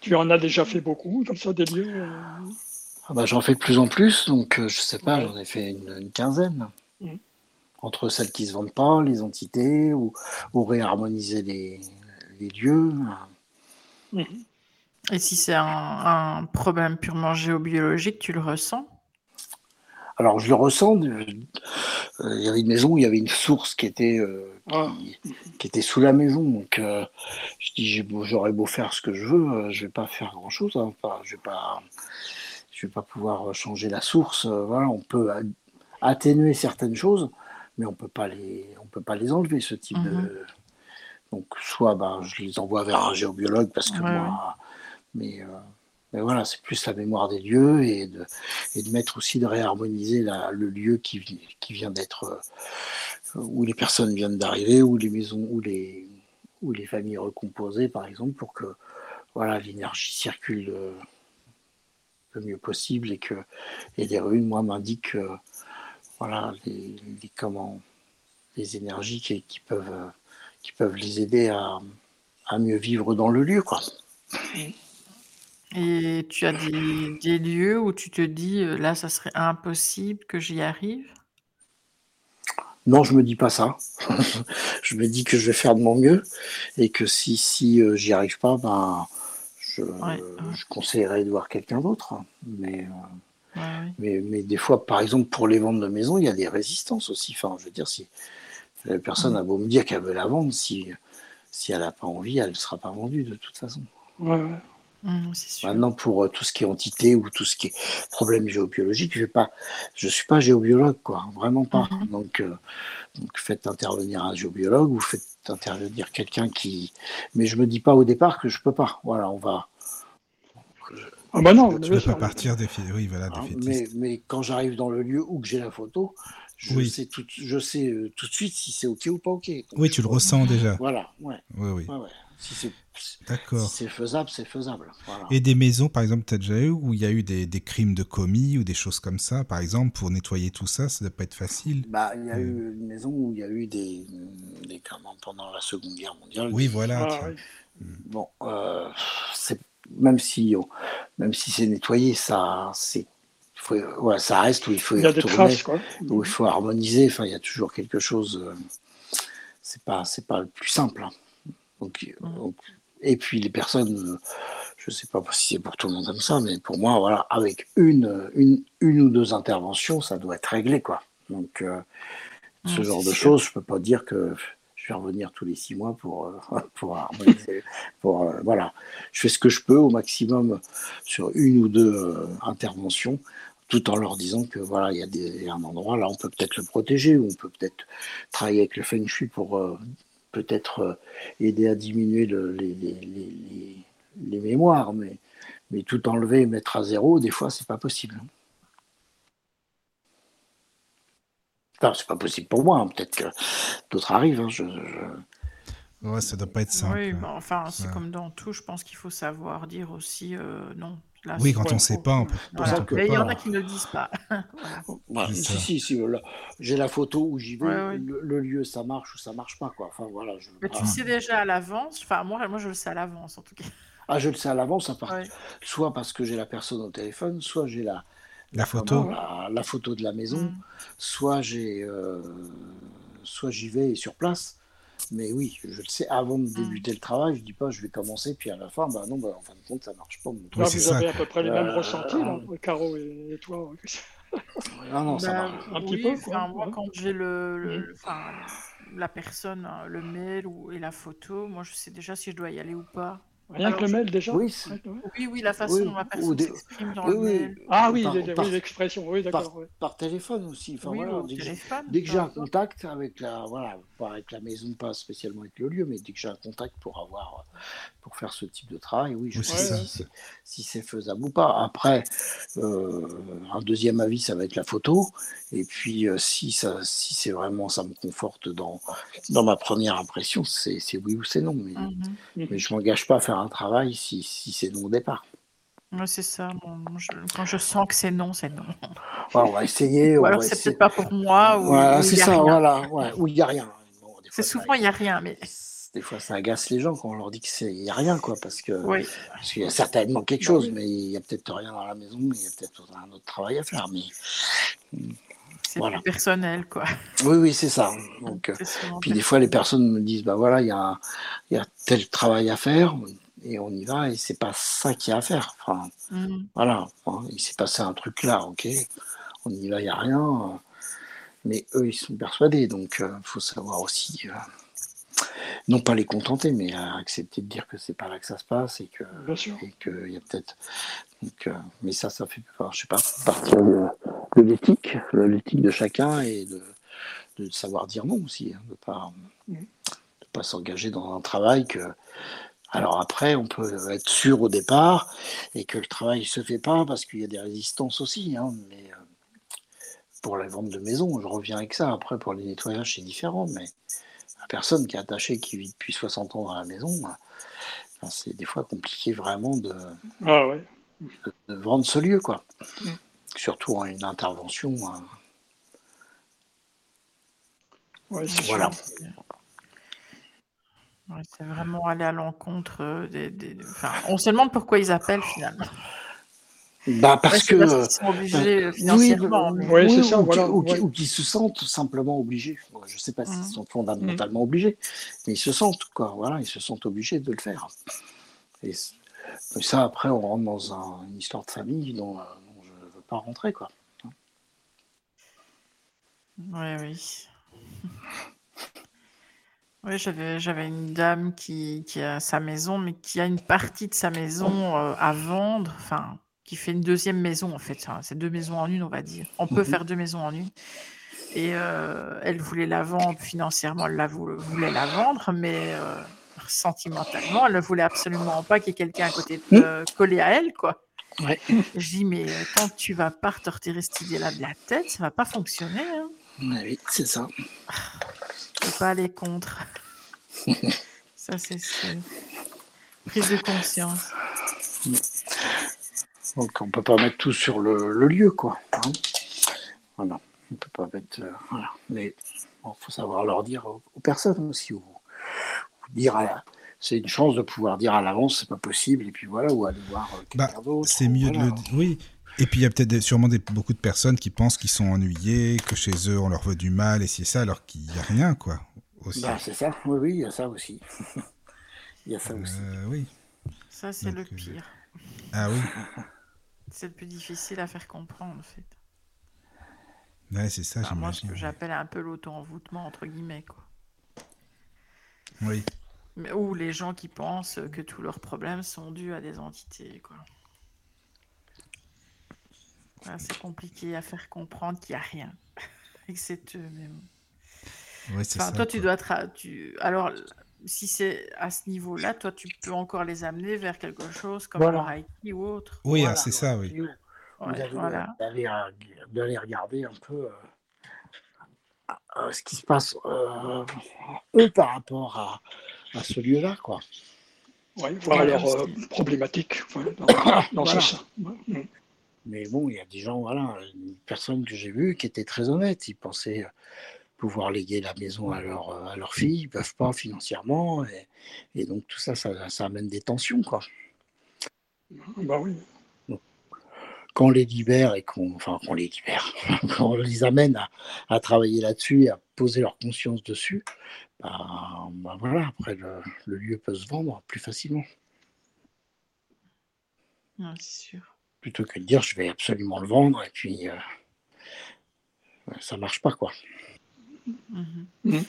Tu en as déjà fait beaucoup, comme ça, des lieux euh ah bah, J'en fais de plus en plus, donc euh, je sais pas, j'en ai fait une, quinzaine. Mmh. Entre celles qui se vendent pas, les entités, ou, réharmoniser les, lieux. Mmh. Et si c'est un, problème purement géobiologique, tu le ressens? Alors je le ressens. Euh, il y avait une maison où il y avait une source qui était, ah. qui, était sous la maison. Donc euh, je dis j'aurais beau faire ce que je veux, euh, je vais pas faire grand chose. Hein, je vais pas, je vais pas pouvoir changer la source. voilà, on peut atténuer certaines choses, mais on peut pas les, on peut pas les enlever ce type de. Mhm. Donc soit ben, je les envoie vers un géobiologue parce que moi, mais mais voilà, c'est plus la mémoire des lieux et de, et de mettre aussi de réharmoniser le lieu qui, vient d'être, euh, où les personnes viennent d'arriver, où les maisons, où les, où les familles recomposées, par exemple, pour que voilà l'énergie circule euh, le mieux possible et que et les runes, moi, m'indiquent euh, voilà les, les énergies qui, peuvent les aider à, à mieux vivre dans le lieu, quoi. Et tu as des lieux où tu te dis, «Là, ça serait impossible que j'y arrive»? Non, je me dis pas ça. Je me dis que je vais faire de mon mieux et que si si, j'y arrive pas, ben, je conseillerais de voir quelqu'un d'autre. Mais, mais mais des fois, par exemple, pour les ventes de maison, il y a des résistances aussi. Enfin, je veux dire, si la personne mmh. a beau me dire qu'elle veut la vendre, si si elle a pas envie, elle ne sera pas vendue de toute façon. Ouais, ouais. Mmh, Maintenant, pour euh, tout ce qui est entité ou tout ce qui est problème géobiologique, je ne suis pas géobiologue, quoi, vraiment pas. Mmh. Donc, euh, donc, faites intervenir un géobiologue ou faites intervenir quelqu'un qui. Mais je me dis pas au départ que je peux pas. Voilà, on va. Ah bah non, tu peux pas partir des oui, voilà, hein, mais, mais, quand j'arrive dans le lieu où j'ai la photo, je sais tout, je sais euh, tout de suite si c'est ok ou pas ok. oui, tu le ressens déjà. Voilà, ouais. Oui, oui. Ouais, ouais. Si c'est D'accord. c'est faisable, c'est faisable. Et des maisons, par exemple, tu as déjà eu où il y a eu des, des, crimes de commis ou des choses comme ça, par exemple, pour nettoyer tout ça, ça ne doit pas être facile. Bah, il y a euh. eu une maison où il y a eu des, des pendant la Seconde Guerre mondiale. Oui, voilà. Ah, bon, euh, même si, même si c'est nettoyé, ça, c'est ça reste où il faut il y a des traces, quoi. où il faut harmoniser. Enfin, il y a toujours quelque chose. Euh, c'est pas, c'est pas le plus simple. Hein. Donc, donc, et puis les personnes, je sais pas si c'est pour tout le monde comme ça, mais pour moi, voilà, avec une, une, une ou deux interventions, ça doit être réglé, quoi. Donc, ce genre de choses, je peux pas dire que je vais revenir tous les six mois pour, euh, pour Pour, euh, voilà, je fais ce que je peux au maximum sur une ou deux euh, interventions, tout en leur disant que voilà, il y a un endroit là, on peut peut-être le protéger, ou on peut peut-être travailler avec le feng shui pour peut-être aider à diminuer le, les, les, les, les, mémoires, mais, mais tout enlever et mettre à zéro, des fois, c'est pas possible. Enfin, c'est pas possible pour moi. Hein. Peut-être que d'autres arrivent. Hein. Je, Ouais, ça doit pas être simple. Oui, bah, enfin, c'est comme dans tout. Je pense qu'il faut savoir dire aussi euh, non. Oui, quand on ne sait pas, on peut, Mais il y en a qui ne le disent pas. voilà. si, si, j'ai la photo où j'y vais, Le, lieu, ça marche ou ça marche pas. Quoi. Enfin, voilà, Mais tu sais déjà à l'avance. Enfin, moi, moi, je le sais à l'avance, en tout cas. Ah, je le sais à l'avance, soit parce que j'ai la personne au téléphone, soit j'ai la, la photo la, photo de la maison. Mm. Soit j'ai, euh, soit j'y vais sur place. Mais oui, je le sais, avant de mm. débuter le travail, je dis pas je vais commencer, puis à la fin, bah non, bah, en fin de compte, ça marche pas. Vous avez à peu près les mêmes euh, ressentis, Caro et, toi. non, non, ça bah, Un petit peu. Moi, quand j'ai le, mm. la personne, le mail ou, et la photo, moi, je sais déjà si je dois y aller ou pas. Rien que le mail déjà oui, oui, la façon dont la personne s'exprime dans le mail. Ah oui, l'expression, oui, d'accord. Par, téléphone aussi. Enfin, voilà, dès, que j'ai un contact avec la, voilà, pas avec la maison, pas spécialement avec le lieu, mais dès que j'ai un contact pour avoir, pour faire ce type de travail, oui, je sais si c'est faisable ou pas. Après, euh, un deuxième avis, ça va être la photo. Et puis, euh, si, ça, si c'est vraiment, ça me conforte dans, dans ma première impression, c'est oui ou c'est non. Mais, mhm. mais je m'engage pas à faire un travail si, si c'est non au départ. Oui, c'est ça. quand je sens que c'est non, c'est non. on va essayer. ou alors c'est peut-être pas pour moi. Ou, c'est ça, voilà. où il n'y a rien. c'est souvent il n'y a rien, mais. Des fois, ça agace les gens quand on leur dit qu'il n'y a rien, quoi, parce que parce qu'il y a certainement quelque bah chose, mais il n'y a peut-être rien dans la maison, mais il y a peut-être un autre travail à faire. Mais c'est plus personnel, quoi. Oui, oui, c'est ça. Donc, puis des fois, les personnes me disent, bah voilà, il y a, y a tel travail à faire, et on y va, et c'est pas ça qu'il y a à faire. Enfin, mm. voilà, il s'est passé un truc là, ok, on y va, il n'y a rien, mais eux, ils sont persuadés, donc il euh, faut savoir aussi, euh, non pas les contenter, mais accepter de dire que c'est pas là que ça se passe, et que, et qu'il y a peut-être, donc, mais ça, ça fait, enfin, je sais pas, partie de l'éthique, l'éthique de chacun et de, de, savoir dire non aussi, hein, de ne pas, pas s'engager dans un travail que. Alors après, on peut être sûr au départ et que le travail ne se fait pas parce qu'il y a des résistances aussi. Hein, mais euh, pour la vente de maison, je reviens avec ça. Après, pour les nettoyages, c'est différent. Mais la personne qui est attachée, qui vit depuis 60 ans dans la maison, c'est des fois compliqué vraiment de, ah de, vendre ce lieu. quoi. Mm surtout en une intervention. Hein. voilà. C'est vraiment aller à l'encontre euh, des. Enfin, on se demande pourquoi ils appellent finalement. Bah parce que. Parce sont obligés euh, financièrement. Oui, c'est ça, ou, qui, se sentent simplement obligés. Je ne sais pas s'ils mmh. sont fondamentalement mmh. obligés, mais ils se sentent, quoi. Voilà, ils se sentent obligés de le faire. Et, ça, après, on rentre dans une histoire de famille dont, euh, pas rentrer, quoi. Oui, oui. Oui, j'avais, j'avais une dame qui, qui, a sa maison, mais qui a une partie de sa maison euh, à vendre, enfin, qui fait une deuxième maison, en fait. c'est deux maisons en une, on va dire. On peut mhm. faire deux maisons en une. Et euh, elle voulait la vendre financièrement, elle la voulait, la vendre, mais euh, sentimentalement, elle ne voulait absolument pas qu'il y ait quelqu'un à côté mhm. collé à elle, quoi. Je dis, mais quand tu vas pas retortir cette idée-là de la tête, ça va pas fonctionner. Hein. Oui, c'est ça. Je peux pas aller contre. ça, c'est prise de conscience. Donc, on peut pas mettre tout sur le, lieu, quoi. Hein. voilà. On peut pas mettre. Euh, voilà. Mais il faut savoir leur dire aux, personnes aussi, ou, dire à, c'est une chance de pouvoir dire à l'avance c'est pas possible et puis voilà ou aller voir euh, quelqu'un bah, d'autre. C'est mieux de le oui. Et puis il y a peut-être sûrement des, beaucoup de personnes qui pensent qu'ils sont ennuyés, que chez eux on leur veut du mal et c'est ça alors qu'il n'y a rien quoi. aussi. Bah, c'est ça, oui, oui, il y a ça aussi. il y a ça aussi. oui. Ça, c'est le pire. Ah oui. C'est le plus difficile à faire comprendre, en fait. Ouais, c'est ça, Moi, ce que j'appelle un peu l'auto-envoûtement, entre guillemets, quoi. Oui. Mais, ou les gens qui pensent que tous leurs problèmes sont dus à des entités, quoi. C'est compliqué à faire comprendre qu'il n'y a rien. et que c'est eux-mêmes. Ouais, enfin, toi, tu dois... Tu... Alors, si c'est à ce niveau-là, toi, tu peux encore les amener vers quelque chose comme voilà. le ou autre. Oui, ah, c'est ça, oui. Vous d'aller regarder un peu euh, euh, ce qui se passe euh, eux par rapport à, à ce lieu-là, quoi. Oui, voir leur problématique dans, ça. Mais bon, il y a des gens, voilà, une personne que j'ai vue qui était très honnête. Ils pensaient pouvoir léguer la maison à leur, à leur fille, ils peuvent pas financièrement. Et, donc tout ça, ça, ça, amène des tensions, quoi. Bah oui quand on les libère et qu'on enfin, les libère, quand on les amène à, travailler là-dessus et à poser leur conscience dessus, bah, bah voilà, après le, lieu peut se vendre plus facilement. c'est sûr. Plutôt que de dire je vais absolument le vendre et puis euh, ça marche pas quoi. Mm-hmm. Mm.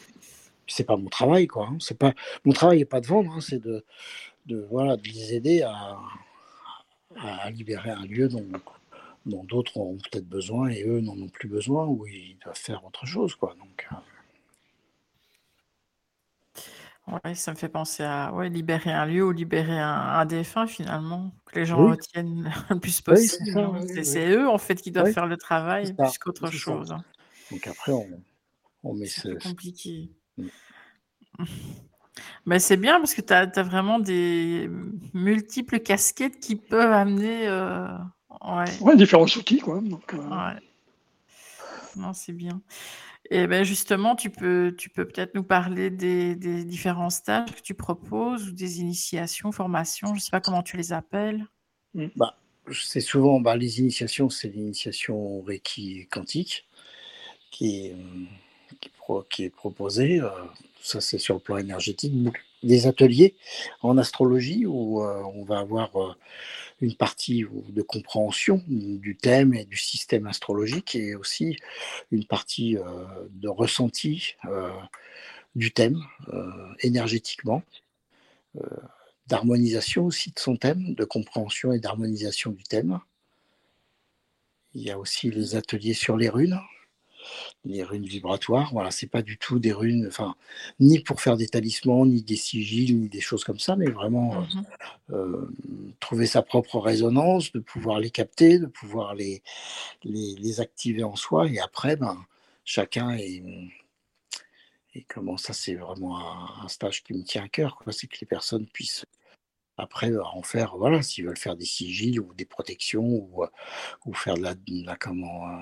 C'est pas mon travail quoi. Hein. C'est pas mon travail n'est pas de vendre, hein, c'est de, de, voilà de les aider à, à libérer un lieu dont, dont d'autres ont peut-être besoin et eux n'en ont plus besoin ou ils doivent faire autre chose. Quoi. Donc, euh. Ça me fait penser à ouais, libérer un lieu ou libérer un, défunt finalement, que les gens retiennent le plus possible. Hein. c'est eux en fait qui doivent faire le travail plus qu'autre chose. Hein. Donc après, on, on met ce. compliqué. Mais c'est bien parce que tu as, vraiment des multiples casquettes qui peuvent amener euh, Ouais. différents outils, quoi. Donc, euh. Non, c'est bien. Et ben justement, tu peux, tu peux peut-être nous parler des, des, différents stages que tu proposes ou des initiations, formations, je ne sais pas comment tu les appelles. Mm. Bah, c'est souvent bah, les initiations, c'est l'initiation Reiki quantique qui est, qui, est proposée. Euh, ça, c'est sur le plan énergétique. Des ateliers en astrologie où euh, on va avoir une partie de compréhension du thème et du système astrologique et aussi une partie euh, de ressenti euh, du thème euh, énergétiquement, d'harmonisation aussi de son thème, de compréhension et d'harmonisation du thème. Il y a aussi les ateliers sur les runes, les runes vibratoires. Voilà, c'est pas du tout des runes, enfin, ni pour faire des talismans, ni des sigils, ni des choses comme ça, mais vraiment mmh euh, trouver sa propre résonance, de pouvoir les capter, de pouvoir les, les, activer en soi. Et après, ben, chacun est. Et comment ça, c'est vraiment un, stage qui me tient à cœur, c'est que les personnes puissent après en faire, voilà, s'ils veulent faire des sigils ou des protections ou, ou faire de la, de la comment, euh,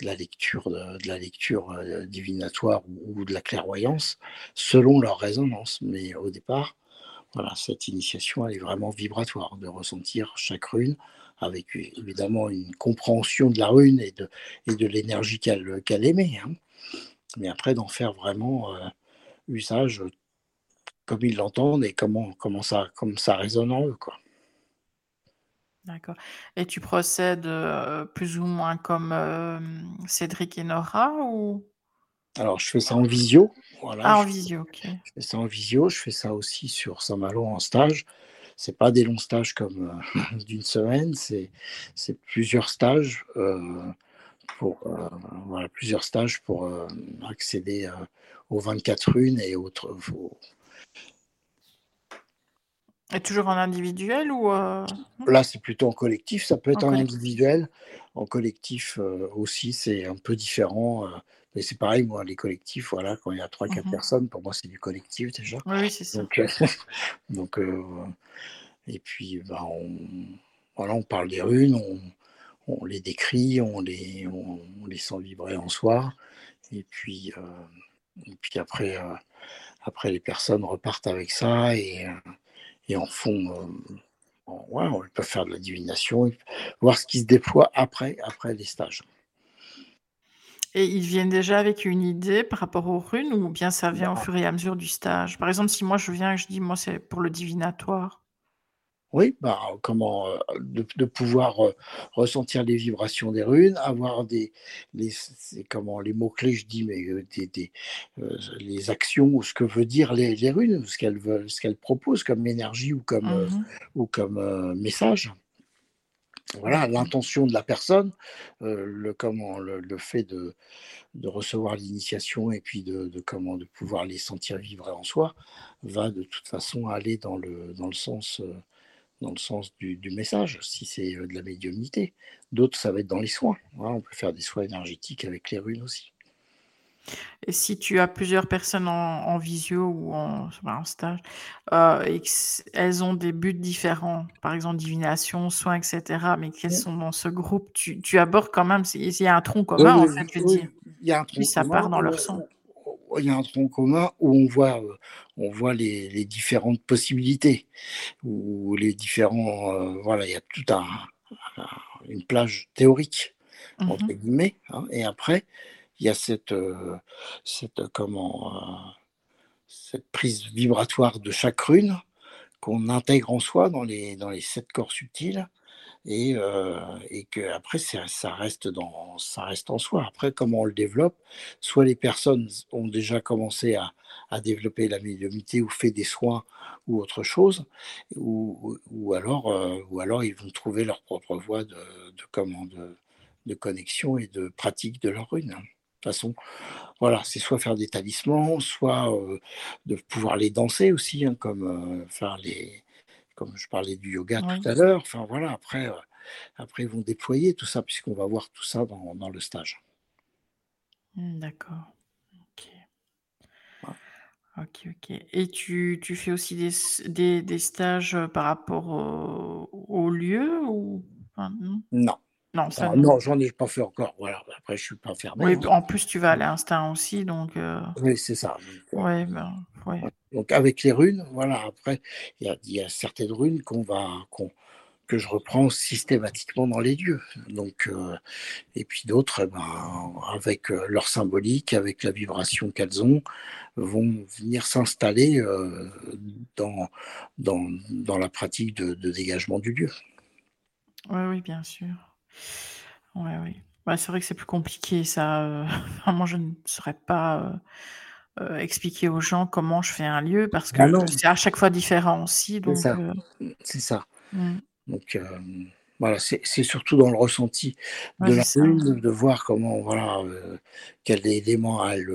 de la lecture, de, la lecture euh, divinatoire ou, de la clairvoyance selon leur résonance. Mais au départ, voilà, cette initiation est vraiment vibratoire, de ressentir chaque rune avec évidemment une compréhension de la rune et de, et de l'énergie qu'elle qu'elle émet. Hein. Mais après, d'en faire vraiment euh, usage comme ils l'entendent et comment, comment, ça, comme ça résonne en eux. Quoi. D'accord et tu procèdes, euh, plus ou moins comme, euh, Cédric et Nora ou? Alors je fais ça en visio, voilà, Ah, en visio, OK. je fais ça en visio, je fais ça aussi sur Saint-Malo en stage. C'est pas des longs stages comme, euh, d'une semaine, c'est c'est plusieurs stages, pour, voilà, plusieurs stages pour, accéder, aux 24 runes et autres, et toujours en individuel ou euh, Là, c'est plutôt en collectif. Ça peut être en, individuel. En collectif euh, aussi, c'est un peu différent. Euh, mais c'est pareil, moi, les collectifs, voilà, quand il y a 3-4 mmh personnes, pour moi, c'est du collectif déjà. Oui, c'est ça. Donc, et puis, bah, on, voilà, on parle des runes, on, les décrit, on les, on, les sent vibrer en soi. Et puis, et puis après, après, les personnes repartent avec ça et et en font. Euh, ouais, on peut faire de la divination, voir ce qui se déploie après, après les stages. Et ils viennent déjà avec une idée par rapport aux runes ou bien ça vient au fur et à mesure du stage? Par exemple, si moi je viens et je dis: «Moi, c'est pour le divinatoire». Oui, bah, comment, de de pouvoir, ressentir les vibrations des runes, avoir des les comment, les mots-clés, je dis, mais, des les actions ou ce que veut dire les les runes, ce qu'elles veulent ce qu'elles proposent comme énergie ou comme, Mmh ou comme, message. Voilà, D'accord. l'intention de la personne, le comment, le le fait de de recevoir l'initiation et puis de de comment, de pouvoir les sentir vibrer en soi, va de toute façon aller dans le dans le sens, dans le sens du du message, si c'est, heu, de la médiumnité. D'autres, ça va être dans les soins. Voilà, on peut faire des soins énergétiques avec les runes aussi. Et si tu as plusieurs personnes en en visio ou en en stage, et s elles ont des buts différents, par exemple divination, soins et cetera, mais qu'elles sont dans ce groupe, tu tu abordes quand même s'il y a un tronc commun en fait, je veux dire? il y a un Puis tronc ça commun part dans où leur où il y a un tronc commun où on voit, heu, on voit les les différentes possibilités, où les différents, heu, voilà, il y a tout un un une plage «théorique» Mmh entre guillemets, hein, et après il y a cette, heu, comment, cette prise vibratoire de chaque rune qu'on intègre en soi dans les dans les 7 corps subtils et heu, et qu'après ça reste en soi. Après comment on le développe, soit les personnes ont déjà commencé à développer la médiumnité ou fait des soins ou autre chose, ou alors, ils vont trouver leur propre voie de connexion et de pratique de leurs runes, hein. De toute façon, voilà, c'est soit faire des talismans, soit, de pouvoir les danser aussi, hein, comme, faire les comme je parlais du yoga tout Oui. à l'heure. Enfin voilà, après, heu, après ils vont déployer tout ça puisqu'on va voir tout ça dans dans le stage. Mmh, d'accord. OK. OK, OK. Et tu tu fais aussi des des des stages, heu, par rapport au au lieu ou enfin, non? Non. Non, ça Alors non. j'en ai pas fait encore, voilà. Après je suis pas fermé, Oui, hein. en plus tu vas à l'instinct aussi donc heu, Oui, c'est ça, ouais, ben, ouais. Donc avec les runes, voilà, après il y a certaines runes qu'on va que je reprends systématiquement dans les lieux. Donc heu, et puis d'autres, et ben, avec, heu, leur symbolique, avec la vibration qu'elles ont, vont venir s'installer, heu, dans dans dans la pratique de dégagement du lieu. Oui, oui, bien sûr. Ouais, oui. Bah, c'est vrai que c'est plus compliqué ça, moi je ne saurais pas, heu, expliquer aux gens comment je fais un lieu parce que c'est à chaque fois différent aussi c'est ça, ça. mmh. Donc hem, voilà, c'est surtout dans le ressenti de la ça. rune, de voir comment voilà, quels éléments elles,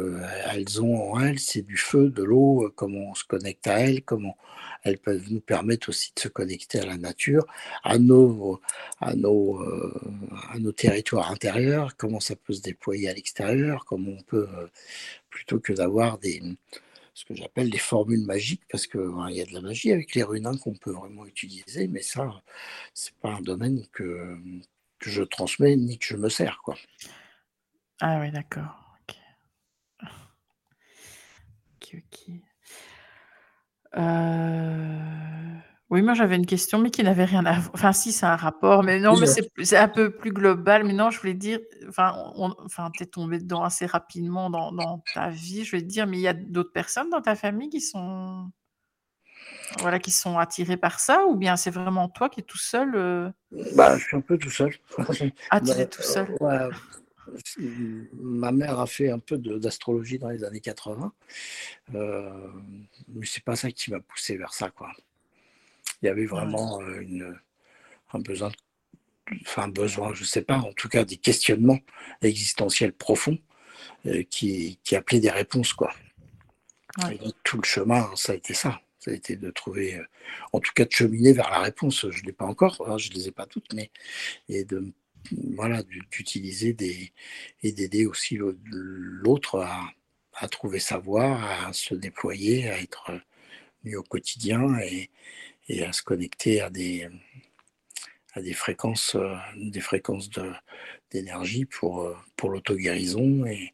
elles ont en elles. C'est du feu, de l'eau, comment on se connecte à elles, comment elles peuvent nous permettre aussi de se connecter à la nature, à nos à nos, à nos territoires intérieurs, comment ça peut se déployer à l'extérieur, comment on peut, plutôt que d'avoir des, ce que j'appelle des formules magiques parce que, ben, y a de la magie avec les runes, hein, qu'on peut vraiment utiliser, mais ça, c'est pas un domaine que, que je transmets ni que je me sers, quoi. Ah oui, d'accord, OK. OK, OK. Heu, oui, moi j'avais une question, mais qui n'avait rien à v enfin si, a un rapport, mais non, mais c'est c'est un peu plus global. Mais non, je voulais dire, enfin on enfin tu es tombé dedans assez rapidement dans dans ta vie, je vais te dire, mais il y a d'autres personnes dans ta famille qui sont voilà, qui sont attirées par ça? Ou bien c'est vraiment toi qui es tout seul, heu? Bah, je suis un peu tout seul. Ah, Bah, tu es tout seul? ouais, mmh, ma mère a fait un peu de d'astrologie dans les années 80, hem, mais c'est pas ça qui m'a poussé vers ça, quoi. Il y avait Ouais. vraiment, heu, une, un besoin enfin besoin, je sais pas, en tout cas des questionnements existentiels profonds, heu, qui qui appelaient des réponses, quoi. Ouais. tout le chemin, ça a été ça. Ça a été de trouver, heu, en tout cas de cheminer vers la réponse. Je l'ai pas encore, hein, je les ai pas toutes, mais et de voilà, d'u d'utiliser des et d'aider aussi l'au l'autre à à trouver sa voie, à se déployer, à être, mieux au quotidien et et à se connecter à des, à des fréquences, heu, des fréquences de d'énergie pour, heu, pour l'auto-guérison et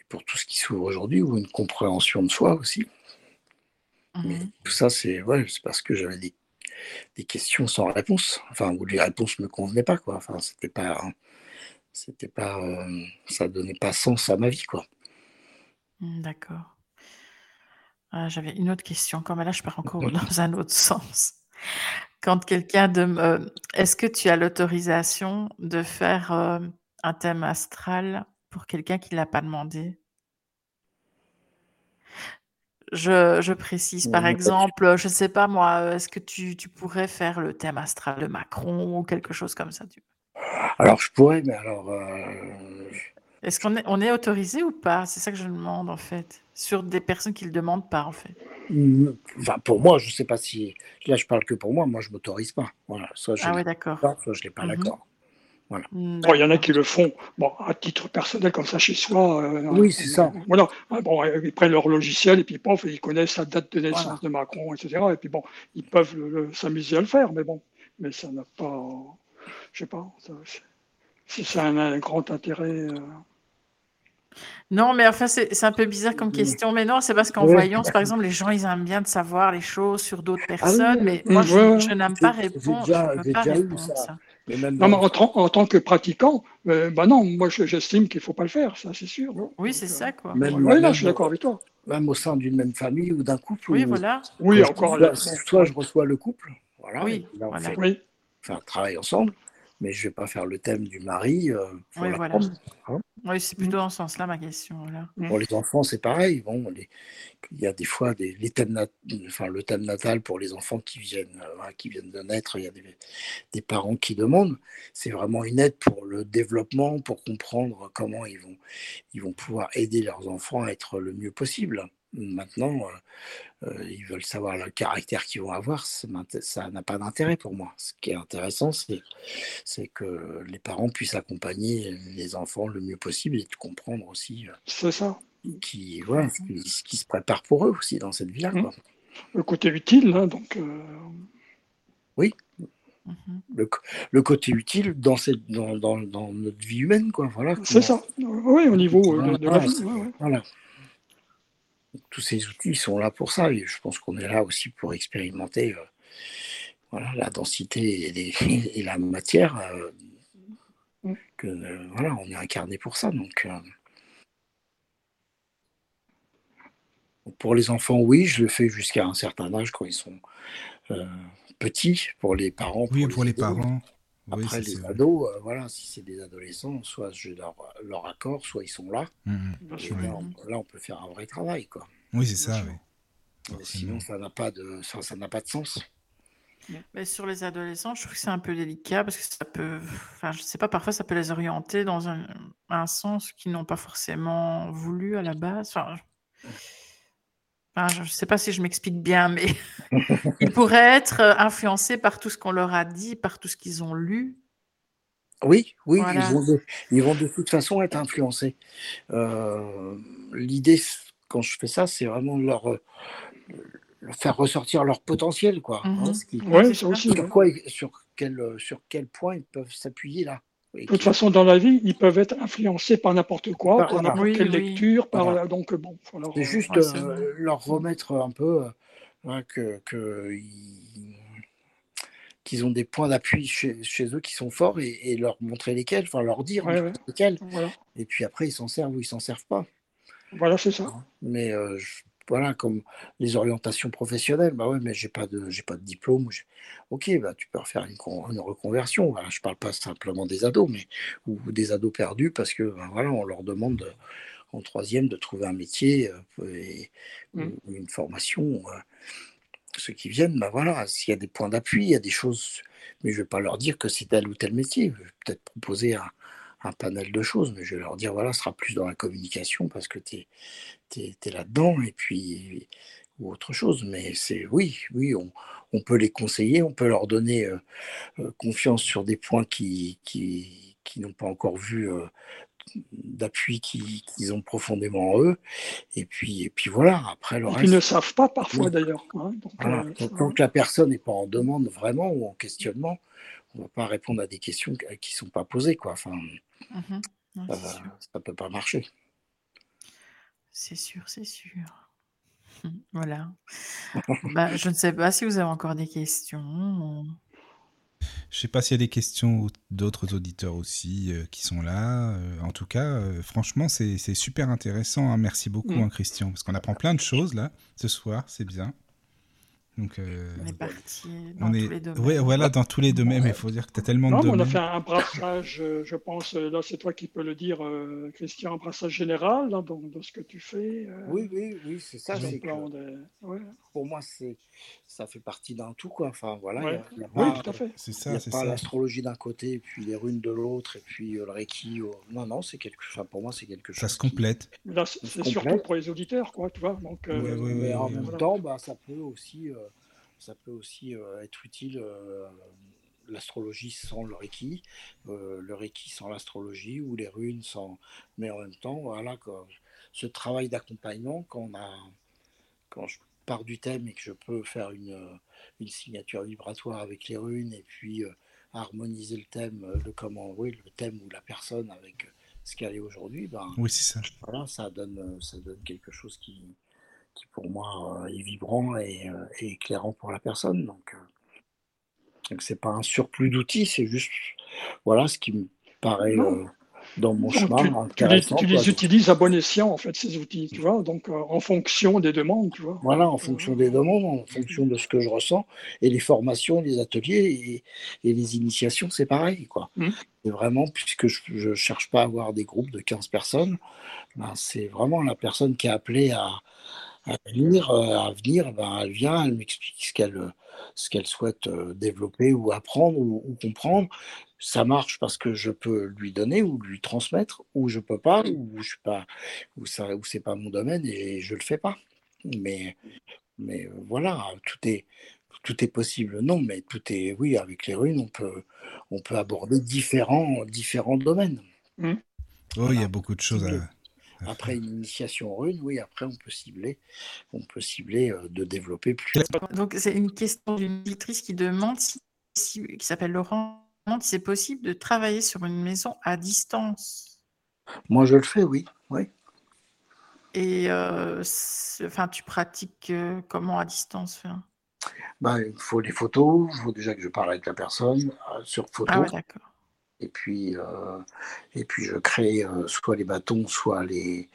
et pour tout ce qui s'ouvre aujourd'hui ou une compréhension de soi aussi. Mmh Mais mh. tout ça, c'est ouais, parce que j'avais des des questions sans réponse, enfin où les réponses me convenaient pas, quoi. Enfin, c'était pas c'était pas, euh, ça donnait pas sens à ma vie, quoi. Mmh, d'accord. Ah, j'avais une autre question, comme là je pars encore dans un autre sens. Quand quelqu'un de est-ce que tu as l'autorisation de faire, un thème astral pour quelqu'un qui l'a pas demandé? Je je précise, par exemple, je sais pas moi, est-ce que tu tu pourrais faire le thème astral de Macron ou quelque chose comme ça, tu Alors je pourrais, mais alors, Est-ce qu'on est on est autorisé ou pas? C'est ça que je demande, en fait, sur des personnes qui le demandent pas, en fait. Mmh, enfin, pour moi, je sais pas si là, je parle que pour moi, moi, je m'autorise pas. Voilà, soit je Ah ouais, d'accord. soit je l'ai pas Mmh d'accord. Voilà. Mmh, Bon, il y en a qui le font bon, à titre personnel, comme ça, chez soi. euh, Oui, c'est ça. Voilà. Ah, Bon, euh, ils prennent leur logiciel et puis pof, ils connaissent la date de naissance Voilà. de Macron, etc. Et puis bon, ils peuvent le- le- s'amuser à le faire, mais bon, mais ça n'a pas, je sais pas, ça- c'est- si ça a un, un grand intérêt. euh, Non, mais enfin, c'est c'est un peu bizarre comme question, mais non, c'est parce qu'en Ouais. voyance, par exemple, les gens, ils aiment bien de savoir les choses sur d'autres Ah oui, personnes, mais moi, je n'aime pas répondre, déjà je peux pas déjà eu répondre ça. ça. Mais même Non, mais en, tant- en tant que pratiquant, euh, bah non, moi je- j'estime qu'il faut pas le faire, ça c'est sûr. Oui, c'est euh, ça, quoi. même Oui, là, je suis d'accord avec toi. même au sein d'une même famille ou d'un couple Oui, voilà. Oui, encore. soit bon, soit je reçois le couple, voilà, Oui, là on voilà. fait oui, fait un travail ensemble, mais je vais pas faire le thème du mari, pour Oui, voilà. hein. Oui, c'est plutôt dans ce sens-là, ma question, voilà. Mm. Pour les enfants, c'est pareil. Bon, les- il y a des fois des, les thèmes nat- enfin, le thème natal pour les enfants qui viennent, euh, voilà, qui viennent de naître. Il y a des, des parents qui demandent. C'est vraiment une aide pour le développement, pour comprendre comment ils vont, ils vont pouvoir aider leurs enfants à être le mieux possible. Maintenant, euh, euh, ils veulent savoir le caractère qu'ils vont avoir. Ça n'a pas d'intérêt pour moi. Ce qui est intéressant, c'est que les parents puissent accompagner les enfants le mieux possible et de comprendre aussi. euh, ça. qui, voilà, ce qui, ce qui se prépare pour eux aussi dans cette vie-là. Mm. quoi. Le côté utile, hein, donc. euh, Mhm. Le, côté utile dans, cette, dans, dans, dans notre vie humaine. Quoi. Voilà, c'est ça. Oui, au niveau de, de la vie. c'est- ouais, ouais. voilà. Tous ces outils ils sont là pour ça. Et je pense qu'on est là aussi pour expérimenter euh, voilà, la densité et, les- et la matière. euh, Mm. que, euh, voilà, on est incarné pour ça. Donc, euh, pour les enfants, oui, je le fais jusqu'à un certain âge quand ils sont euh, petits. Pour les parents, Oui, pour les parents. Oui, Après, les vrai. ados, euh, voilà, si c'est des adolescents, soit je leur, leur accord, soit ils sont là. Et sûr. là, on, là, on peut faire un vrai travail, quoi. Oui, c'est ça, oui. Sinon, ça n'a pas de, ça, ça n'a pas de sens. Mais sur les adolescents, je trouve que c'est un peu délicat parce que ça peut, enfin, je sais pas, parfois ça peut les orienter dans un, un sens qu'ils n'ont pas forcément voulu à la base. Enfin, je- enfin, je ne sais pas si je m'explique bien, mais ils pourraient être euh, influencés par tout ce qu'on leur a dit, par tout ce qu'ils ont lu. Oui, oui, Voilà. ils, vont de, ils vont de toute façon être influencés. Euh, L'idée, quand je fais ça, c'est vraiment leur, euh, leur faire ressortir leur potentiel, quoi. hein, Mhm. ce qui- aussi. sur, quoi, sur, quel, sur quel point ils peuvent s'appuyer là. De toute façon, dans la vie, ils peuvent être influencés par n'importe quoi, Par- n'importe Oui, quelle oui. lecture, par Voilà. donc bon, faut leur- C'est juste euh, leur remettre un peu euh, hein, que, que ils- qu'ils ont des points d'appui chez, chez eux qui sont forts et, et leur montrer lesquels, enfin leur dire Ouais, ouais. lesquels. Voilà, Et puis après, ils s'en servent ou ils s'en servent pas. voilà c'est ça. Mais euh, je- voilà, comme les orientations professionnelles, bah ouais, mais j'ai pas de, j'ai pas de diplôme. Ok, bah tu peux refaire une, con- une reconversion. Voilà, je parle pas simplement des ados, mais ou, ou des ados perdus parce que ben, voilà, on leur demande de- en troisième de trouver un métier euh, et, Mm. ou une formation. euh. ceux qui viennent, bah voilà, s'il y a des points d'appui, il y a des choses, mais je vais pas leur dire que c'est tel ou tel métier. Je vais peut-être proposer un, un panel de choses, mais je vais leur dire voilà, ce sera plus dans la communication parce que tu es, là-dedans et puis ou autre chose. Mais c'est oui, oui, on, on peut les conseiller, on peut leur donner euh, euh, confiance sur des points qui, qui, qui n'ont pas encore vu euh, d'appui qui- qu'ils ont profondément en eux. Et puis, et puis voilà, après le Et reste. ils ne savent pas parfois Oui. d'ailleurs. hein, donc, Voilà. euh, Donc, tant que la personne n'est pas en demande vraiment ou en questionnement, on ne va pas répondre à des questions qui ne sont pas posées. Quoi. Enfin, Mhm. Non, ça c'est va- sûr. ça peut pas marcher. C'est sûr, c'est sûr. Voilà. Bah, je ne sais pas si vous avez encore des questions. Je sais pas s'il y a des questions d'autres auditeurs aussi euh, qui sont là. Euh, en tout cas, euh, franchement, c'est super intéressant. Hein. Merci beaucoup, mm. hein, Christian, parce qu'on apprend plein de choses là ce soir. C'est bien. Donc, euh, on est parti dans tous les domaines. Oui, voilà, dans tous les domaines. Il faut dire que tu as tellement de domaines. On a fait un brassage, euh, je pense, euh, là c'est toi qui peux le dire, Christian, un brassage général là, donc, de ce que tu fais. oui, oui, oui, c'est ça. Pour moi, c'est ça fait partie d'un tout. Quoi. Enfin, voilà, y a, oui, tout à fait. C'est ça. A pas l'astrologie d'un côté et puis les runes de l'autre et puis le Reiki. Non, non, c'est quelque enfin, pour moi, c'est quelque chose. Ça se complète. c'est surtout pour les auditeurs, quoi, tu vois. Donc, mais en même temps, bah, ça peut aussi ça peut aussi euh, être utile euh, l'astrologie sans le Reiki, euh, le Reiki sans l'astrologie ou les runes sans. Mais en même temps, voilà, ce travail d'accompagnement, quand, a, quand je pars du thème et que je peux faire une, une signature vibratoire avec les runes et puis harmoniser le thème, le comment, oui, le thème ou la personne avec ce qu'elle est aujourd'hui, ben, oui, c'est ça. Voilà, ça donne, ça donne quelque chose qui, qui pour moi euh, est vibrant et, euh, et, éclairant pour la personne. Donc, euh, donc c'est pas un surplus d'outils, c'est juste voilà ce qui me paraît dans mon chemin. Tu, les, utilises à bon escient, en fait, ces outils, tu vois, donc en fonction des demandes, tu vois. Voilà, en fonction des demandes, en fonction de ce que je ressens. Et les formations, les ateliers et, les initiations, c'est pareil, quoi. Mmh. C'est vraiment, puisque je ne cherche pas à avoir des groupes de 15 personnes, ben, c'est vraiment la personne qui est appelée à, à venir, euh, à venir ben, elle vient, elle m'explique ce qu'elle ce qu'elle souhaite euh, développer ou apprendre ou, comprendre. Ça marche parce que je peux lui donner ou lui transmettre, ou je peux pas, ou je suis pas, ou ça, ou c'est pas mon domaine et je le fais pas. Mais, mais euh, voilà, tout est, tout est possible. Non, mais tout est, oui, avec les runes, on peut, on peut aborder différents, différents domaines. Mmh. Oh, il y a beaucoup de choses à, après une initiation rune, oui, après on peut cibler, on peut cibler euh, de développer plus. Donc c'est une question d'une lectrice qui demande si, qui s'appelle Laurent, si c'est possible de travailler sur une maison à distance. Moi je le fais, oui, oui. Et euh, enfin, tu pratiques euh, comment à distance ben, Il faut les photos, il faut déjà que je parle avec la personne sur photo. Ah ouais, d'accord. Et puis, euh, et puis je crée euh, soit les bâtons, soit, les,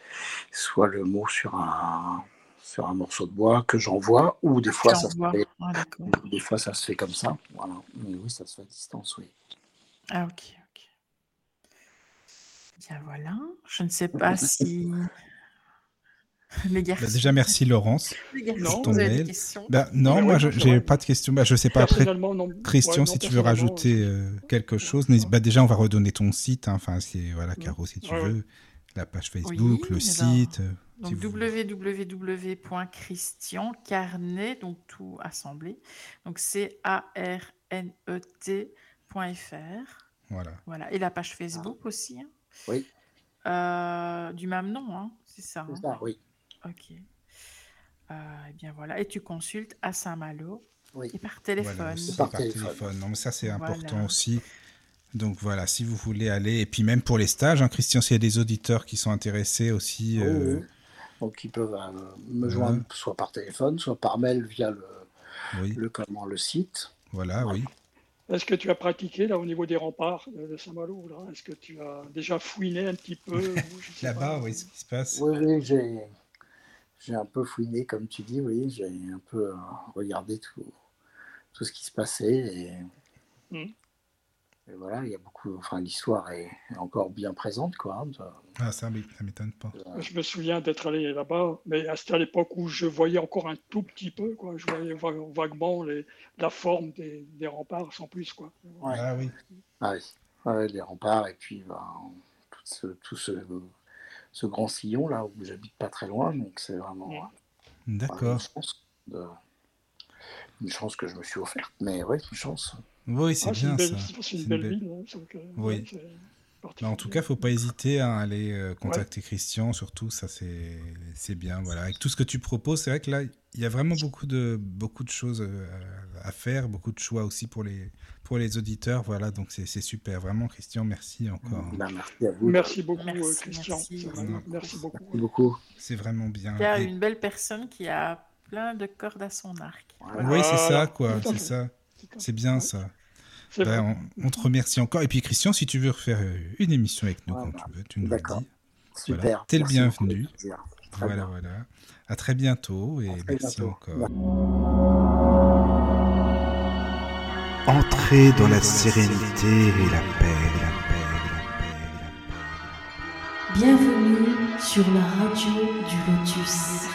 soit le mot sur un, sur un morceau de bois que j'envoie, ou des fois, ça se fait, ah, des fois ça se fait comme ça. Voilà. Mais oui, ça se fait à distance, oui. Ah ok, ok. Bien voilà. Je ne sais pas si bah, déjà, merci Laurence pour ton mail. Bah, non, moi, je n'ai pas de questions. Bah, je ne sais pas après. Christian, si tu veux rajouter euh, quelque chose, bah, déjà, on va redonner ton site. Hein. Enfin, c'est voilà, Caro, si tu veux, la page Facebook, le site. Euh, donc www.christiancarnet, donc tout assemblé. Donc c a r n e t.fr. Voilà. Voilà. Et la page Facebook aussi. Hein. Oui. Euh, du même nom, hein, c'est ça. C'est ça, oui. Ok. Euh, eh bien voilà, et tu consultes à Saint-Malo et par téléphone. par, téléphone. Non, mais ça c'est important aussi. Donc voilà, si vous voulez aller, et puis même pour les stages, hein, Christian, s'il y a des auditeurs qui sont intéressés aussi. Oh, euh, Donc ils peuvent euh, me joindre soit par téléphone, soit par mail via le, le, comment, le site. Voilà, oui. Est-ce que tu as pratiqué là au niveau des remparts de Saint-Malo Est-ce que tu as déjà fouiné un petit peu? Là-bas, oui, ce qui se passe. Oui, oui j'ai j'ai un peu fouiné, comme tu dis, oui, j'ai un peu euh, regardé tout, tout ce qui se passait. Et, mm. voilà, il y a beaucoup, enfin, l'histoire est encore bien présente, quoi. Hein, ah, ça, ça m'étonne pas. Je me souviens d'être allé là-bas, mais c'était à l'époque où je voyais encore un tout petit peu, quoi. Je voyais vaguement les, la forme des, des, remparts, sans plus, quoi. Ah oui. Ah oui. les remparts, et puis ben, tout ce, tout ce ce grand sillon là où j'habite pas très loin, donc c'est vraiment D'accord. une, chance que je me suis offerte, mais oui, une chance. Oui, c'est ah, bien ça. C'est une, belle, ville. Hein, oui. En tout cas, faut pas hésiter à aller euh, contacter Christian, surtout ça c'est bien. Voilà, avec tout ce que tu proposes, c'est vrai que là il y a vraiment beaucoup de beaucoup de choses euh, à faire, beaucoup de choix aussi pour les pour les auditeurs. Voilà, donc c'est super. Vraiment, Christian, merci encore. Bah, merci à vous. Merci beaucoup, euh, Christian. Merci, beaucoup. C'est vraiment bien. Il y a une belle personne qui a plein de cordes à son arc. Oui, c'est ça, quoi. C'est ça. C'est bien ça. Ben, on, te remercie encore. Et puis Christian, si tu veux refaire euh, une émission avec nous quand tu veux, tu nous le dis. Super. T'es le bienvenu. Voilà, voilà. À très bientôt et merci encore. Entrez dans la sérénité et la paix, la paix, la paix, la paix. Bienvenue sur la radio du Lotus.